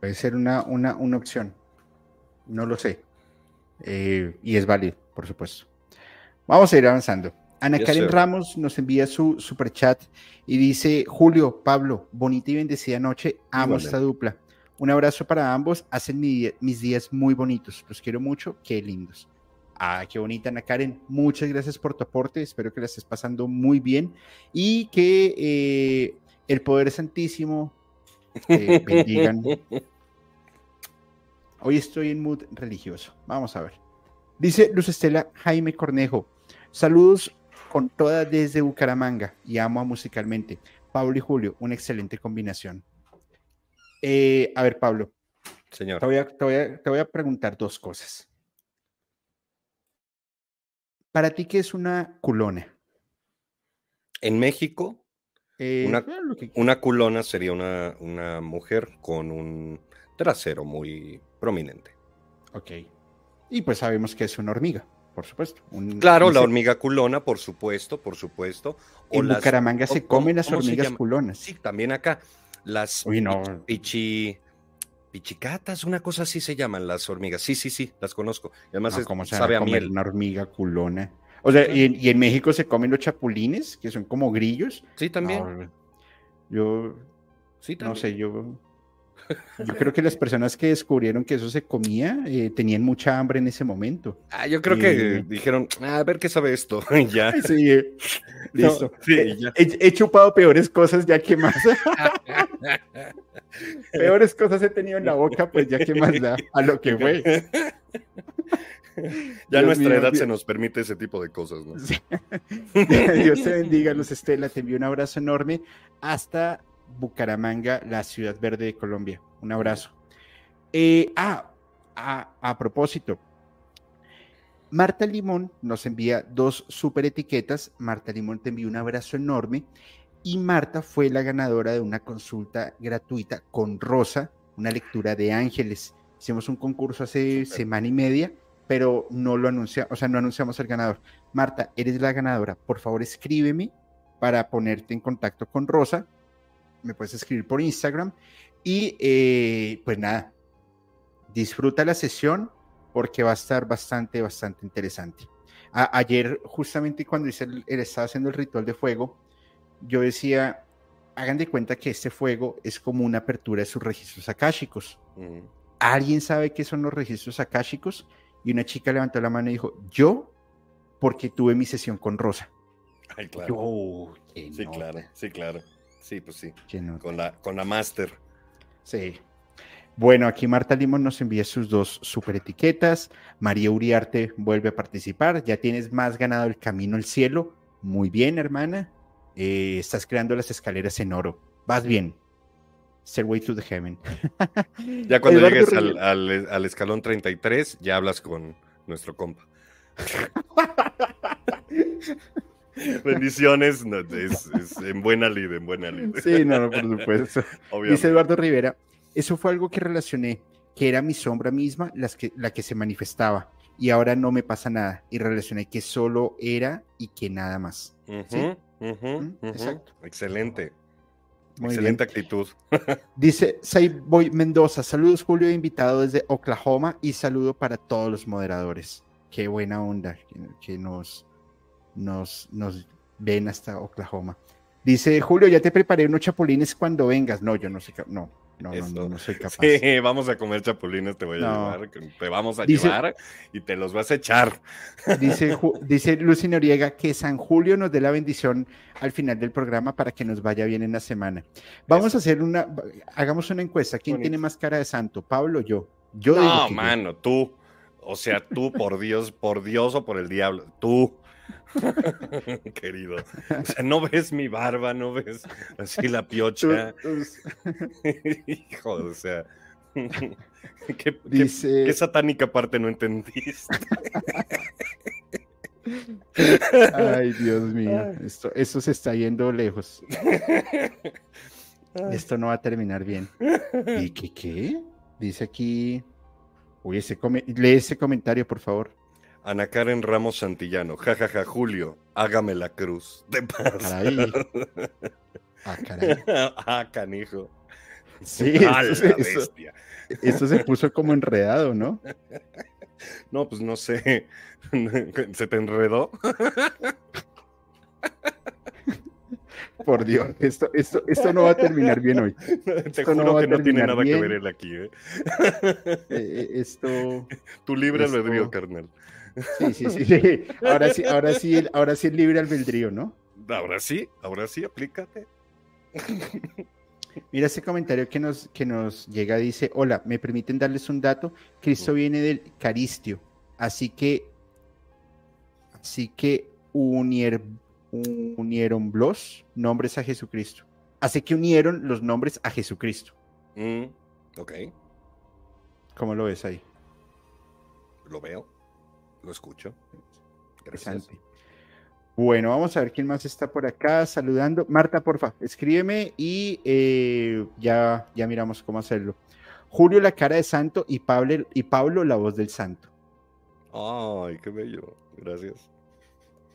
Puede ser una, una, una opción, no lo sé. Eh, y es válido, por supuesto. Vamos a ir avanzando. Ana Karen Ramos nos envía su super chat y dice: Julio, Pablo, bonita y bendecida noche. Amo esta dupla. Un abrazo para ambos. Hacen mis días muy bonitos. Los quiero mucho. Qué lindos. Ah, qué bonita, Ana Karen. Muchas gracias por tu aporte. Espero que la estés pasando muy bien y que eh, el Poder Santísimo eh, bendigan. Hoy estoy en mood religioso. Vamos a ver. Dice Luz Estela Jaime Cornejo. Saludos con toda desde Bucaramanga y amo a musicalmente. Pablo y Julio, una excelente combinación. Eh, a ver, Pablo. Señor. Te voy, a, preguntar dos cosas. ¿Para ti qué es una culona? En México, eh, una, culona sería una, una, mujer con un trasero muy prominente. Ok. Y pues sabemos que es una hormiga, por supuesto. claro, la hormiga culona, por supuesto, por supuesto. en Bucaramanga se comen las hormigas culonas. Sí, también acá. Las pichi, pichicatas, una cosa así se llaman las hormigas. Sí, sí, sí, las conozco. además sabe a miel. Una hormiga culona. O sea, y, en México se comen los chapulines, que son como grillos. Sí, también. yo, sí, también. no sé, yo yo creo que las personas que descubrieron que eso se comía eh, tenían mucha hambre en ese momento. Ah, yo creo que dijeron, ah, a ver qué sabe esto. ya. Sí, eh, listo. He, chupado peores cosas, ya que más. peores cosas he tenido en la boca, pues ya que más da a lo que fue. Ya nuestra edad se nos permite ese tipo de cosas, ¿no? Dios te bendiga, Luz Estela. Te envío un abrazo enorme hasta Bucaramanga, la ciudad verde de Colombia. Un abrazo. Eh, ah, a, propósito, Marta Limón nos envía dos super etiquetas. Marta Limón te envía un abrazo enorme. Y Marta fue la ganadora de una consulta gratuita con Rosa, una lectura de ángeles. Hicimos un concurso hace semana y media, pero no lo anunciamos, o sea, no anunciamos el ganador. Marta, eres la ganadora. Por favor, escríbeme para ponerte en contacto con Rosa me puedes escribir por Instagram. Y eh, pues nada, disfruta la sesión porque va a estar bastante, bastante interesante. ayer, justamente cuando hice el, estaba haciendo el ritual de fuego, yo decía, hagan de cuenta que este fuego es como una apertura de sus registros akáshicos. ¿Alguien sabe qué son los registros akáshicos? Y una chica levantó la mano y dijo, yo, porque tuve mi sesión con Rosa. Ay, claro. sí, claro, sí, claro. Sí, pues sí. Con la, con la Master. Sí. Bueno, aquí Marta Limón nos envía sus dos super etiquetas. María Uriarte vuelve a participar. Ya tienes más ganado el camino al cielo. Muy bien, hermana. Eh, estás creando las escaleras en oro. Vas bien. Stairway to the Heaven. Ya cuando llegues al, al, al, escalón 33, ya hablas con nuestro compa. Bendiciones, no, es, es en buena lid, en buena lid. Sí, no, no, por supuesto. Dice Obviamente. Eduardo Rivera, eso fue algo que relacioné, que era mi sombra misma las que, la que se manifestaba y ahora no me pasa nada y relacioné que solo era y que nada más. ¿sí? exacto. Excelente. Muy Excelente bien. actitud. Dice Saiboy Mendoza, saludos Julio, invitado desde Oklahoma y saludo para todos los moderadores. Qué buena onda que, que nos, nos, nos ven hasta Oklahoma. Dice Julio, ya te preparé unos chapulines cuando vengas. No, yo no sé, no, no, no, no, no soy capaz. Sí, vamos a comer chapulines, te voy a No. llevar, te vamos a Dice- llevar y te los vas a echar. Dice, dice Lucy Noriega que San Julio nos dé la bendición al final del programa para que nos vaya bien en la semana. Vamos a hacer una, hagamos una encuesta. ¿Quién Bonito. tiene más cara de santo? ¿Pablo o yo? Yo digo No, yo. mano, tú. O sea, tú, por Dios, por Dios o por el diablo. Tú. Querido. O sea, no ves mi barba, no ves así la piocha. Hijo, o sea. ¿Qué, qué- dice, qué satánica parte no entendiste? ay Dios mío, esto, esto se está yendo lejos. Esto no va a terminar bien. ¿Y qué qué? Dice aquí, uy, ese come- lee ese comentario, por favor. Ana Karen Ramos Santillano. Ja, ja, ja, Julio, hágame la cruz. De paz. Caray. Ah, caray. ah, canijo. Sí, A eso, eso- bestia. esto se puso como enredado, ¿no? No, pues no sé. ¿Se te enredó? Por Dios, esto, esto, esto no va a terminar bien hoy. Te Esto no juro va a que no tiene nada que ver él aquí, ¿eh? Eh, eh, esto, Tu libre Esto- albedrío, carnal. Sí, sí, sí, sí. Ahora sí, ahora sí, el- ahora sí el libre albedrío, ¿no? Ahora sí, ahora sí, aplícate. Mira ese comentario que nos, que nos llega, dice, hola, ¿me permiten darles un dato? Cristo viene del Caristio, así que, así que unier, unieron los nombres a Jesucristo. Así que unieron los nombres a Jesucristo. Mm, ok, ¿Cómo lo ves ahí? lo veo, lo escucho. Gracias. Bueno, vamos a ver quién más está por acá saludando. Marta, porfa, escríbeme y eh, ya, ya miramos cómo hacerlo. Julio, la cara de santo y Pablo, y Pablo, la voz del santo. Ay, qué bello. Gracias.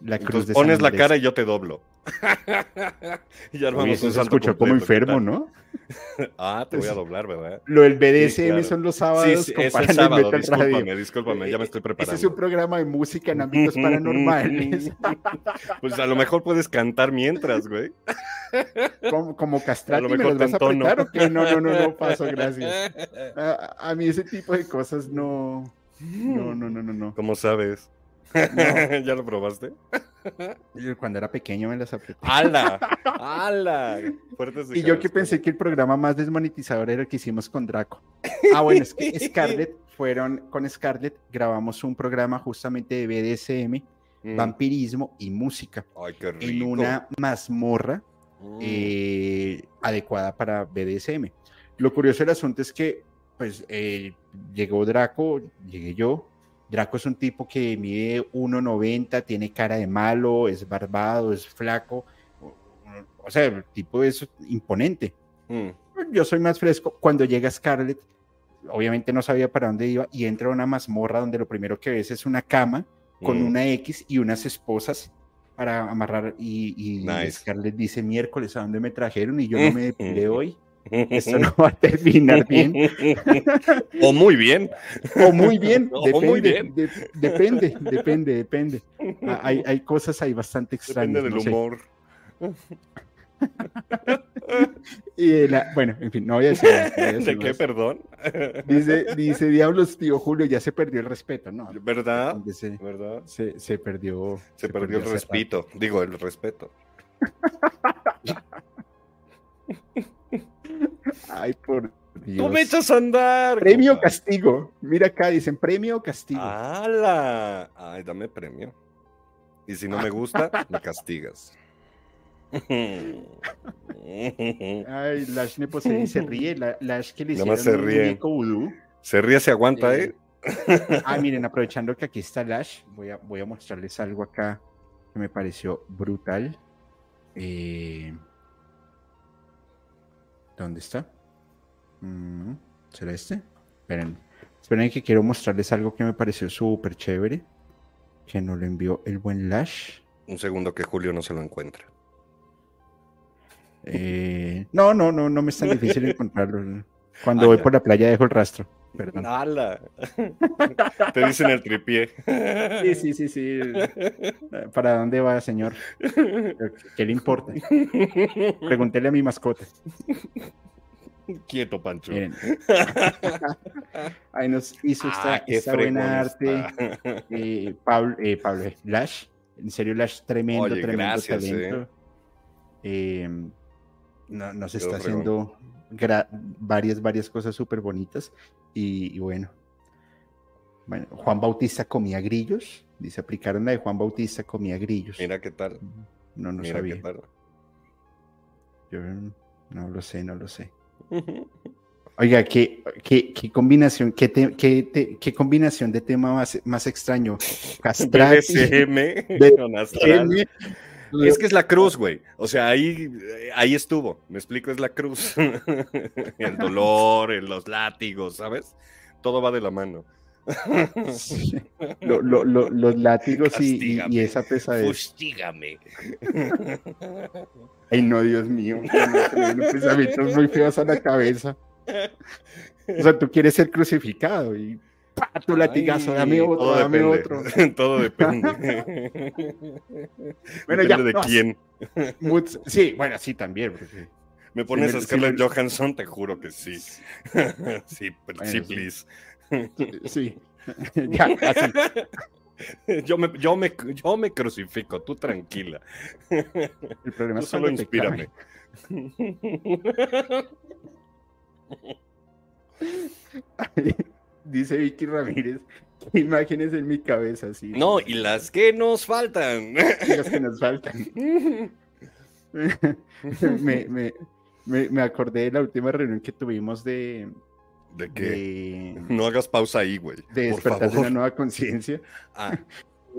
La cruz Entonces de pones San la cara y yo te doblo. y Oye, armamos eso se como completo, ¿qué enfermo? ¿no? Ah, te voy a doblar, ¿verdad? Lo del BDSM claro. son los Sí, sábados sí, con es el sábado, discúlpame, discúlpame, ya me estoy Ese preparando. es un programa de música en ámbitos paranormales. Pues a lo mejor puedes cantar mientras, güey. como, como castrati, A lo ¿me los vas a apretar o qué? No, no, no, no paso, gracias. A, a mí ese tipo de cosas no... No, no, no, no, no. ¿Cómo sabes? ¿Ya lo probaste? Yo cuando era pequeño me las apreté. ¡Hala! ¡Hala! Fuertes Y yo que pensé que el programa más desmonetizador era el que hicimos con Draco. Ah, bueno, es que Scarlett fueron con Scarlett, grabamos un programa justamente de BDSM, Mm. vampirismo y música Ay, qué rico. en una mazmorra Mm. eh, adecuada para BDSM. Lo curioso del asunto es que, pues, eh, llegó Draco, llegué yo. Draco es un tipo que mide 1,90, tiene cara de malo, es barbado, es flaco. O, sea, el tipo es imponente. Mm. Yo soy más fresco. Cuando llega Scarlett, obviamente no sabía para dónde iba y entra a una mazmorra donde lo primero que ves es una cama con Mm. una X y unas esposas para amarrar y, y Nice. Scarlett dice miércoles a dónde me trajeron y yo no me depilé hoy. Esto no va a terminar bien. o muy bien. O muy bien. O Depende, muy bien. de- depende, depende, depende. Ah, Hay, hay cosas ahí bastante extrañas. Depende del no sé. humor. Y de la- bueno, en fin, no voy a decir más, no voy a decir ¿De qué, perdón? Dice, dice Diablos, tío Julio, ya se perdió el respeto, ¿no? ¿Verdad? Se, ¿Verdad? se, se perdió. Se, perdió el respeto. Digo, el respeto. Ay, por Dios. Tú me echas a andar. Premio compa. castigo. Mira acá, dicen premio o castigo. ¡Hala! Ay, dame premio. Y si no me gusta, me castigas. Ay, Lash Nepo se, se ríe. La, Lash que le hicieron se ríe. Se ríe, se aguanta, Eh, ¿eh? Ah, miren, aprovechando que aquí está Lash, voy a, voy a mostrarles algo acá que me pareció brutal. Eh, ¿Dónde está? Mm, ¿Será este? Esperen, esperen que quiero mostrarles algo que me pareció súper chévere. Que nos lo envió el buen Lash. Un segundo que Julio no se lo encuentra. Eh, no, no, no, no me es tan difícil encontrarlo. Cuando voy por la playa dejo el rastro. Perdón. Te dicen el tripié. Sí, sí, sí, sí. ¿Para dónde va, señor? ¿Qué le importa? Pregúntele a mi mascota. Quieto, Pancho. Miren. Ahí nos hizo esta, Ah, esta buena arte. eh, Pablo, eh, Pablo, eh, Lash. En serio, Lash, tremendo, Oye, tremendo gracias, talento. Eh, no- nos está fregón. haciendo varias, varias cosas súper bonitas. Y, y bueno. Bueno, Juan Bautista comía grillos. Dice, aplicaron la de Juan Bautista comía grillos. Mira qué tal. no, no Mira sabía. qué tal. Yo no lo sé, no lo sé. Oiga, qué, qué, qué combinación, qué, te- qué te- qué combinación de tema más, más extraño. Castrati, con Es que es la cruz, güey. O sea, ahí, ahí estuvo. Me explico, es la cruz. el dolor, los látigos, ¿sabes? Todo va de la mano. sí. Lo- lo- lo- los látigos y, y- esa pesadez. Fustígame. Ay, no, Dios mío. vienen pensamientos muy feos a la cabeza. O sea, tú quieres ser crucificado y ¡pa! tu latigazo, dame otro, todo dame depende. otro. todo depende. Bueno, Depende ya, de no, quién. Sí, bueno, sí, también. porque- Me pones me- a sí Scarlett me- Johansson, te juro que sí. sí, Bueno, sí, sí. please. Sí. ya, así. Yo me, yo, me, yo me crucifico, tú tranquila. El problema Tú es solo inspírame. Dice Vicky Ramírez, qué imágenes en mi cabeza, sí. No, y las que nos faltan. Y las que nos faltan. me, me, me, me acordé de la última reunión que tuvimos de, ¿De qué? de, No hagas pausa ahí, güey. de despertar favor. una nueva conciencia. Ah,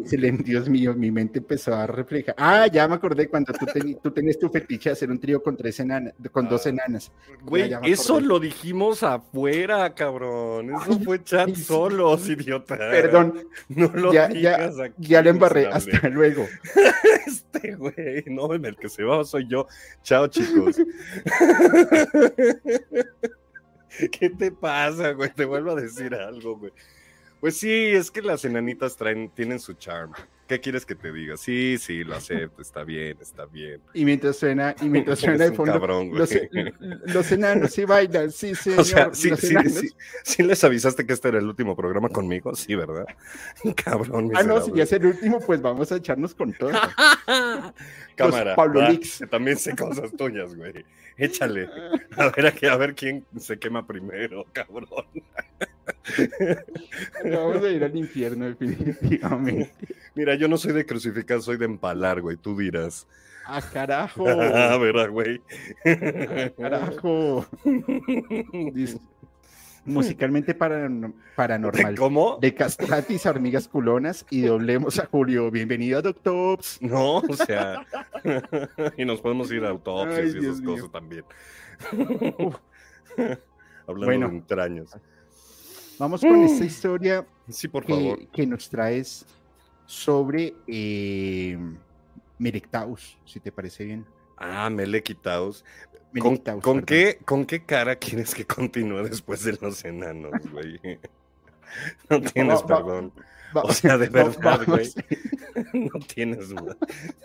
Excelente, Dios mío, mi mente empezó a reflejar. Ah, ya me acordé cuando tú, tenías tu fetiche de hacer un trío con tres enanas, con dos Ah. enanas. güey, eso lo dijimos afuera, cabrón. Eso fue chat sí. solos, idiota. Perdón, No lo ya, digas ya, aquí, ya le embarré. Hasta luego. Este güey, no, en el que se va soy yo. Chao, chicos. ¿Qué te pasa, güey? Te vuelvo a decir algo, güey. Pues sí, es que las enanitas traen, tienen su charm. ¿Qué quieres que te diga? Sí, sí, lo acepto, está bien, está bien. Y mientras suena, y mientras suena un fondo, cabrón, los, los enanos sí bailan, sí, señor. O sea, sí, los sí, enanos. sí, sí les avisaste que este era el último programa conmigo, sí, ¿verdad? Cabrón, Ah, no, si ya es el último, pues vamos a echarnos con todo. Cámara, Pablo va, Lix. que también sé cosas tuyas, güey. Échale. A ver, a ver quién se quema primero, cabrón. Vamos a ir al infierno, definitivamente. Mira, yo no soy de crucificar, soy de empalar, güey. Tú dirás. ¡Ah, carajo! Ah, ¿verdad, güey? ¡Ah, carajo! Musicalmente paran- paranormal. ¿Cómo? De castratis a hormigas culonas y doblemos a Julio. Bienvenido a Doctops. No, o sea. y nos podemos ir a autopsias Ay, y esas Dios mío. cosas también. Hablando Bueno. de entrañas. Vamos con esta historia Sí, por favor. que, nos traes sobre eh, Merectaus, si te parece bien. Ah, Melequitaos. ¿Con, Melectaus, con qué, ¿Con qué cara quieres que continúe después de los enanos, güey? No tienes perdón. Va- O sea, de verdad, güey. No tienes duda.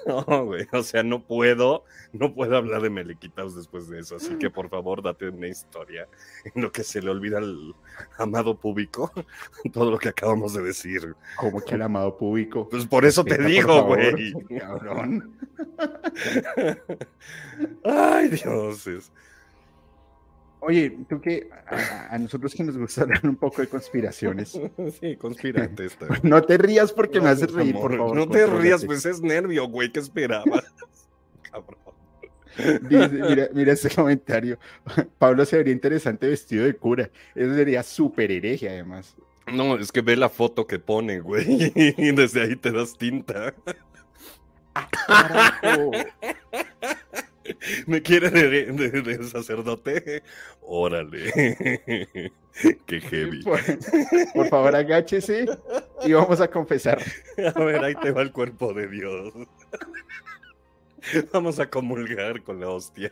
No, güey. O sea, no puedo, no puedo hablar de Melequitaos después de eso. Así que por favor, date una historia en lo que se le olvida al amado público todo lo que acabamos de decir. Como que al amado público. Pues por eso te Respeta, digo, güey. Cabrón. Ay, dioses. Oye, tú que a, a nosotros que nos gusta hablar un poco de conspiraciones, Sí, conspirate esta. no te rías porque me haces reír, por favor. No te rías, pues es nervio, güey. ¿Qué esperabas? Cabrón. Dice, mira, mira este comentario. Pablo se vería interesante vestido de cura. Eso sería súper hereje, además. No, es que ve la foto que pone, güey. Y desde ahí te das tinta. carajo. ¿Me quiere de, de- de sacerdote? Órale. Qué heavy. Por, por favor, agáchese y vamos a confesar. A ver, ahí te va el cuerpo de Dios. Vamos a comulgar con la hostia.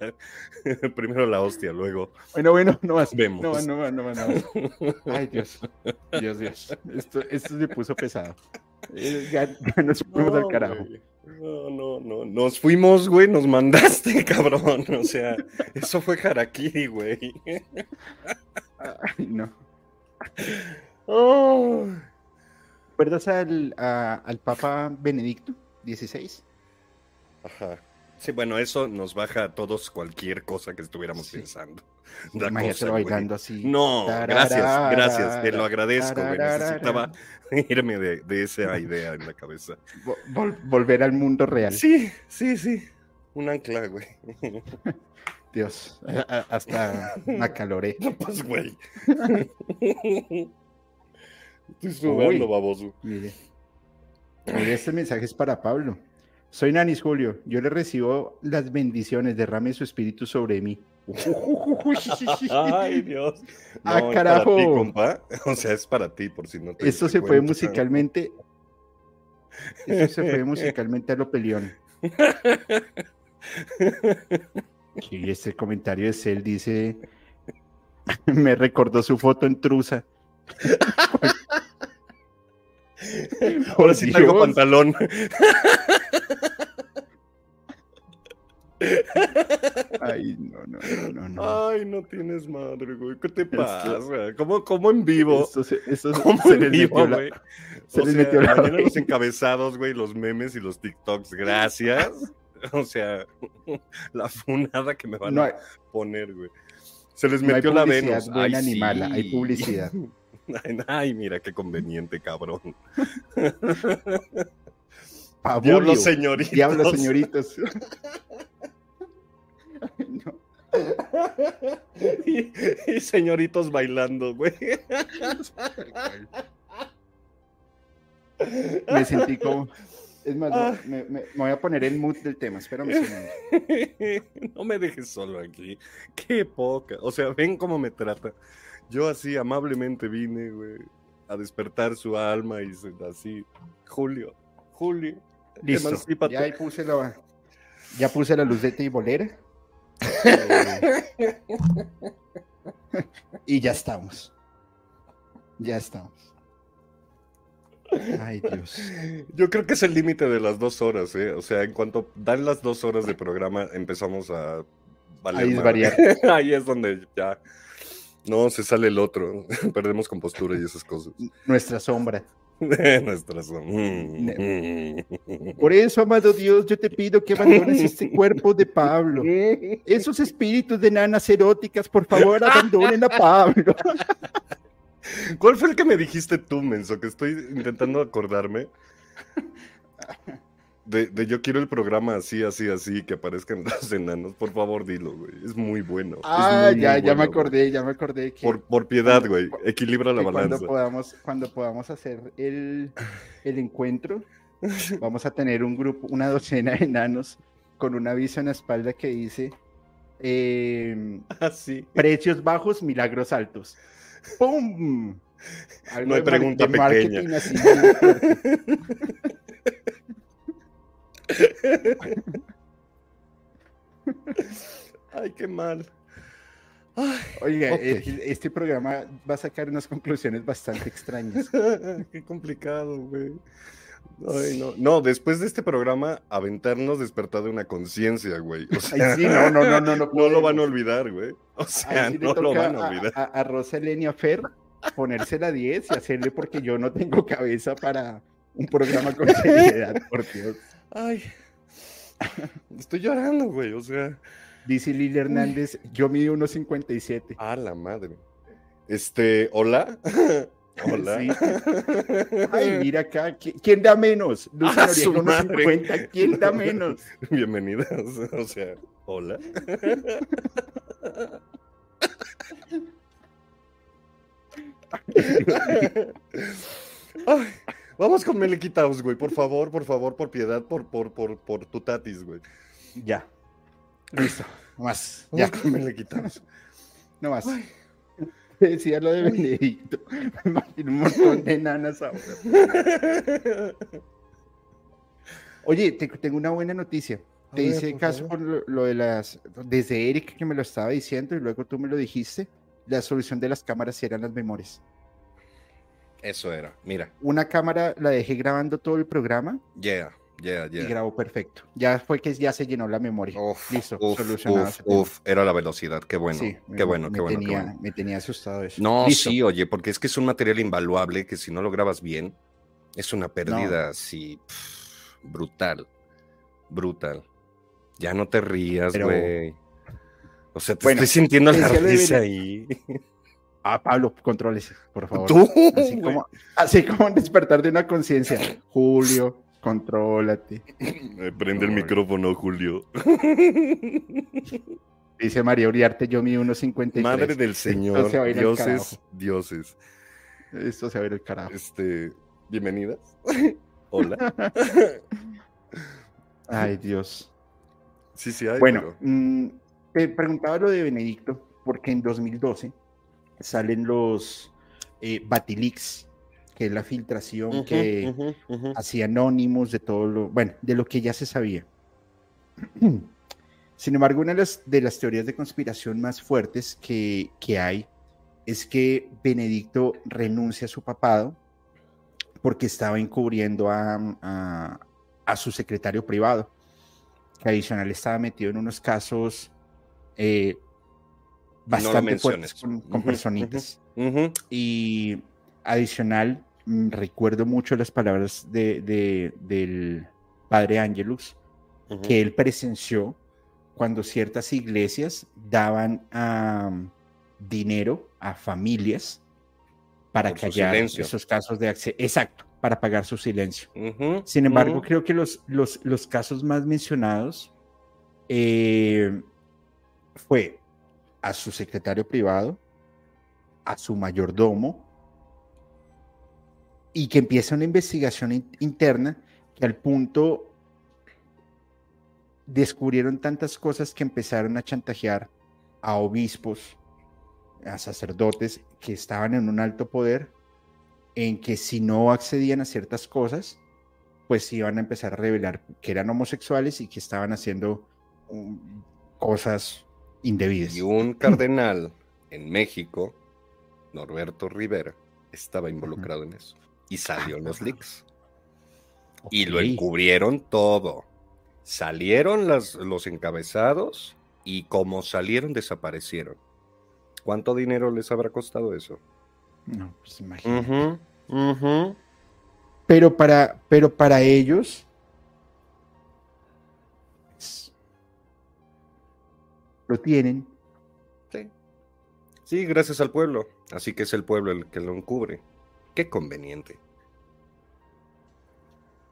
Primero la hostia, luego. Bueno, bueno, no más. Vemos. No no no no más. Ay, Dios. Dios, Dios. Esto, esto se puso pesado. Eh, Ya, nos fuimos al carajo. No, no, no. Nos fuimos, güey. Nos mandaste, cabrón. O sea, eso fue harakiri, güey. Ay, no. Oh. ¿Recuerdas al, a- al Papa Benedicto XVI? Ajá. Sí, bueno, eso nos baja a todos cualquier cosa que estuviéramos Sí. pensando. La cosa, bailando así. No, gracias, gracias, te lo agradezco, tararara. Necesitaba irme de, de esa idea en la cabeza. Vo- vol- volver al mundo real. Sí, sí, sí. Un ancla, güey. Dios, a- hasta me acaloré. Pues, güey. Estoy sudando, baboso. Mire. Mire, este mensaje es para Pablo. Soy Nanis Julio. Yo le recibo las bendiciones. Derrame su espíritu sobre mí. Ay, Dios. Ah, No, es carajo. Para ti, compa. O sea, es para ti, por si no te Esto se fue cuenta. musicalmente. Esto se fue musicalmente a lo peleón. Y este comentario de Cel dice: Me recordó su foto en Trusa. Ahora sí traigo Dios. pantalón. Ay, no, no, no, no. no. Ay, no tienes madre, güey. ¿Qué te pasa? ¿Cómo, cómo en vivo? Esto se, esto se- ¿Cómo se en les vivo, metió la- güey? se O les sea, metió la los encabezados, güey, los memes y los TikToks. Gracias. O sea, la funada que me van No a poner, güey. Se les No hay metió la Venus. buena Ay, ni sí. mala, hay publicidad. Ay, mira qué conveniente, cabrón. Pabulio. Diablos señoritos. Diablos, señoritos. Ay, no. y, y señoritos bailando, güey. Me sentí como. Es más, Ah. me, me- me voy a poner en mood del tema. Espérame no me dejes solo aquí. Qué poca. O sea, ven cómo me trata. Yo así amablemente vine, güey, a despertar su alma y así. Julio, Julio. Listo. emancípate. Ya ahí puse la, ya puse la luz de tibolera. Y ya estamos. Ya estamos. Ay, Dios. Yo creo que es el límite de las dos horas, ¿eh? O sea, en cuanto dan las dos horas de programa, empezamos a valer Ahí es. Ahí es donde ya no se sale el otro. Perdemos compostura y esas cosas. Nuestra sombra. Nuestras. Mm. Por eso, amado Dios, yo te pido que abandones este cuerpo de Pablo. Esos espíritus de nanas eróticas, por favor, abandonen a Pablo. ¿Cuál fue el que me dijiste tú, Menso? Que estoy intentando acordarme. De, de yo quiero el programa así, así, así, que aparezcan los enanos. Por favor, dilo, güey. Es muy bueno. Ah, muy, ya, muy ya me acordé, ya me acordé que. Por, por piedad, cuando- güey. Equilibra la que cuando balanza. podamos, cuando podamos hacer el, el encuentro, vamos a tener un grupo, una docena de enanos con un aviso en la espalda que dice Así. precios bajos, milagros altos. ¡Pum! Algo No hay pregunta pequeña. así. Ay, qué mal. Oiga, Ok. eh, este programa va a sacar unas conclusiones bastante extrañas. Qué complicado, güey. Ay, no. no, después de este programa, aventarnos despertar de una conciencia, güey. O sea, Ay, sí, no, no, no, no, no. no lo van a olvidar, güey. O sea, sí no lo van a a, olvidar. a, a Elenia Fer ponerse la 10 y hacerle porque yo no tengo cabeza para un programa con seriedad, por Dios. Ay, estoy llorando, güey. O sea, Dice Lili Hernández, yo mido unos 57. a la madre. Este, hola. Hola. Sí. Ay, mira acá, ¿qui- ¿quién da menos? Luz ¡A su madre! 50, ¿quién da menos? Bienvenidas. O sea, hola. Ay, Vamos con Melequitaos, güey. Por favor, por favor, por piedad, por, por, por, por tu tatis, güey. Ya. Listo. No más. Vamos Ya. con Melequitaos. No más. Decía lo de Benedicto. Me imagino un montón de nanas ahora. Oye, te- tengo una buena noticia. Te ver, hice por caso por lo, lo de las. Desde Eric que me lo estaba diciendo y luego tú me lo dijiste. La solución de las cámaras eran las memorias. Eso era. Mira. Una cámara la dejé grabando todo el programa Yeah, yeah, y yeah. grabó perfecto. Ya fue que ya se llenó la memoria. Uf, Listo, uf, solucionado uf, uf, era la velocidad. Qué bueno, Sí, qué bueno, me qué bueno, qué tenía, bueno. Me tenía asustado eso. No, Listo. sí, oye, porque es que es un material invaluable que si no lo grabas bien, es una pérdida así pf, brutal, brutal. Ya no te rías, Pero- güey. O sea, te Bueno, estoy sintiendo la risa ahí. Ah, Pablo, contrólese, por favor. Tú, Así como, así como despertar de una conciencia. Julio, contrólate. Me prende el micrófono, Julio. Dice María Uriarte, yo mido 1.53. Madre del Señor, se va a ir al dioses, carajo. dioses. Esto se va a ver el carajo. Este, bienvenidas. Hola. Ay, Dios. Sí, sí, hay. Bueno, pero- mm, te preguntaba lo de Benedicto, porque en 2012 salen los eh, Batilix, que es la filtración que ujú, ujú. hacía anónimos de todo lo, bueno, de lo que ya se sabía. Sin embargo, una de las, de las teorías de conspiración más fuertes que, que hay es que Benedicto renuncia a su papado porque estaba encubriendo a, a- a su secretario privado, que adicional estaba metido en unos casos eh, bastante fuertes menciones. con, personitas. Y adicional, mm, recuerdo mucho las palabras de, de- del padre Angelus, que él presenció cuando ciertas iglesias daban dinero a familias para Por callar esos casos de acceso. Exacto, para pagar su silencio. Sin embargo, creo que los, los, los casos más mencionados eh, fue a su secretario privado, a su mayordomo, y que empieza una investigación in- interna que al punto descubrieron tantas cosas que empezaron a chantajear a obispos, a sacerdotes que estaban en un alto poder, en que si no accedían a ciertas cosas, pues iban a empezar a revelar que eran homosexuales y que estaban haciendo cosas indebidas. Y un cardenal en México, Norberto Rivera, estaba involucrado en eso. Y salió en los leaks. Y lo encubrieron todo. Salieron las- los encabezados y como salieron, desaparecieron. ¿Cuánto dinero les habrá costado eso? No, pues imagínate. Pero para, pero para ellos lo tienen. Sí. Sí, gracias al pueblo. Así que es el pueblo el que lo encubre. Qué conveniente.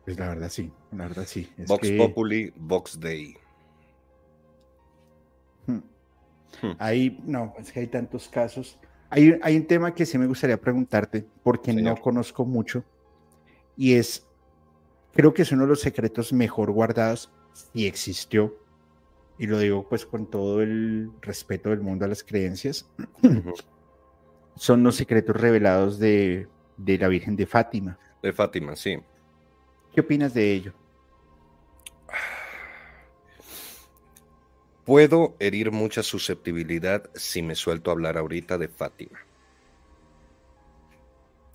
Pues la verdad sí, la verdad sí. Es Vox que, Populi, Vox Dei. hmm, Hmm. Hay, no, es que hay tantos casos. Hay, hay un tema que sí me gustaría preguntarte, porque Señor. no conozco mucho, y es, creo que es uno de los secretos mejor guardados, si existió, y lo digo pues con todo el respeto del mundo a las creencias, son los secretos revelados de, de la Virgen de Fátima. De Fátima, sí. ¿Qué opinas de ello? Puedo herir mucha susceptibilidad si me suelto a hablar ahorita de Fátima.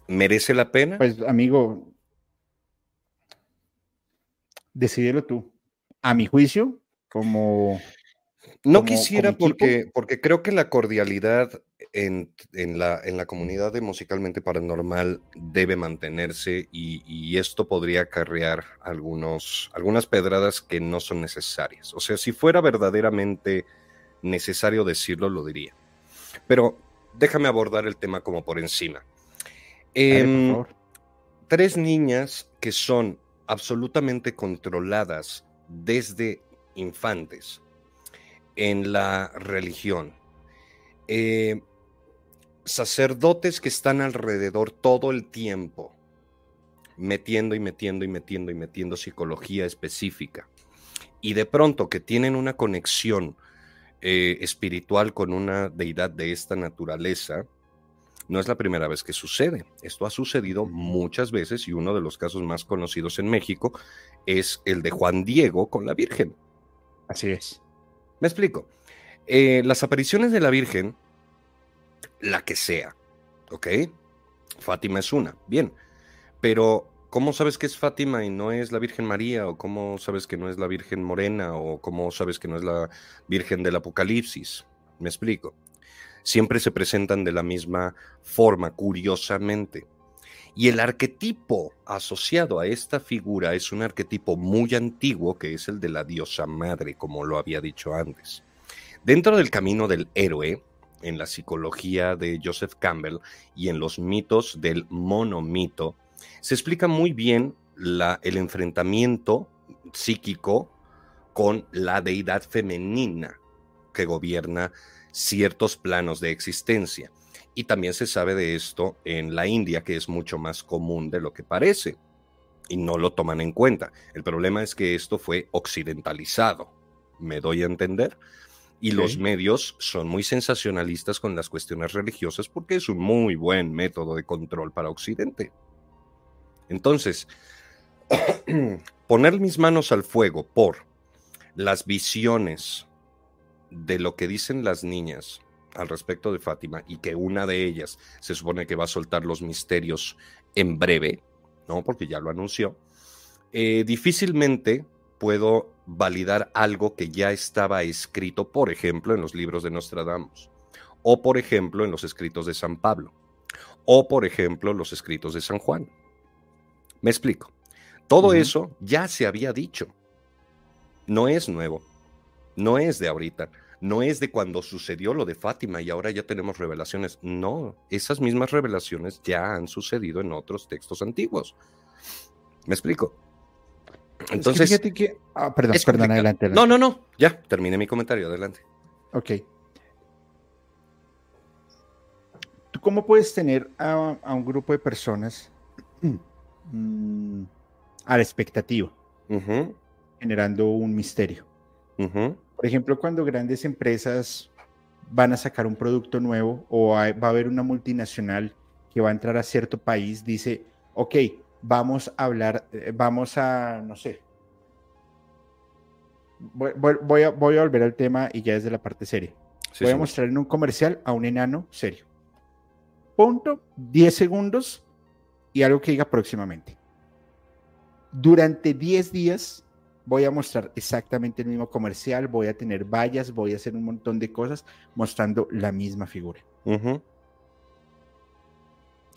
¿Merece la pena? Pues amigo, decídelo tú. A mi juicio, como no como- quisiera como porque, porque creo que la cordialidad en, en la, en la comunidad de musicalmente paranormal debe mantenerse y, y esto podría acarrear algunos, algunas pedradas que no son necesarias. O sea, si fuera verdaderamente necesario decirlo, lo diría. Pero déjame abordar el tema como por encima. Dale, por Em, tres niñas que son absolutamente controladas desde infantes en la religión. Eh, sacerdotes que están alrededor todo el tiempo metiendo y metiendo y metiendo y metiendo psicología específica. Y de pronto que tienen una conexión eh, espiritual con una deidad de esta naturaleza, no es la primera vez que sucede. Esto ha sucedido muchas veces y uno de los casos más conocidos en México es el de Juan Diego con la Virgen. Así es. Me explico. Eh, las apariciones de la Virgen, la que sea, ¿ok? Fátima es una, bien, pero ¿cómo sabes que es Fátima y no es la Virgen María? ¿O cómo sabes que no es la Virgen Morena? ¿O cómo sabes que no es la Virgen del Apocalipsis? Me explico siempre se presentan de la misma forma, curiosamente. Y el arquetipo asociado a esta figura es un arquetipo muy antiguo que es el de la diosa madre, como lo había dicho antes. Dentro del camino del héroe, en la psicología de Joseph Campbell y en los mitos del monomito, se explica muy bien el enfrentamiento psíquico con la deidad femenina que gobierna ciertos planos de existencia. Y también se sabe de esto en la India, que es mucho más común de lo que parece. Y no lo toman en cuenta. El problema es que esto fue occidentalizado. ¿Me doy a entender? Y los medios son muy sensacionalistas con las cuestiones religiosas porque es un muy buen método de control para Occidente. Entonces, poner mis manos al fuego por las visiones de lo que dicen las niñas al respecto de Fátima y que una de ellas se supone que va a soltar los misterios en breve, ¿no? Porque ya lo anunció, eh, difícilmente puedo validar algo que ya estaba escrito, por ejemplo, en los libros de Nostradamus, o por ejemplo, en los escritos de San Pablo, o por ejemplo, los escritos de San Juan. Me explico. Todo eso ya se había dicho. No es nuevo no es de ahorita, no es de cuando sucedió lo de Fátima y ahora ya tenemos revelaciones. No, esas mismas revelaciones ya han sucedido en otros textos antiguos. ¿Me explico? Entonces, fíjate que, ah, perdón, perdón, adelante, No, no, no, ya terminé mi comentario, adelante. Ok. ¿Tú cómo puedes tener a, un grupo de personas mm, a la expectativa, generando un misterio? Por ejemplo, cuando grandes empresas van a sacar un producto nuevo o va a haber una multinacional que va a entrar a cierto país, dice, ok, vamos a hablar, eh, vamos a, no sé, voy, a, volver al tema y ya desde la parte seria. voy a mostrar en un comercial a un enano serio. Punto, 10 segundos y algo que diga próximamente. Durante 10 días voy a mostrar exactamente el mismo comercial, voy a tener vallas, voy a hacer un montón de cosas mostrando la misma figura.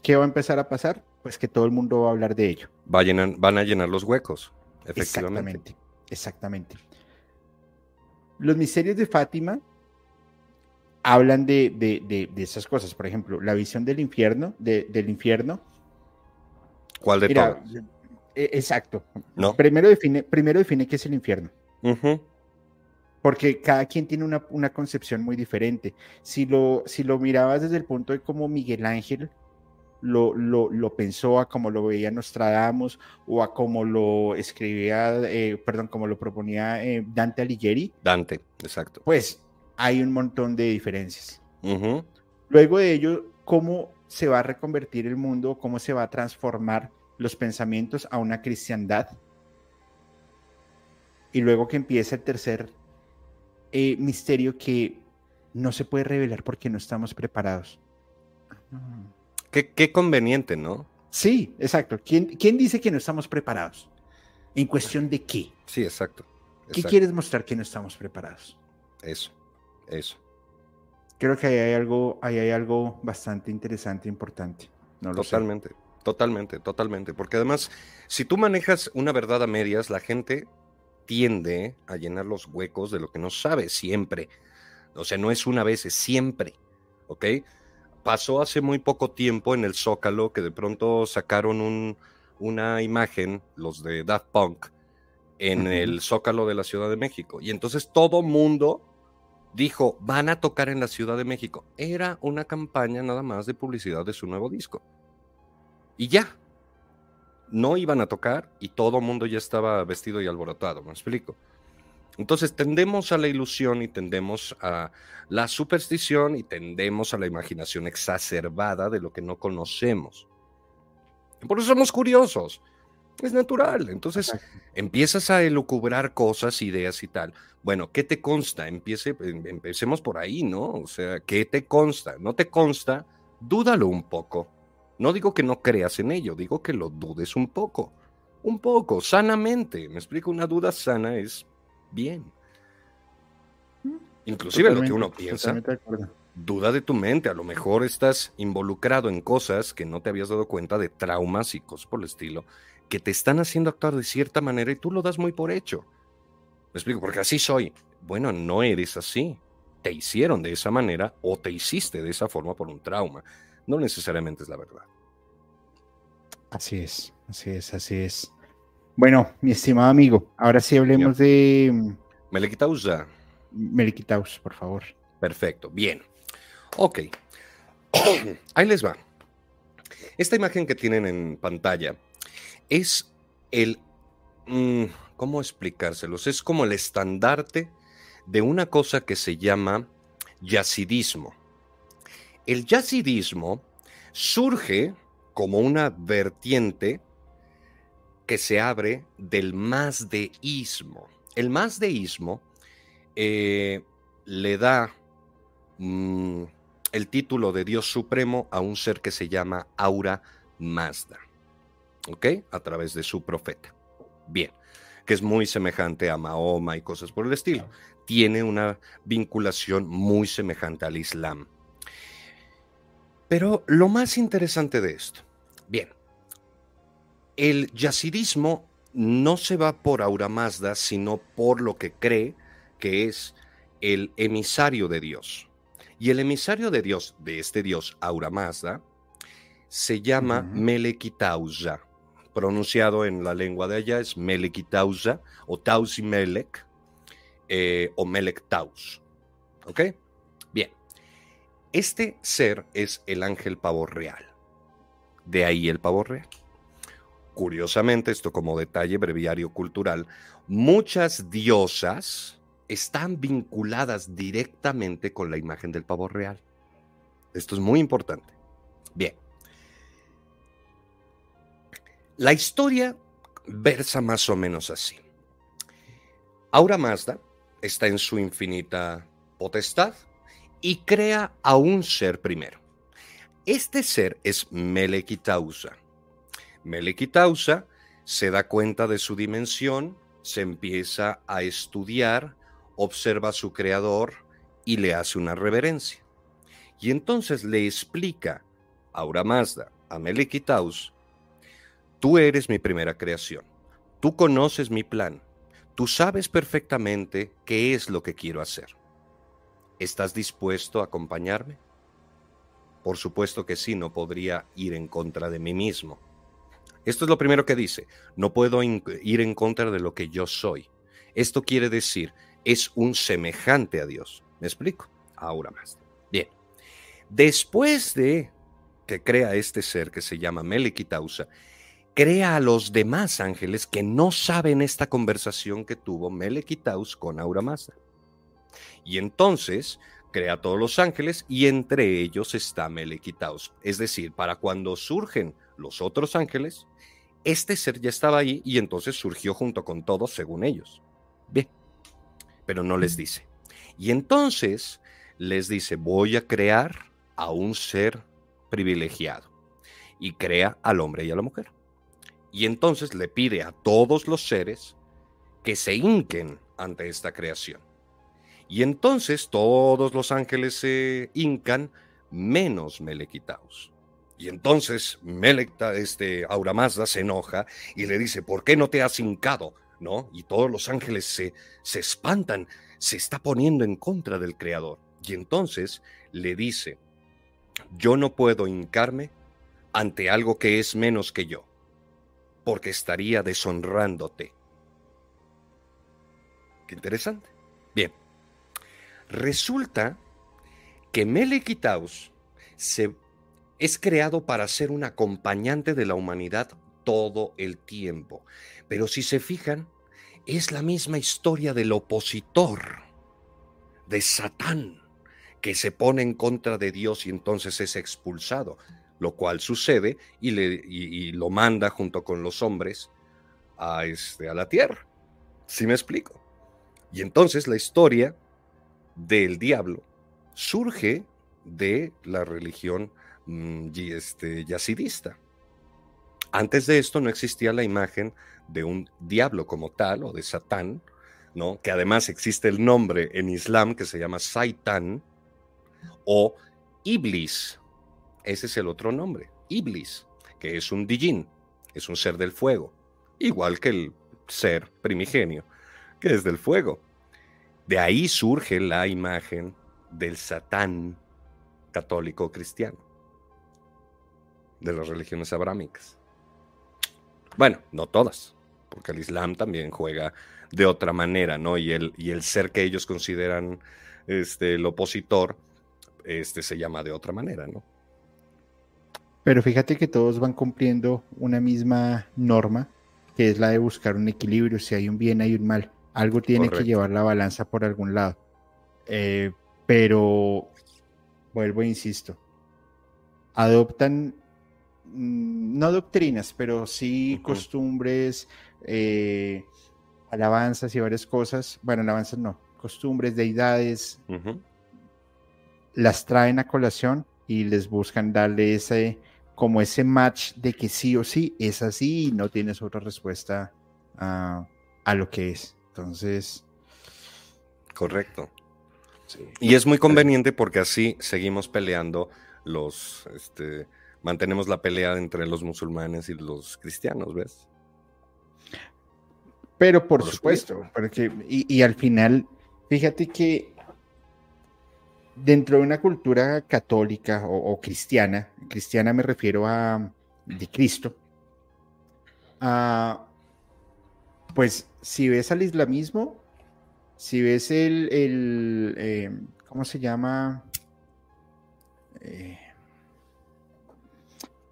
¿Qué va a empezar a pasar? Pues que todo el mundo va a hablar de ello. van a llenar los huecos, efectivamente. Exactamente, exactamente. Los misterios de Fátima hablan de, esas cosas. Por ejemplo, la visión del infierno, del infierno. ¿Cuál de todas? E, exacto. Primero, define, primero define qué es el infierno. Porque cada quien tiene una, concepción muy diferente. Si lo, si lo mirabas desde el punto de cómo Miguel Ángel lo, lo, pensó, a cómo lo veía Nostradamus o a cómo lo escribía, eh, perdón, como lo proponía eh, Dante Alighieri. Dante, exacto. Pues hay un montón de diferencias. Luego de ello, cómo se va a reconvertir el mundo, cómo se va a transformar los pensamientos a una cristiandad. Y luego que empieza el tercer eh, misterio que no se puede revelar porque no estamos preparados. Qué, conveniente, ¿no? Sí, exacto. ¿Quién, ¿Quién, dice que no estamos preparados? ¿En cuestión de qué? Sí, exacto. ¿Qué quieres mostrar que no estamos preparados? Eso, eso. Creo que ahí hay algo, ahí hay algo bastante interesante e importante. No Totalmente. Totalmente, totalmente. Porque además, si tú manejas una verdad a medias, la gente tiende a llenar los huecos de lo que no sabe siempre. O sea, no es una vez, es siempre. ¿Ok? Pasó hace muy poco tiempo en el Zócalo que de pronto sacaron un, una imagen, los de Daft Punk, en el Zócalo de la Ciudad de México. Y entonces todo mundo dijo, van a tocar en la Ciudad de México. Era una campaña nada más de publicidad de su nuevo disco. Y ya. no iban a tocar y todo el mundo ya estaba vestido y alborotado, ¿me explico? Entonces tendemos a la ilusión y tendemos a la superstición y tendemos a la imaginación exacerbada de lo que no conocemos. Por eso somos curiosos. Es natural. Entonces empiezas a elucubrar cosas, ideas y tal. Bueno, ¿qué te consta? Empiece, em, empecemos por ahí, ¿no? O sea, ¿qué te consta? ¿No te consta? Dúdalo un poco. No digo que no creas en ello, digo que lo dudes un poco. Un poco, sanamente. Me explico, una duda sana es bien. Inclusive lo que uno piensa, duda de tu mente, a lo mejor estás involucrado en cosas que no te habías dado cuenta de traumas y cosas por el estilo, que te están haciendo actuar de cierta manera y tú lo das muy por hecho. Me explico, porque así soy. Bueno, no eres así. Te hicieron de esa manera o te hiciste de esa forma por un trauma. No necesariamente es la verdad. Así es, así es, así es. Bueno, mi estimado amigo, ahora sí hablemos de... Mm, Melequitausa. Melequitaus, por favor. Perfecto, bien. Ok. Ahí les va. Esta imagen que tienen en pantalla es el... Mm, ¿Cómo explicárselos? Es como el estandarte de una cosa que se llama yacidismo. El yacidismo surge como una vertiente que se abre del masdeísmo. El masdeísmo eh, le da mm, el título de Dios Supremo a un ser que se llama Aura Mazda, ¿ok? A través de su profeta. Bien, que es muy semejante a Mahoma y cosas por el estilo. Tiene una vinculación muy semejante al Islam. Pero lo más interesante de esto, bien, el yacidismo no se va por Aura Mazda, sino por lo que cree que es el emisario de Dios. Y el emisario de Dios, de este Dios Aura Mazda, se llama Melekitausa. Pronunciado en la lengua de allá es Melekitausa o Tausi Melek eh, o Melek Taus. ¿Ok? Este ser es el ángel pavo real. De ahí el pavo real. Curiosamente, esto como detalle breviario cultural, muchas diosas están vinculadas directamente con la imagen del pavo real. Esto es muy importante. Bien. La historia versa más o menos así. Aura Mazda está en su infinita potestad y crea a un ser primero. Este ser es Melekitausa. Melekitausa se da cuenta de su dimensión, se empieza a estudiar, observa a su creador y le hace una reverencia. Y entonces le explica Aura Mazda a Melekitaus, tú eres mi primera creación, tú conoces mi plan, tú sabes perfectamente qué es lo que quiero hacer. ¿Estás dispuesto a acompañarme? Por supuesto que sí, no podría ir en contra de mí mismo. Esto es lo primero que dice, no puedo ir en contra de lo que yo soy. Esto quiere decir, es un semejante a Dios. ¿Me explico? Ahora más. Bien. Después de que crea este ser que se llama Melekitausa, crea a los demás ángeles que no saben esta conversación que tuvo Melekitaus con Aura Mazda. Y entonces crea a todos los ángeles y entre ellos está Melekitaus. Es decir, para cuando surgen los otros ángeles, este ser ya estaba ahí y entonces surgió junto con todos según ellos. Bien, pero no les dice. Y entonces les dice, voy a crear a un ser privilegiado. Y crea al hombre y a la mujer. Y entonces le pide a todos los seres que se hinquen ante esta creación. Y entonces todos los ángeles se hincan, menos Melequitaos. Y entonces Melecta, este Aura Mazda se enoja y le dice, ¿por qué no te has hincado? ¿No? Y todos los ángeles se, se espantan, se está poniendo en contra del Creador. Y entonces le dice, yo no puedo hincarme ante algo que es menos que yo, porque estaría deshonrándote. Qué interesante. Bien, resulta que Melekitaus se es creado para ser un acompañante de la humanidad todo el tiempo. Pero si se fijan, es la misma historia del opositor, de Satán, que se pone en contra de Dios y entonces es expulsado, lo cual sucede y, le, lo manda junto con los hombres a, este, a la tierra. ¿Sí me explico? Y entonces la historia del diablo surge de la religión mm, este, yacidista. Antes de esto no existía la imagen de un diablo como tal o de Satán, ¿no? Que además existe el nombre en Islam que se llama Saitan o Iblis. Ese es el otro nombre, Iblis, que es un dijin, es un ser del fuego, igual que el ser primigenio, que es del fuego. De ahí surge la imagen del Satán católico cristiano, de las religiones abrámicas. Bueno, no todas, porque el Islam también juega de otra manera, ¿no? Y el, y el ser que ellos consideran este, el opositor, este, se llama de otra manera, ¿no? Pero fíjate que todos van cumpliendo una misma norma, que es la de buscar un equilibrio. Si hay un bien, hay un mal. Algo tiene que llevar la balanza por algún lado. Eh, pero, vuelvo e insisto, adoptan Mm, no doctrinas, pero sí costumbres, eh, alabanzas y varias cosas. Bueno, alabanzas no, costumbres, deidades, las traen a colación y les buscan darle ese, como ese match de que sí o sí es así y no tienes otra respuesta a, lo que es. Entonces. Correcto. Y es muy conveniente porque así seguimos peleando los, este, mantenemos la pelea entre los musulmanes y los cristianos, ¿ves? Pero por, supuesto, porque, y, al final, fíjate que dentro de una cultura católica o, cristiana, cristiana me refiero a de Cristo, pues si ves al islamismo, si ves el, el eh, ¿cómo se llama? Eh,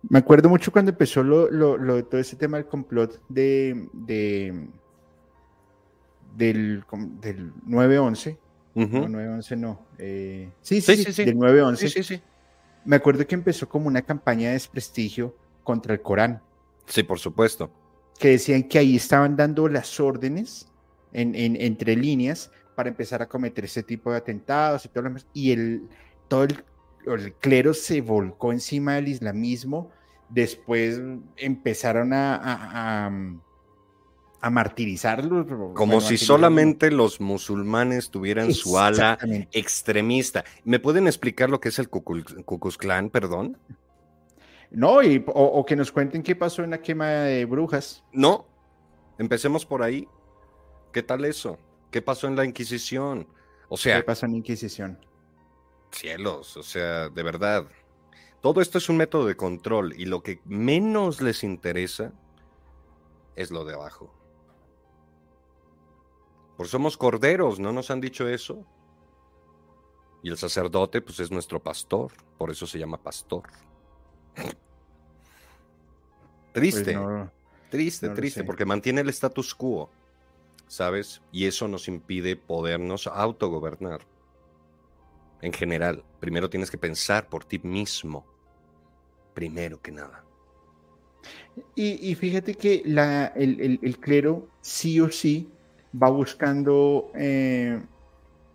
me acuerdo mucho cuando empezó lo, lo, todo ese tema del complot de, de del, del 9-11. No, 9-11 no. Eh, sí, sí, sí, sí, del 9-11. Sí, sí, sí. Me acuerdo que empezó como una campaña de desprestigio contra el Corán. Sí, por supuesto. Que decían que ahí estaban dando las órdenes en, en, entre líneas para empezar a cometer ese tipo de atentados y todo lo demás. Y el, todo el el clero se volcó encima del islamismo, después empezaron a, a, martirizarlos. Como si solamente los musulmanes tuvieran su ala extremista. ¿Me pueden explicar lo que es el Ku Klux perdón? No, y, o, que nos cuenten qué pasó en la quema de brujas. No, empecemos por ahí. ¿Qué tal eso? ¿Qué pasó en la Inquisición? O sea, ¿qué pasó en la Inquisición? Cielos, o sea, de verdad. Todo esto es un método de control y lo que menos les interesa es lo de abajo. Por somos corderos, ¿no nos han dicho eso? Y el sacerdote, pues es nuestro pastor, por eso se llama pastor. Triste, pues triste, triste, porque mantiene el status quo, ¿sabes? Y eso nos impide podernos autogobernar en general. Primero tienes que pensar por ti mismo, primero que nada. Y, fíjate que la, el, clero sí o sí va buscando eh,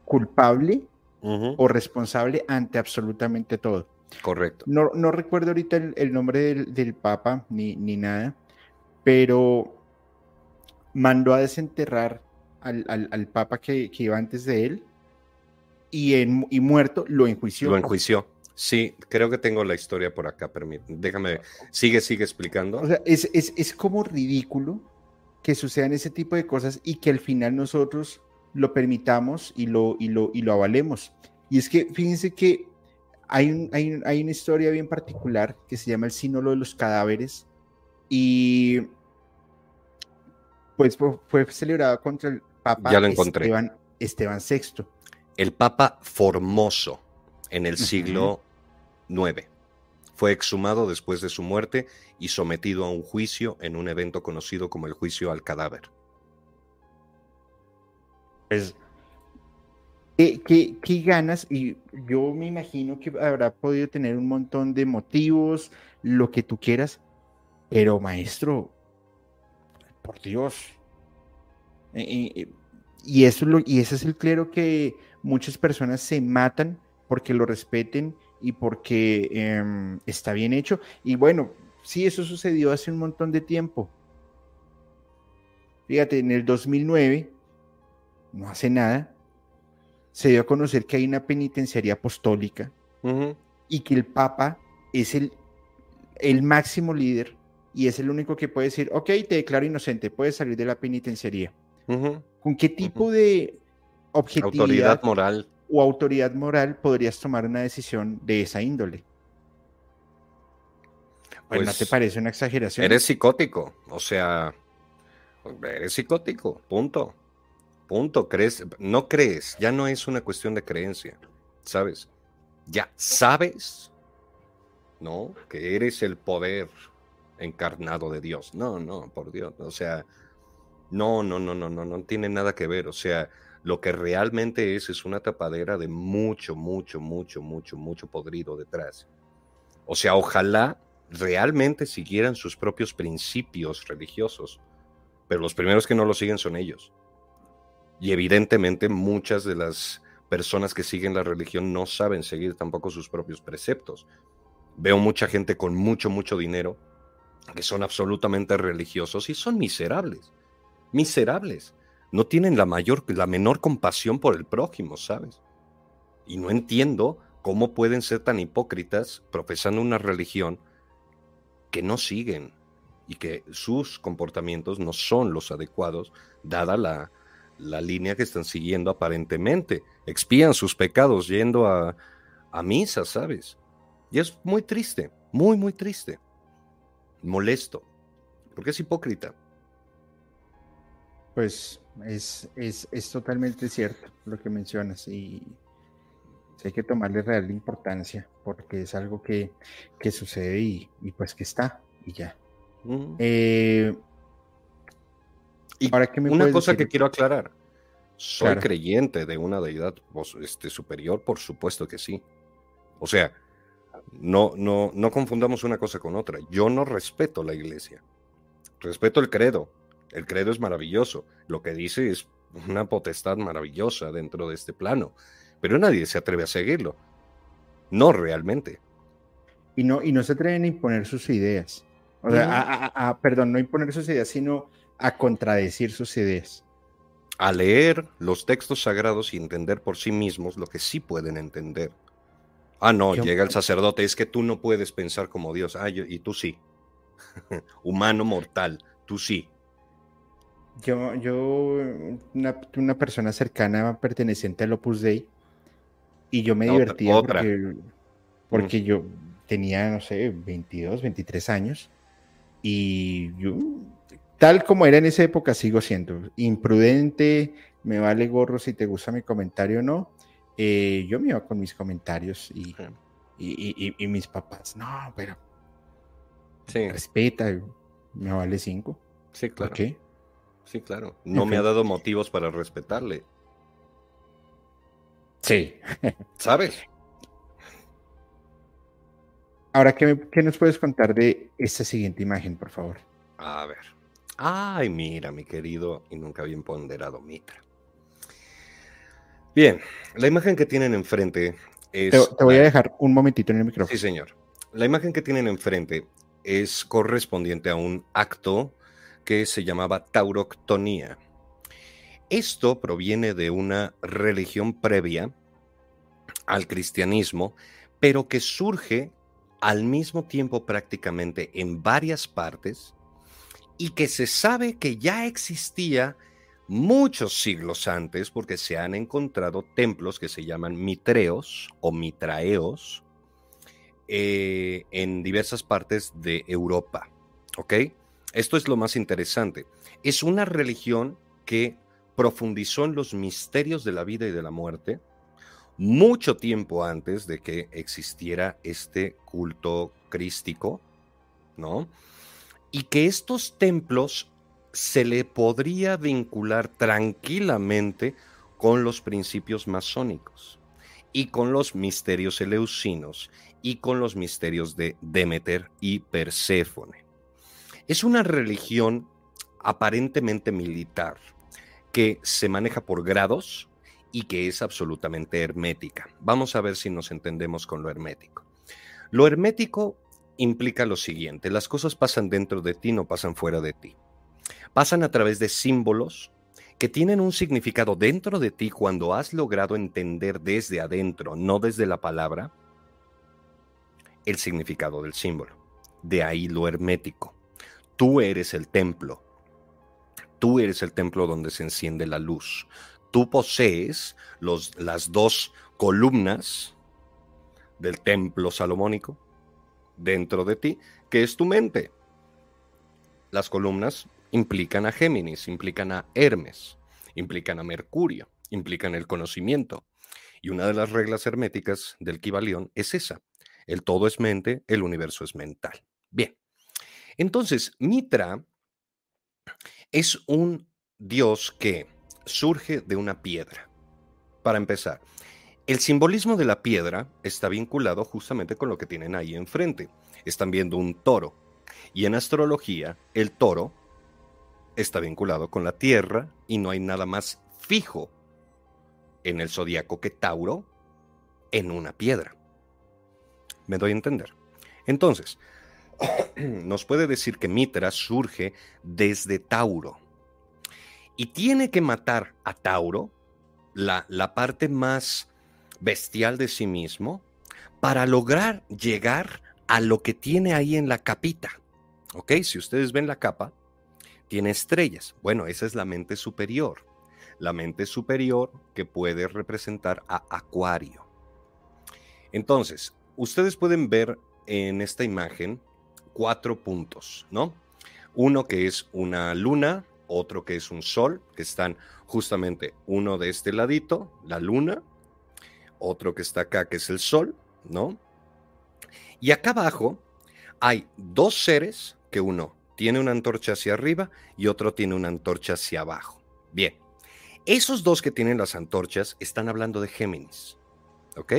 culpable o responsable ante absolutamente todo. Correcto. No, no recuerdo ahorita el, nombre del, Papa ni, ni, nada, pero mandó a desenterrar al, al, Papa que, que, iba antes de él y, en, y muerto lo enjuició. Lo enjuició. Sí, creo que tengo la historia por acá, permíteme. Déjame, sigue, sigue explicando. O sea, es, es, es como ridículo que sucedan ese tipo de cosas y que al final nosotros lo permitamos y lo, y lo, y lo avalemos. Y es que fíjense que hay, un, hay, hay, una historia bien particular que se llama el sínolo de los cadáveres y pues fue, celebrado contra el Papa ya lo encontré. Esteban, Esteban VI el Papa Formoso en el siglo IX, Fue exhumado después de su muerte y sometido a un juicio en un evento conocido como el juicio al cadáver. Pues, ¿qué, ganas? Y yo me imagino que habrá podido tener un montón de motivos, lo que tú quieras, pero maestro, por Dios. y, eso lo, y ese es el clero que muchas personas se matan porque lo respeten y porque em, está bien hecho. Y bueno, sí, eso sucedió hace un montón de tiempo. Fíjate, en el 2009, no hace nada, se dio a conocer que hay una penitenciaría apostólica y que el Papa es el, el máximo líder y es el único que puede decir, ok, te declaro inocente, puedes salir de la penitenciaría. ¿Con qué tipo de objetividad autoridad moral o autoridad moral podrías tomar una decisión de esa índole? Pues, ¿No te pues, parece una exageración? Eres psicótico, o sea, eres psicótico, punto. Punto, crees, no crees, ya no es una cuestión de creencia, ¿sabes? Ya sabes, ¿no? Que eres el poder encarnado de Dios. No, no, por Dios, o sea, no, no, no, no, no, no tiene nada que ver, o sea, lo que realmente es es una tapadera de mucho, mucho, mucho, mucho, mucho podrido detrás. O sea, ojalá realmente siguieran sus propios principios religiosos, pero los primeros que no lo siguen son ellos. Y evidentemente muchas de las personas que siguen la religión no saben seguir tampoco sus propios preceptos. Veo mucha gente con mucho, mucho dinero que son absolutamente religiosos y son miserables. Miserables. No tienen la mayor, la menor compasión por el prójimo, ¿sabes? Y no entiendo cómo pueden ser tan hipócritas profesando una religión que no siguen y que sus comportamientos no son los adecuados, dada la, la línea que están siguiendo aparentemente. Expían sus pecados yendo a, a misa, ¿sabes? Y es muy triste, muy, muy triste. Molesto, porque es hipócrita. Pues es, es, es totalmente cierto lo que mencionas y hay que tomarle real importancia porque es algo que, que sucede y, y, pues que está y ya. eh, y una cosa que quiero aclarar. ¿Soy creyente de una deidad este, superior? Por supuesto que sí. O sea, no, no, no confundamos una cosa con otra. Yo no respeto la iglesia. Respeto el credo. El credo es maravilloso. Lo que dice es una potestad maravillosa dentro de este plano. Pero nadie se atreve a seguirlo. No realmente. Y no, y no se atreven a imponer sus ideas. O sea, perdón, no imponer sus ideas, sino a contradecir sus ideas. A leer los textos sagrados y entender por sí mismos lo que sí pueden entender. Ah, no, llega el sacerdote, es que tú no puedes pensar como Dios. Ah, y tú sí. Humano mortal, tú sí. Yo, yo, una, persona cercana perteneciente al Opus Dei, y yo me divertía porque, porque yo tenía, no sé, 22, 23 años, y yo tal como era en esa época, sigo siendo imprudente, me vale gorro si te gusta mi comentario o no. Eh, yo me iba con mis comentarios y, y, mis papás, no, pero respeta, me vale cinco. Sí, claro. qué? Sí, claro. No me ha dado motivos para respetarle. Sí. ¿Sabes? Ahora, ¿qué, ¿qué nos puedes contar de esta siguiente imagen, por favor? A ver. Ay, mira, mi querido y nunca bien ponderado Mitra. Bien, la imagen que tienen enfrente es... Te, voy a dejar un momentito en el micrófono. Sí, señor. La imagen que tienen enfrente es correspondiente a un acto que se llamaba tauroctonía. Esto proviene de una religión previa al cristianismo, pero que surge al mismo tiempo prácticamente en varias partes y que se sabe que ya existía muchos siglos antes porque se han encontrado templos que se llaman mitreos o mitraeos eh, en diversas partes de Europa. ¿Ok? Esto es lo más interesante. Es una religión que profundizó en los misterios de la vida y de la muerte mucho tiempo antes de que existiera este culto crístico, ¿no? Y que estos templos se le podría vincular tranquilamente con los principios masónicos y con los misterios eleusinos y con los misterios de Demeter y Perséfone. Es una religión aparentemente militar que se maneja por grados y que es absolutamente hermética. Vamos a ver si nos entendemos con lo hermético. Lo hermético implica lo siguiente, las cosas pasan dentro de ti, no pasan fuera de ti. Pasan a través de símbolos que tienen un significado dentro de ti cuando has logrado entender desde adentro, no desde la palabra, el significado del símbolo. De ahí lo hermético. Tú eres el templo. Tú eres el templo donde se enciende la luz. Tú posees los, las dos columnas del templo salomónico dentro de ti, que es tu mente. Las columnas implican a Géminis, implican a Hermes, implican a Mercurio, implican el conocimiento. Y una de las reglas herméticas del Kibalión es esa. El todo es mente, el universo es mental. Bien. Entonces, Mitra es un dios que surge de una piedra. Para empezar, el simbolismo de la piedra está vinculado justamente con lo que tienen ahí enfrente. Están viendo un toro. Y en astrología, el toro está vinculado con la Tierra y no hay nada más fijo en el zodiaco que Tauro en una piedra. ¿Me doy a entender? Entonces, nos puede decir que Mitra surge desde Tauro y tiene que matar a Tauro, la, la parte más bestial de sí mismo, para lograr llegar a lo que tiene ahí en la capita. ¿Ok? Si ustedes ven la capa, tiene estrellas. Bueno, esa es la mente superior. La mente superior que puede representar a Acuario. Entonces, ustedes pueden ver en esta imagen cuatro puntos, ¿no? Uno que es una luna, otro que es un sol, que están justamente uno de este ladito, la luna, otro que está acá, que es el sol, ¿no? Y acá abajo hay dos seres que uno tiene una antorcha hacia arriba y otro tiene una antorcha hacia abajo. Bien, esos dos que tienen las antorchas están hablando de Géminis, ¿ok?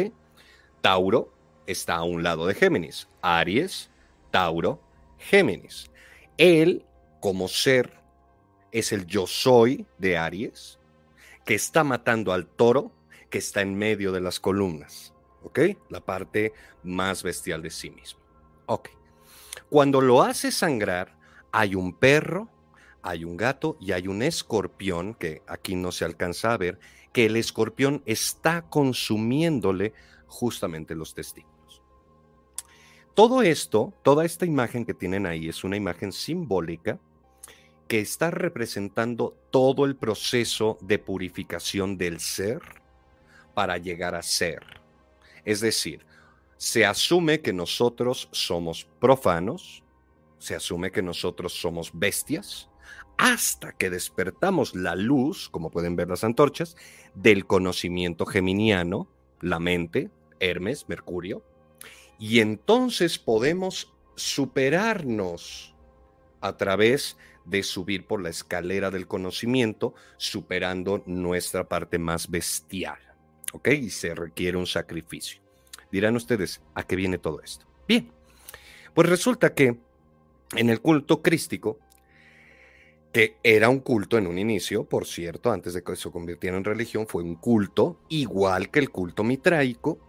Tauro está a un lado de Géminis, Aries, Tauro, Géminis. Él, como ser, es el yo soy de Aries, que está matando al toro que está en medio de las columnas, ¿ok? La parte más bestial de sí mismo. Ok. Cuando lo hace sangrar, hay un perro, hay un gato y hay un escorpión, que aquí no se alcanza a ver, que el escorpión está consumiéndole justamente los testículos. Todo esto, toda esta imagen que tienen ahí es una imagen simbólica que está representando todo el proceso de purificación del ser para llegar a ser. Es decir, se asume que nosotros somos profanos, se asume que nosotros somos bestias hasta que despertamos la luz, como pueden ver las antorchas, del conocimiento geminiano, la mente, Hermes, Mercurio, y entonces podemos superarnos a través de subir por la escalera del conocimiento, superando nuestra parte más bestial. ¿Ok? Y se requiere un sacrificio. Dirán ustedes, ¿a qué viene todo esto? Bien, pues resulta que en el culto crístico, que era un culto en un inicio, por cierto, antes de que se convirtiera en religión, fue un culto, igual que el culto mitraico,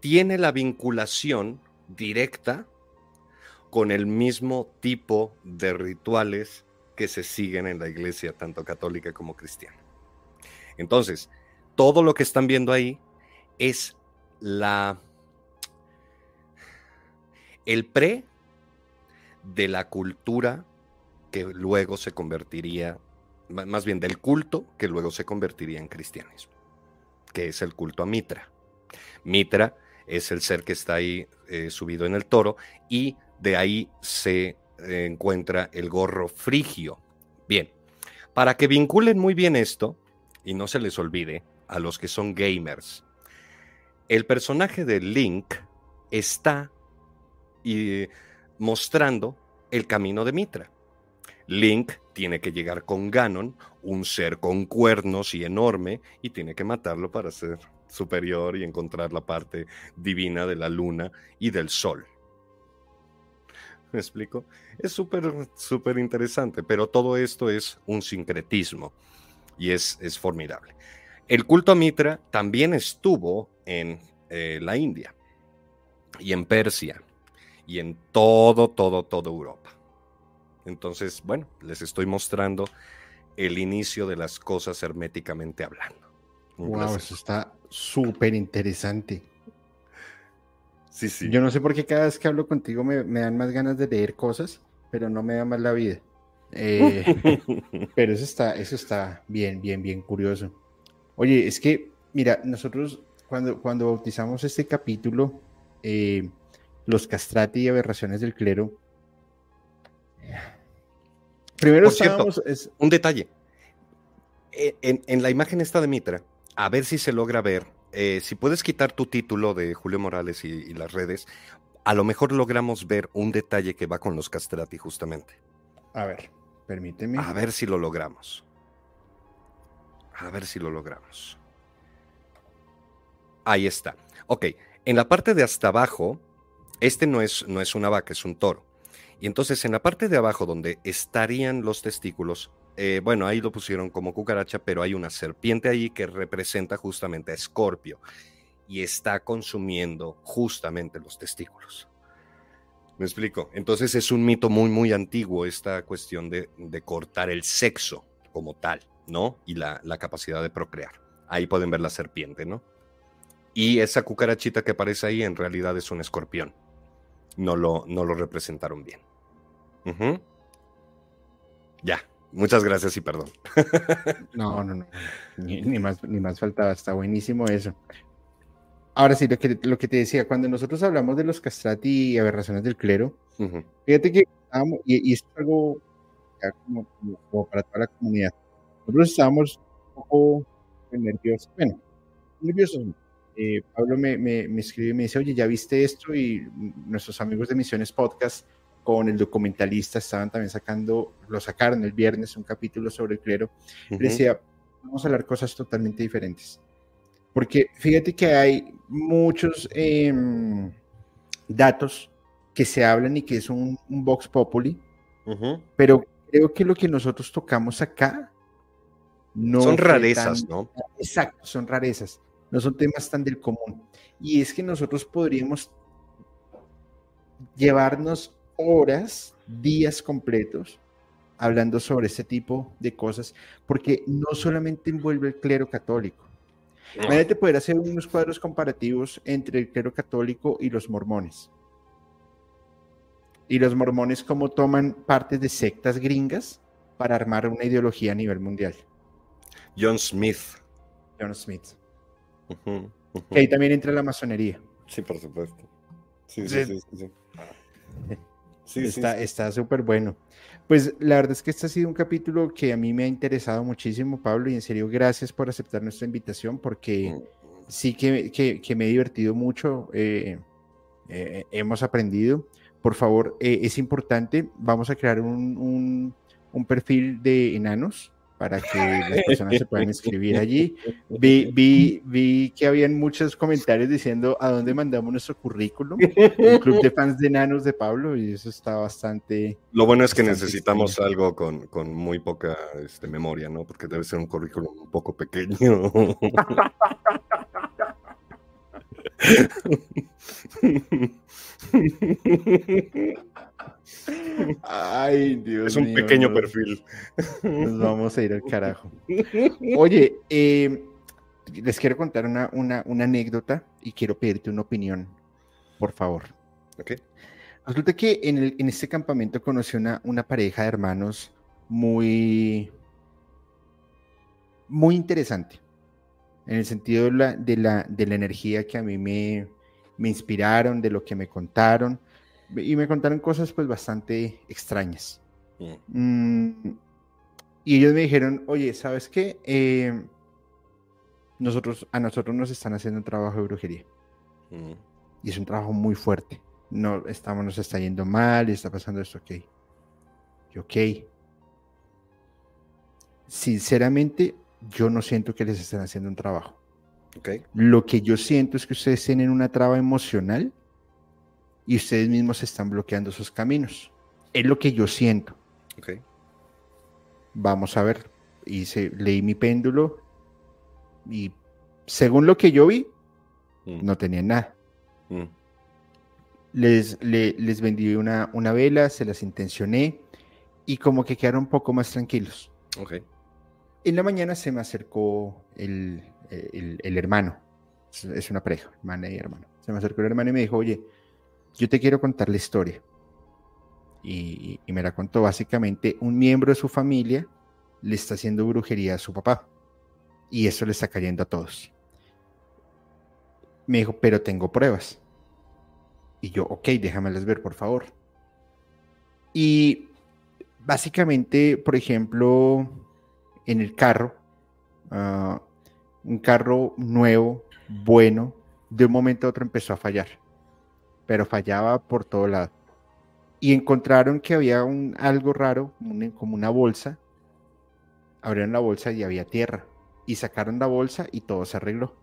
tiene la vinculación directa con el mismo tipo de rituales que se siguen en la iglesia, tanto católica como cristiana. Entonces, todo lo que están viendo ahí es la el pre de la cultura que luego se convertiría, más bien del culto que luego se convertiría en cristianismo, que es el culto a Mitra. Mitra es el ser que está ahí eh, subido en el toro y de ahí se eh, encuentra el gorro frigio. Bien, para que vinculen muy bien esto y no se les olvide a los que son gamers, el personaje de Link está mostrando el camino de Mitra. Link tiene que llegar con Ganon, un ser con cuernos y enorme, y tiene que matarlo para ser superior y encontrar la parte divina de la luna y del sol. ¿Me explico? Es súper, súper interesante, pero todo esto es un sincretismo y es, es formidable. El culto a Mitra también estuvo en eh, la India y en Persia y en todo, todo, toda Europa. Entonces, bueno, les estoy mostrando el inicio de las cosas herméticamente hablando. Wow, eso está súper interesante. Sí, sí. Yo no sé por qué cada vez que hablo contigo me, dan más ganas de leer cosas, pero no me da más la vida. Eh, pero eso está, eso está bien, bien, bien curioso. Oye, es que, mira, nosotros cuando, cuando bautizamos este capítulo, eh, los castrati y aberraciones del clero, primero es... un detalle. E, en, la imagen esta de Mitra, a ver si se logra ver, eh, si puedes quitar tu título de Julio Morales y, las redes, a lo mejor logramos ver un detalle que va con los castrati justamente. A ver, permíteme. A ver si lo logramos. A ver si lo logramos. Ahí está. Ok, en la parte de hasta abajo, este no es, no es una vaca, es un toro. Y entonces en la parte de abajo donde estarían los testículos, eh, bueno, ahí lo pusieron como cucaracha, pero hay una serpiente ahí que representa justamente a Escorpio y está consumiendo justamente los testículos. ¿Me explico? Entonces es un mito muy, muy antiguo esta cuestión de, de cortar el sexo como tal, ¿no? Y la, la, capacidad de procrear. Ahí pueden ver la serpiente, ¿no? Y esa cucarachita que aparece ahí en realidad es un escorpión. No lo, no lo representaron bien. Ya, muchas gracias y perdón. no, no, no. Ni, más, ni más faltaba, está buenísimo eso. Ahora sí, lo que, lo que te decía, cuando nosotros hablamos de los castrati y aberraciones del clero, fíjate que y, y esto es algo como, para toda la comunidad. Nosotros estábamos un poco nerviosos, bueno, nerviosos. Eh, Pablo me, me, me escribe y me dice, oye, ¿ya viste esto? Y nuestros amigos de Misiones Podcast con el documentalista estaban también sacando, lo sacaron el viernes, un capítulo sobre el clero. decía, vamos a hablar cosas totalmente diferentes. Porque fíjate que hay muchos em, datos que se hablan y que es un, Vox Populi, pero creo que lo que nosotros tocamos acá no son rarezas, ¿no? Exacto, son rarezas, no son temas tan del común. Y es que nosotros podríamos llevarnos horas, días completos, hablando sobre este tipo de cosas, porque no solamente envuelve el clero católico. Imagínate poder hacer unos cuadros comparativos entre el clero católico y los mormones. Y los mormones cómo toman partes de sectas gringas para armar una ideología a nivel mundial. John Smith. John Smith. Que ahí también entra la masonería. Sí, por supuesto. Sí, sí, sí. sí, está súper bueno. Pues la verdad es que este ha sido un capítulo que a mí me ha interesado muchísimo, Pablo, y en serio, gracias por aceptar nuestra invitación, porque mm. sí que, que, me he divertido mucho, eh, eh, hemos aprendido. Por favor, eh, es importante, vamos a crear un, un, un perfil de enanos para que las personas se puedan escribir allí. Vi, vi, vi que habían muchos comentarios diciendo a dónde mandamos nuestro currículum, el club de fans de enanos de Pablo, y eso está bastante... Lo bueno es que necesitamos algo con, con, muy poca este, memoria, ¿no? Porque debe ser un currículum un poco pequeño. Ay, Dios Es un pequeño perfil. Nos vamos a ir al carajo. Oye, eh, les quiero contar una, una, anécdota y quiero pedirte una opinión, por favor. Ok. Resulta que en, el, en este campamento conocí una, una pareja de hermanos muy, muy interesante. En el sentido de la, de la, de la energía que a mí me, me inspiraron, de lo que me contaron y me contaron cosas pues bastante extrañas. Mm, y ellos me dijeron, oye, ¿sabes qué? Eh, nosotros, a nosotros nos están haciendo un trabajo de brujería. Y es un trabajo muy fuerte. no, estamos, nos está yendo mal, está pasando esto, ok. Y ok. Sinceramente, yo no siento que les estén haciendo un trabajo. Ok. Lo que yo siento es que ustedes tienen una traba emocional y ustedes mismos están bloqueando sus caminos. Es lo que yo siento. Ok. Vamos a ver. Hice, leí mi péndulo y según lo que yo vi, Mm, no tenían nada. mm, Les, le- les vendí una, una vela, se las intencioné y como que quedaron un poco más tranquilos. Ok. En la mañana se me acercó el, el- el hermano, es, es una pareja, hermana y hermano. Se me acercó el hermano y me dijo, oye, yo te quiero contar la historia. Y, me la contó básicamente, un miembro de su familia le está haciendo brujería a su papá. Y eso le está cayendo a todos. Me dijo, pero tengo pruebas. Y yo, ok, déjamelas ver, por favor. Y básicamente, por ejemplo, en el carro, ah, un carro nuevo, bueno, de un momento a otro empezó a fallar, pero fallaba por todo lado. Y encontraron que había un, algo raro, un- como una bolsa. Abrieron la bolsa y había tierra. Y sacaron la bolsa y todo se arregló.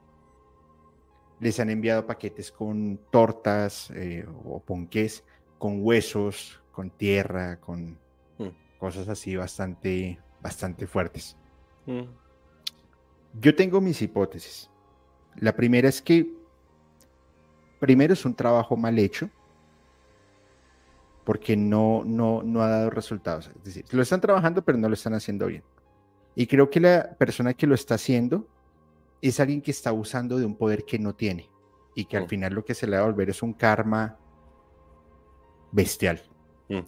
Les han enviado paquetes con tortas eh, o ponqués, con huesos, con tierra, con Mm. cosas así bastante, bastante fuertes. mm, Yo tengo mis hipótesis. La primera es que, primero es un trabajo mal hecho, porque no, no, no ha dado resultados. Es decir, lo están trabajando, pero no lo están haciendo bien. Y creo que la persona que lo está haciendo es alguien que está usando de un poder que no tiene y que al Mm. final lo que se le va a volver es un karma bestial. mm.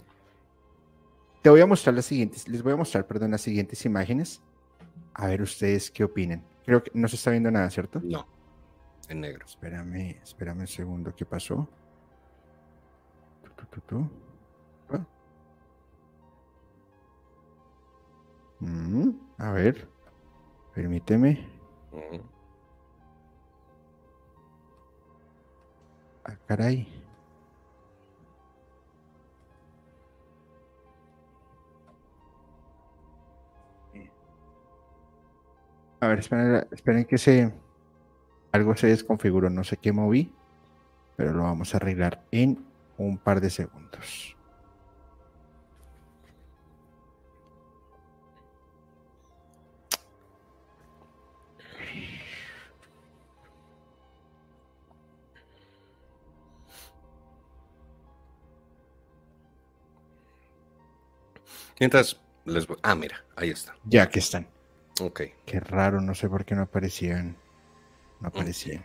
Te voy a mostrar las siguientes, les voy a mostrar, perdón, las siguientes imágenes. A ver ustedes qué opinan. Creo que no se está viendo nada, ¿cierto? No. En negro. Espérame, espérame un segundo, ¿qué pasó? Tu, tu, tu, tu. Ah. Mm, a ver, permíteme. Mm, Ah, caray. A ver, esperen, esperen que se... Algo se desconfiguró, no sé qué moví, pero lo vamos a arreglar en un par de segundos. Mientras les voy. Ah, mira, ahí está. Ya que están. Ok. Qué raro, no sé por qué no aparecían. No aparecían.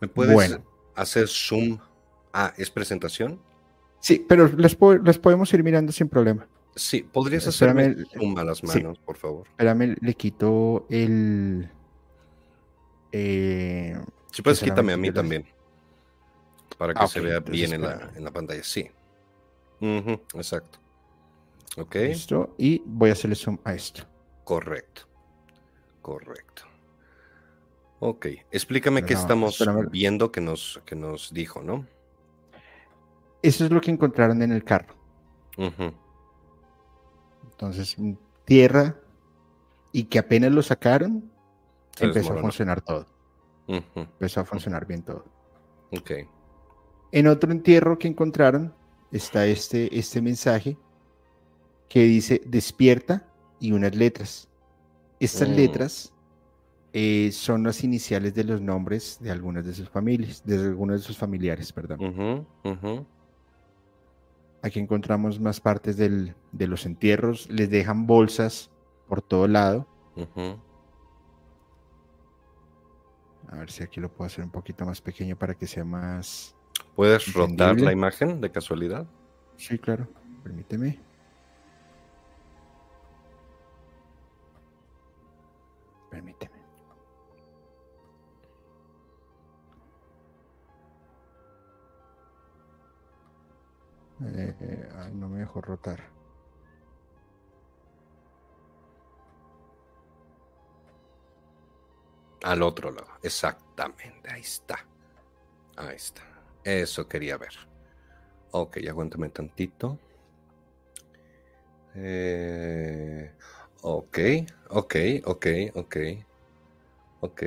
¿Me puedes Bueno. hacer zoom? Ah, ¿es presentación? Sí, pero las, po- las podemos ir mirando sin problema. Sí, ¿podrías Espérame, hacerme zoom a las sí. manos, por favor? Espérame, le quito el. eh, Si puedes, quítame a mí también. Para que Ah, se vea bien en la, en la pantalla. Sí. Exacto. Ok, Listo. Y voy a hacerle zoom a esto. correcto. Correcto. Ok, explícame Pero qué no, estamos espérame. viendo que nos, que nos dijo, ¿no? Eso es lo que encontraron en el carro. Entonces, mm, tierra. Y que apenas lo sacaron, Se empezó a funcionar todo. Empezó a funcionar bien todo. Ok. En otro entierro que encontraron está este, este mensaje que dice despierta y unas letras. Estas Mm. letras eh, son las iniciales de los nombres de algunas de sus familias, de algunos de sus familiares, perdón. Aquí encontramos más partes del- de los entierros. Les dejan bolsas por todo lado. A ver si aquí lo puedo hacer un poquito más pequeño para que sea más... ¿Puedes rotar Entendible. la imagen de casualidad? Sí, claro. Permíteme. Permíteme. Eh, no me dejó rotar. Al otro lado, exactamente. Ahí está. Ahí está. Eso quería ver. Ok, aguántame tantito. Eh, ok, ok, ok, ok. Ok.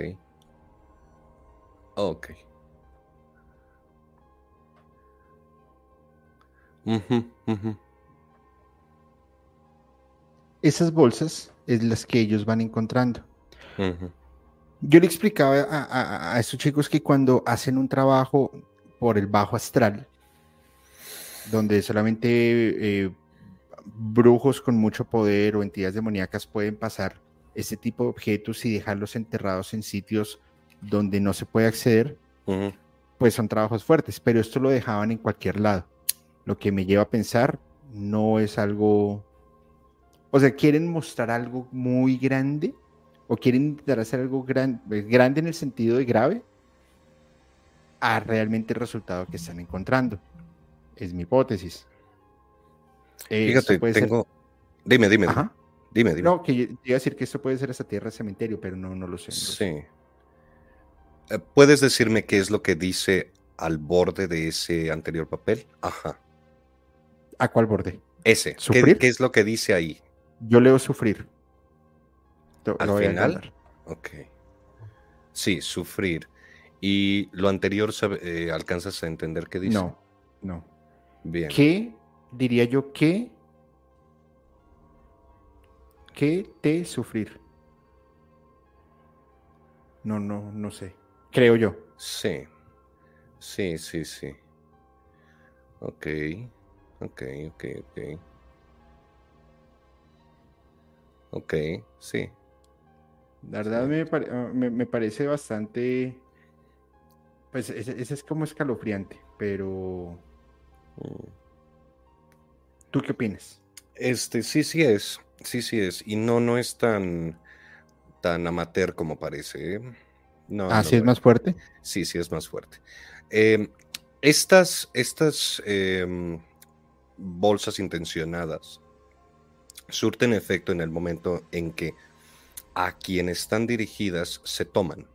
Ok. Esas bolsas es las que ellos van encontrando. Yo le explicaba a, a- a estos chicos que cuando hacen un trabajo por el bajo astral, donde solamente eh, brujos con mucho poder o entidades demoníacas pueden pasar este tipo de objetos y dejarlos enterrados en sitios donde no se puede acceder, pues son trabajos fuertes, pero esto lo dejaban en cualquier lado. Lo que me lleva a pensar, no es algo... O sea, quieren mostrar algo muy grande o quieren intentar hacer algo gran- eh, grande en el sentido de grave a realmente el resultado que están encontrando. Es mi hipótesis. Eh, Fíjate, puede ser-. Dime, dime, dime. Ajá. Dime, dime. No, que yo- iba a decir que esto puede ser esa tierra cementerio, pero no, no lo sé. no lo sé. Sí. Eh, ¿Puedes decirme qué es lo que dice al borde de ese anterior papel? Ajá. ¿A cuál borde? Ese. ¿Qué, ¿Sufrir? qué es lo que dice ahí? Yo leo sufrir. Lo- Al lo final. Ok. Sí, sufrir. ¿Y lo anterior eh, alcanzas a entender qué dice? No, no. Bien. ¿Qué diría yo que? ¿Qué te sufrir? No, no, no sé. Creo yo. Sí. Sí, sí, sí. Ok. Ok, ok, ok. Ok, sí. La verdad Sí. me, pare- ah, me- me parece bastante. Pues ese, ese es como escalofriante, pero Mm. ¿tú qué opinas? Este, sí, sí es. Sí, sí es. Y no, no es tan, tan amateur como parece. ¿eh? No, ¿Ah, no sí es más fuerte? Sí, sí es más fuerte. Em, estas estas em, bolsas intencionadas surten efecto en el momento en que a quien están dirigidas se toman.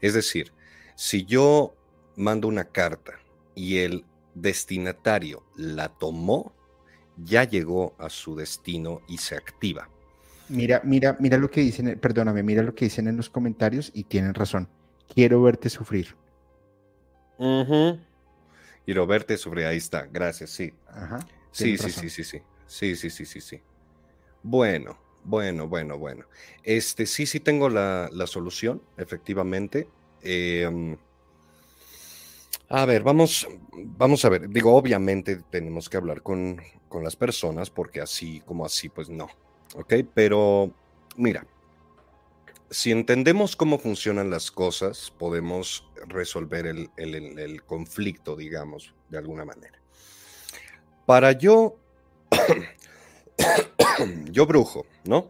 Es decir, si yo mando una carta y el destinatario la tomó, ya llegó a su destino y se activa. Mira, mira, mira lo que dicen, perdóname, mira lo que dicen en los comentarios y tienen razón. Quiero verte sufrir. Y Roberto sobre ahí está. Gracias, sí. Ajá. Sí, sí, sí, sí, sí. Sí, sí, sí, sí, sí. Bueno, bueno, bueno, bueno. Este, sí, sí tengo la, la solución, efectivamente. Em, a ver, vamos, vamos a ver. Digo, obviamente tenemos que hablar con, con las personas porque así como así, pues no. ¿Ok? Pero, mira, si entendemos cómo funcionan las cosas, podemos resolver el- el conflicto, digamos, de alguna manera. Para yo, yo brujo, ¿no?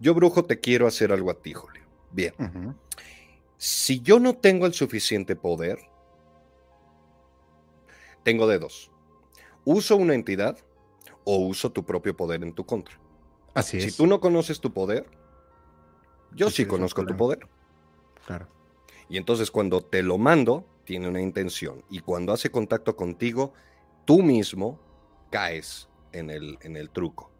Yo brujo te quiero hacer algo a ti, Julio. Bien. Si yo no tengo el suficiente poder, tengo de dos. Uso una entidad o uso tu propio poder en tu contra. Así Si es. tú no conoces tu poder, yo Ese sí conozco tu poder. Claro. Y entonces cuando te lo mando, tiene una intención. Y cuando hace contacto contigo, tú mismo caes en el, en el truco.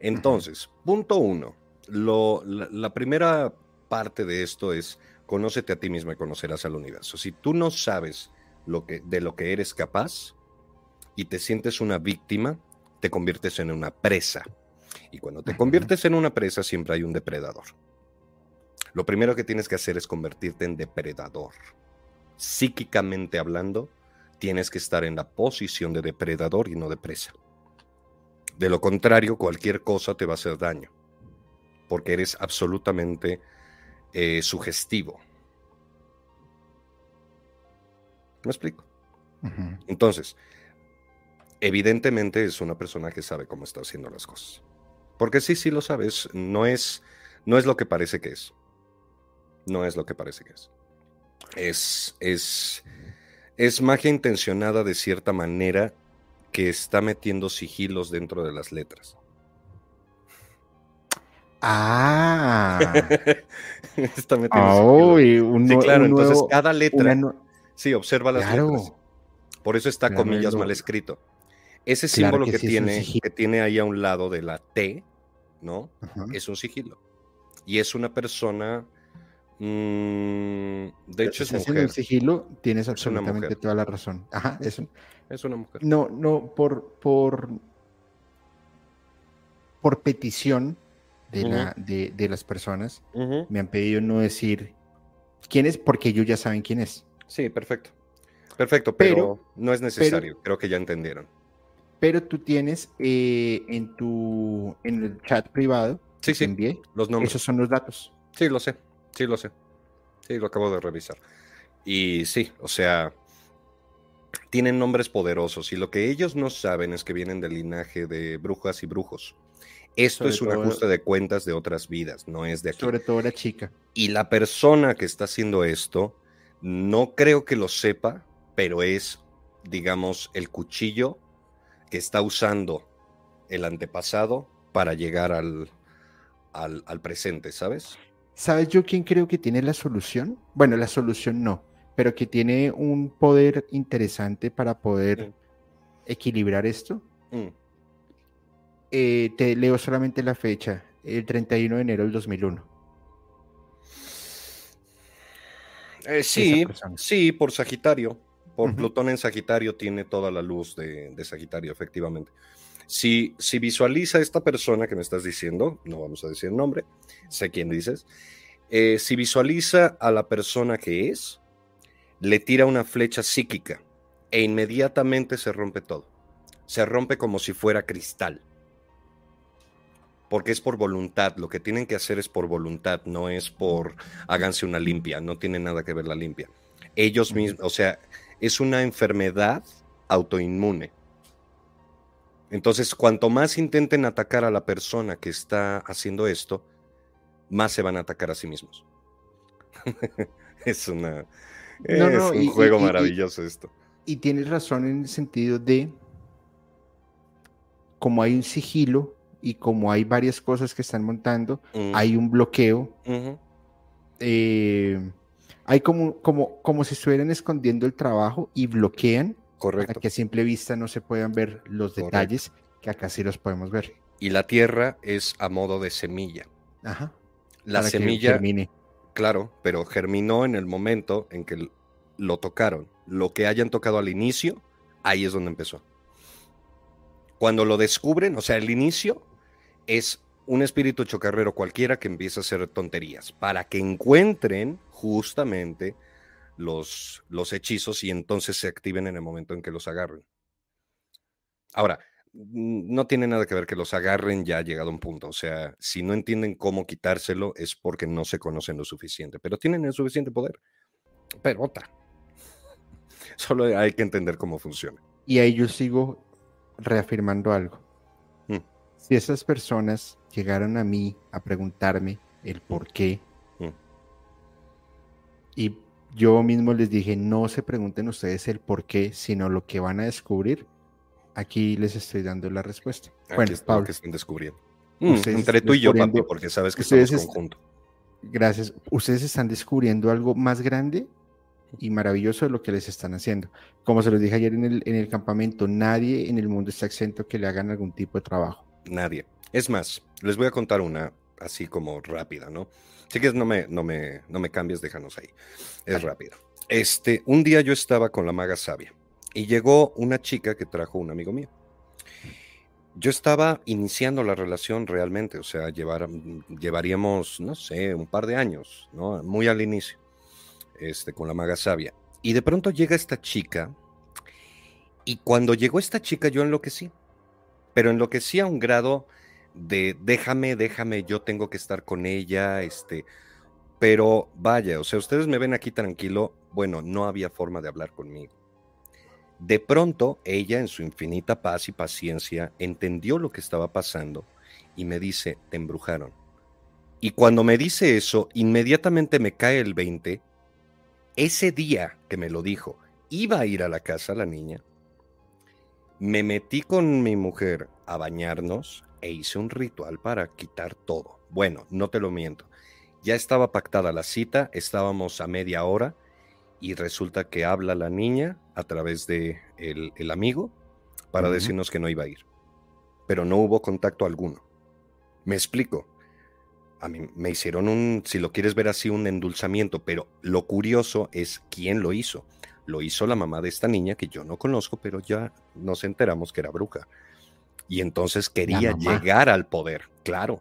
Entonces, punto uno. Lo- la, la primera parte de esto es conócete a ti mismo y conocerás al universo. Si tú no sabes lo que, de lo que eres capaz y te sientes una víctima, te conviertes en una presa. Y cuando te conviertes en una presa, siempre hay un depredador. Lo primero que tienes que hacer es convertirte en depredador. Psíquicamente hablando, tienes que estar en la posición de depredador y no de presa. De lo contrario, cualquier cosa te va a hacer daño, porque eres absolutamente eh, sugestivo. ¿Me explico? Entonces, evidentemente es una persona que sabe cómo está haciendo las cosas. Porque sí, sí lo sabes, no es, no es lo que parece que es. No es lo que parece que es. Es, es, es magia intencionada de cierta manera que está metiendo sigilos dentro de las letras. Ah, está metiendo ah, sigilos. un, Sí, claro, un entonces nuevo- cada letra una Sí, observa las letras. Por eso está comillas mal escrito. Ese símbolo que, tiene, que tiene ahí a un lado de la T, ¿no? Es un sigilo. Y es una persona. Mm, de hecho, es mujer. un sigilo, tienes absolutamente toda la razón. Ajá, es, es una mujer. No, no, por, por, por petición de, la, de, las personas, me han pedido no decir quién es, porque ellos ya saben quién es. Sí, perfecto. Perfecto, pero, no es necesario. Creo que ya entendieron. Pero tú tienes eh, en tu en el chat privado sí, sí, envié, los nombres. Esos son los datos. Sí, lo sé. Sí, lo sé. Sí, lo acabo de revisar. Y sí, o sea, tienen nombres poderosos y lo que ellos no saben es que vienen del linaje de brujas y brujos. Esto es un ajuste de cuentas de otras vidas, no es de aquí. Sobre todo la chica. Y la persona que está haciendo esto, no creo que lo sepa, pero es, digamos, el cuchillo que está usando el antepasado para llegar al, al, presente, ¿sabes? ¿Sabes yo quién creo que tiene la solución? Bueno, la solución no, pero que tiene un poder interesante para poder mm. equilibrar esto. Mm. Eh, te leo solamente la fecha, el 31 de enero del 2001. Eh, sí, sí, por Sagitario. Por Plutón en Sagitario tiene toda la luz de, Sagitario, efectivamente. Si, si, visualiza esta persona que me estás diciendo, no vamos a decir el nombre, sé quién dices, eh, si visualiza a la persona que es, le tira una flecha psíquica e inmediatamente se rompe todo. Se rompe como si fuera cristal porque es por voluntad. Lo que tienen que hacer es por voluntad, no es por háganse una limpia, no tiene nada que ver la limpia. Ellos mismos, o sea, es una enfermedad autoinmune. Entonces, cuanto más intenten atacar a la persona que está haciendo esto, más se van a atacar a sí mismos. es una es un juego maravilloso esto. Y tienes razón en el sentido de como hay un sigilo, y como hay varias cosas que están montando, mm. hay un bloqueo. Eh, hay como, como, como si estuvieran escondiendo el trabajo y bloquean Correcto. para que a simple vista no se puedan ver los detalles que acá sí los podemos ver. Y la tierra es a modo de semilla. Ajá. La semilla. Germine. Claro, pero germinó en el momento en que lo tocaron. Lo que hayan tocado al inicio, ahí es donde empezó. Cuando lo descubren, o sea, el inicio es un espíritu chocarrero cualquiera que empieza a hacer tonterías para que encuentren justamente los, los hechizos y entonces se activen en el momento en que los agarren. Ahora, no tiene nada que ver que los agarren ya ha llegado a un punto. O sea, si no entienden cómo quitárselo es porque no se conocen lo suficiente, pero tienen el suficiente poder. Pero otra. Solo hay que entender cómo funciona. Y ahí yo sigo reafirmando algo. Si esas personas llegaron a mí a preguntarme el por qué, mm. y yo mismo les dije, no se pregunten ustedes el por qué, sino lo que van a descubrir, aquí les estoy dando la respuesta. bueno, Pablo, que están descubriendo. Mm, entre tú y yo, papi, porque sabes que estamos conjunto. Gracias. Ustedes están descubriendo algo más grande y maravilloso de lo que les están haciendo. Como se los dije ayer en el, en el campamento, nadie en el mundo está exento que le hagan algún tipo de trabajo. Nadie. Es más, les voy a contar una así como rápida, ¿no? Quieres, no me, no me, no me cambies, déjanos ahí. Es rápida. Este, un día yo estaba con la maga sabia y llegó una chica que trajo un amigo mío. Yo estaba iniciando la relación realmente, o sea, llevar, llevaríamos, no sé, un par de años, ¿no? Muy al inicio, este, con la maga sabia. Y de pronto llega esta chica, y cuando llegó esta chica yo enloquecí pero enloquecí a un grado de déjame, déjame, yo tengo que estar con ella, este, pero vaya, o sea, ustedes me ven aquí tranquilo, bueno, no había forma de hablar conmigo. De pronto, ella, en su infinita paz y paciencia, entendió lo que estaba pasando y me dice, te embrujaron. Y cuando me dice eso, inmediatamente me cae el 20. Ese día que me lo dijo, iba a ir a la casa la niña, me metí con mi mujer a bañarnos e hice un ritual para quitar todo. Bueno, no te lo miento. Ya estaba pactada la cita, estábamos a media hora y resulta que habla la niña a través de el, amigo para decirnos que no iba a ir. Pero no hubo contacto alguno. Me explico. A mí me hicieron un, si lo quieres ver así, un endulzamiento, pero lo curioso es quién lo hizo. Lo hizo la mamá de esta niña que yo no conozco, pero ya nos enteramos que era bruja. Y entonces quería llegar al poder, claro.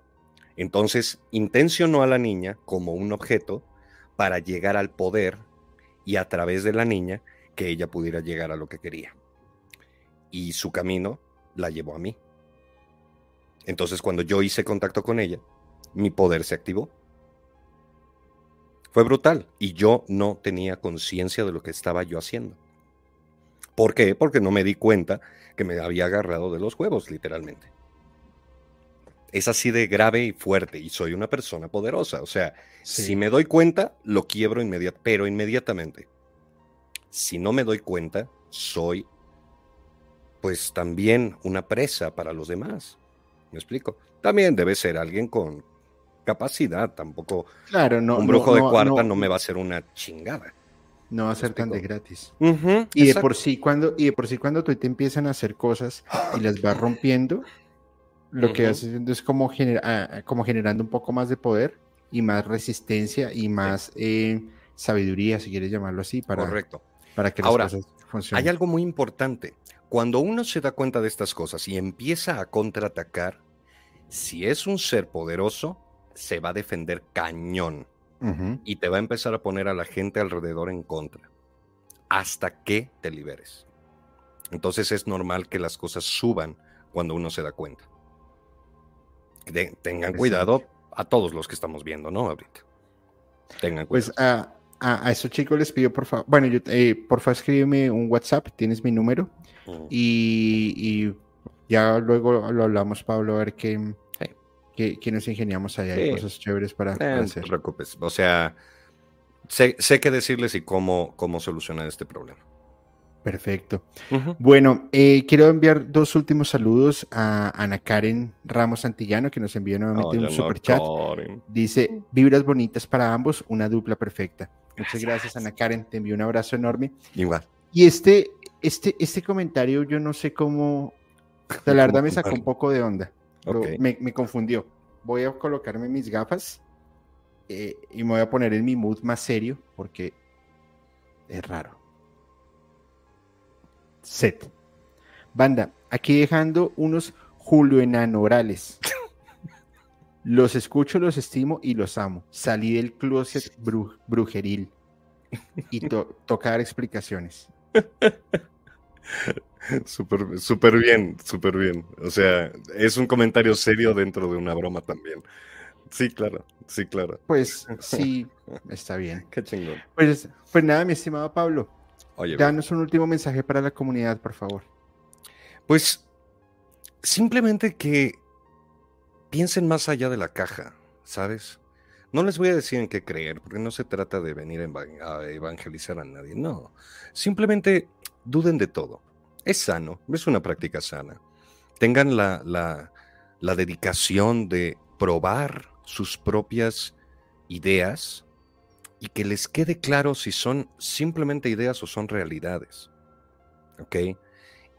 Entonces intencionó a la niña como un objeto para llegar al poder y a través de la niña que ella pudiera llegar a lo que quería. Y su camino la llevó a mí. Entonces cuando yo hice contacto con ella, mi poder se activó. Fue brutal y yo no tenía conciencia de lo que estaba yo haciendo. ¿Por qué? Porque no me di cuenta que me había agarrado de los huevos, literalmente. Es así de grave y fuerte y soy una persona poderosa. O sea, si me doy cuenta, lo quiebro inmediatamente, pero inmediatamente. Si no me doy cuenta, soy pues también una presa para los demás. ¿Me explico? También debe ser alguien con capacidad, tampoco claro, no, un brujo de cuarta no, me va a ser una chingada. No va a ser tan de gratis. y de por sí cuando y de por sí cuando tú te empiezan a hacer cosas y las vas rompiendo, lo que haces es como, genera, como generando un poco más de poder y más resistencia y más eh, sabiduría, si quieres llamarlo así, para, Correcto. para que las cosas funcionen. Hay algo muy importante. Cuando uno se da cuenta de estas cosas y empieza a contraatacar, si es un ser poderoso, se va a defender cañón y te va a empezar a poner a la gente alrededor en contra hasta que te liberes. Entonces es normal que las cosas suban cuando uno se da cuenta tengan cuidado a todos los que estamos viendo, ¿no? Ahorita. Tengan pues, cuidado. Pues a, a, esos chicos les pido, por favor, bueno, yo, eh, por favor escríbeme un WhatsApp, tienes mi número. y, ya luego lo hablamos, Pablo, a ver qué, qué, nos ingeniamos allá. Hay cosas chéveres para, eh, hacer. No te preocupes. O sea, sé, sé qué decirles y cómo, cómo solucionar este problema. Perfecto. Bueno, eh, quiero enviar dos últimos saludos a Ana Karen Ramos Santillano, que nos envió nuevamente un super chat. Dice, vibras bonitas para ambos, una dupla perfecta. Muchas gracias, Ana Karen, te envío un abrazo enorme. Igual. Y este, este, este comentario, yo no sé cómo, la verdad me sacó un poco de onda. Me, confundió. Voy a colocarme mis gafas eh, y me voy a poner en mi mood más serio, porque es raro set. Banda, aquí dejando unos Julio Enanorales. Los escucho, los estimo y los amo. Salí del closet brujeril y tocar explicaciones. Súper super bien, súper bien. O sea, es un comentario serio dentro de una broma también. Sí, claro, sí, claro. Pues sí, está bien. Qué chingón. Pues, pues nada, mi estimado Pablo. Danos un último mensaje para la comunidad, por favor. Pues simplemente que piensen más allá de la caja, ¿sabes? No les voy a decir en qué creer, porque no se trata de venir a evangelizar a nadie, no. Simplemente duden de todo. Es sano, es una práctica sana. Tengan la, la, la dedicación de probar sus propias ideas y que les quede claro si son simplemente ideas o son realidades. ¿Ok?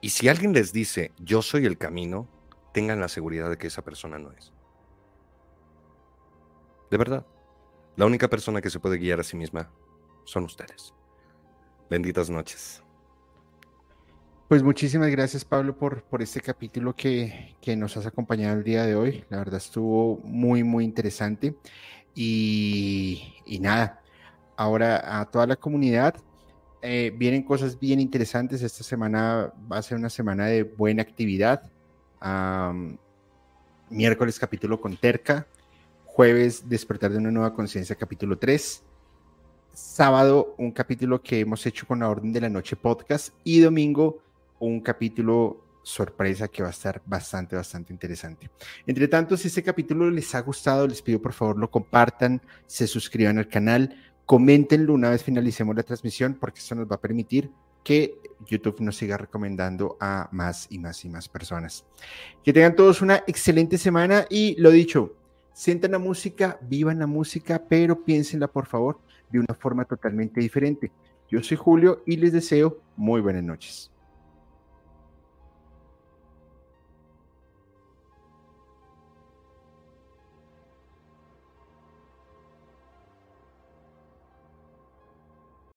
Y si alguien les dice, yo soy el camino, tengan la seguridad de que esa persona no es. De verdad. La única persona que se puede guiar a sí misma son ustedes. Benditas noches. Pues muchísimas gracias Pablo por, por este capítulo que, que, nos has acompañado el día de hoy. La verdad estuvo muy, muy interesante. Y, y nada, ahora a toda la comunidad. Eh, vienen cosas bien interesantes. Esta semana va a ser una semana de buena actividad. miércoles capítulo con Terca. Jueves despertar de una nueva conciencia capítulo 3. Sábado un capítulo que hemos hecho con la Orden de la Noche podcast. Y domingo un capítulo sorpresa que va a estar bastante, bastante interesante. Entre tanto, si este capítulo les ha gustado, les pido por favor lo compartan, se suscriban al canal, Coméntenlo una vez finalicemos la transmisión porque eso nos va a permitir que YouTube nos siga recomendando a más y más y más personas. Que tengan todos una excelente semana y lo dicho, sientan la música, vivan la música, pero piénsenla por favor de una forma totalmente diferente. Yo soy Julio y les deseo muy buenas noches.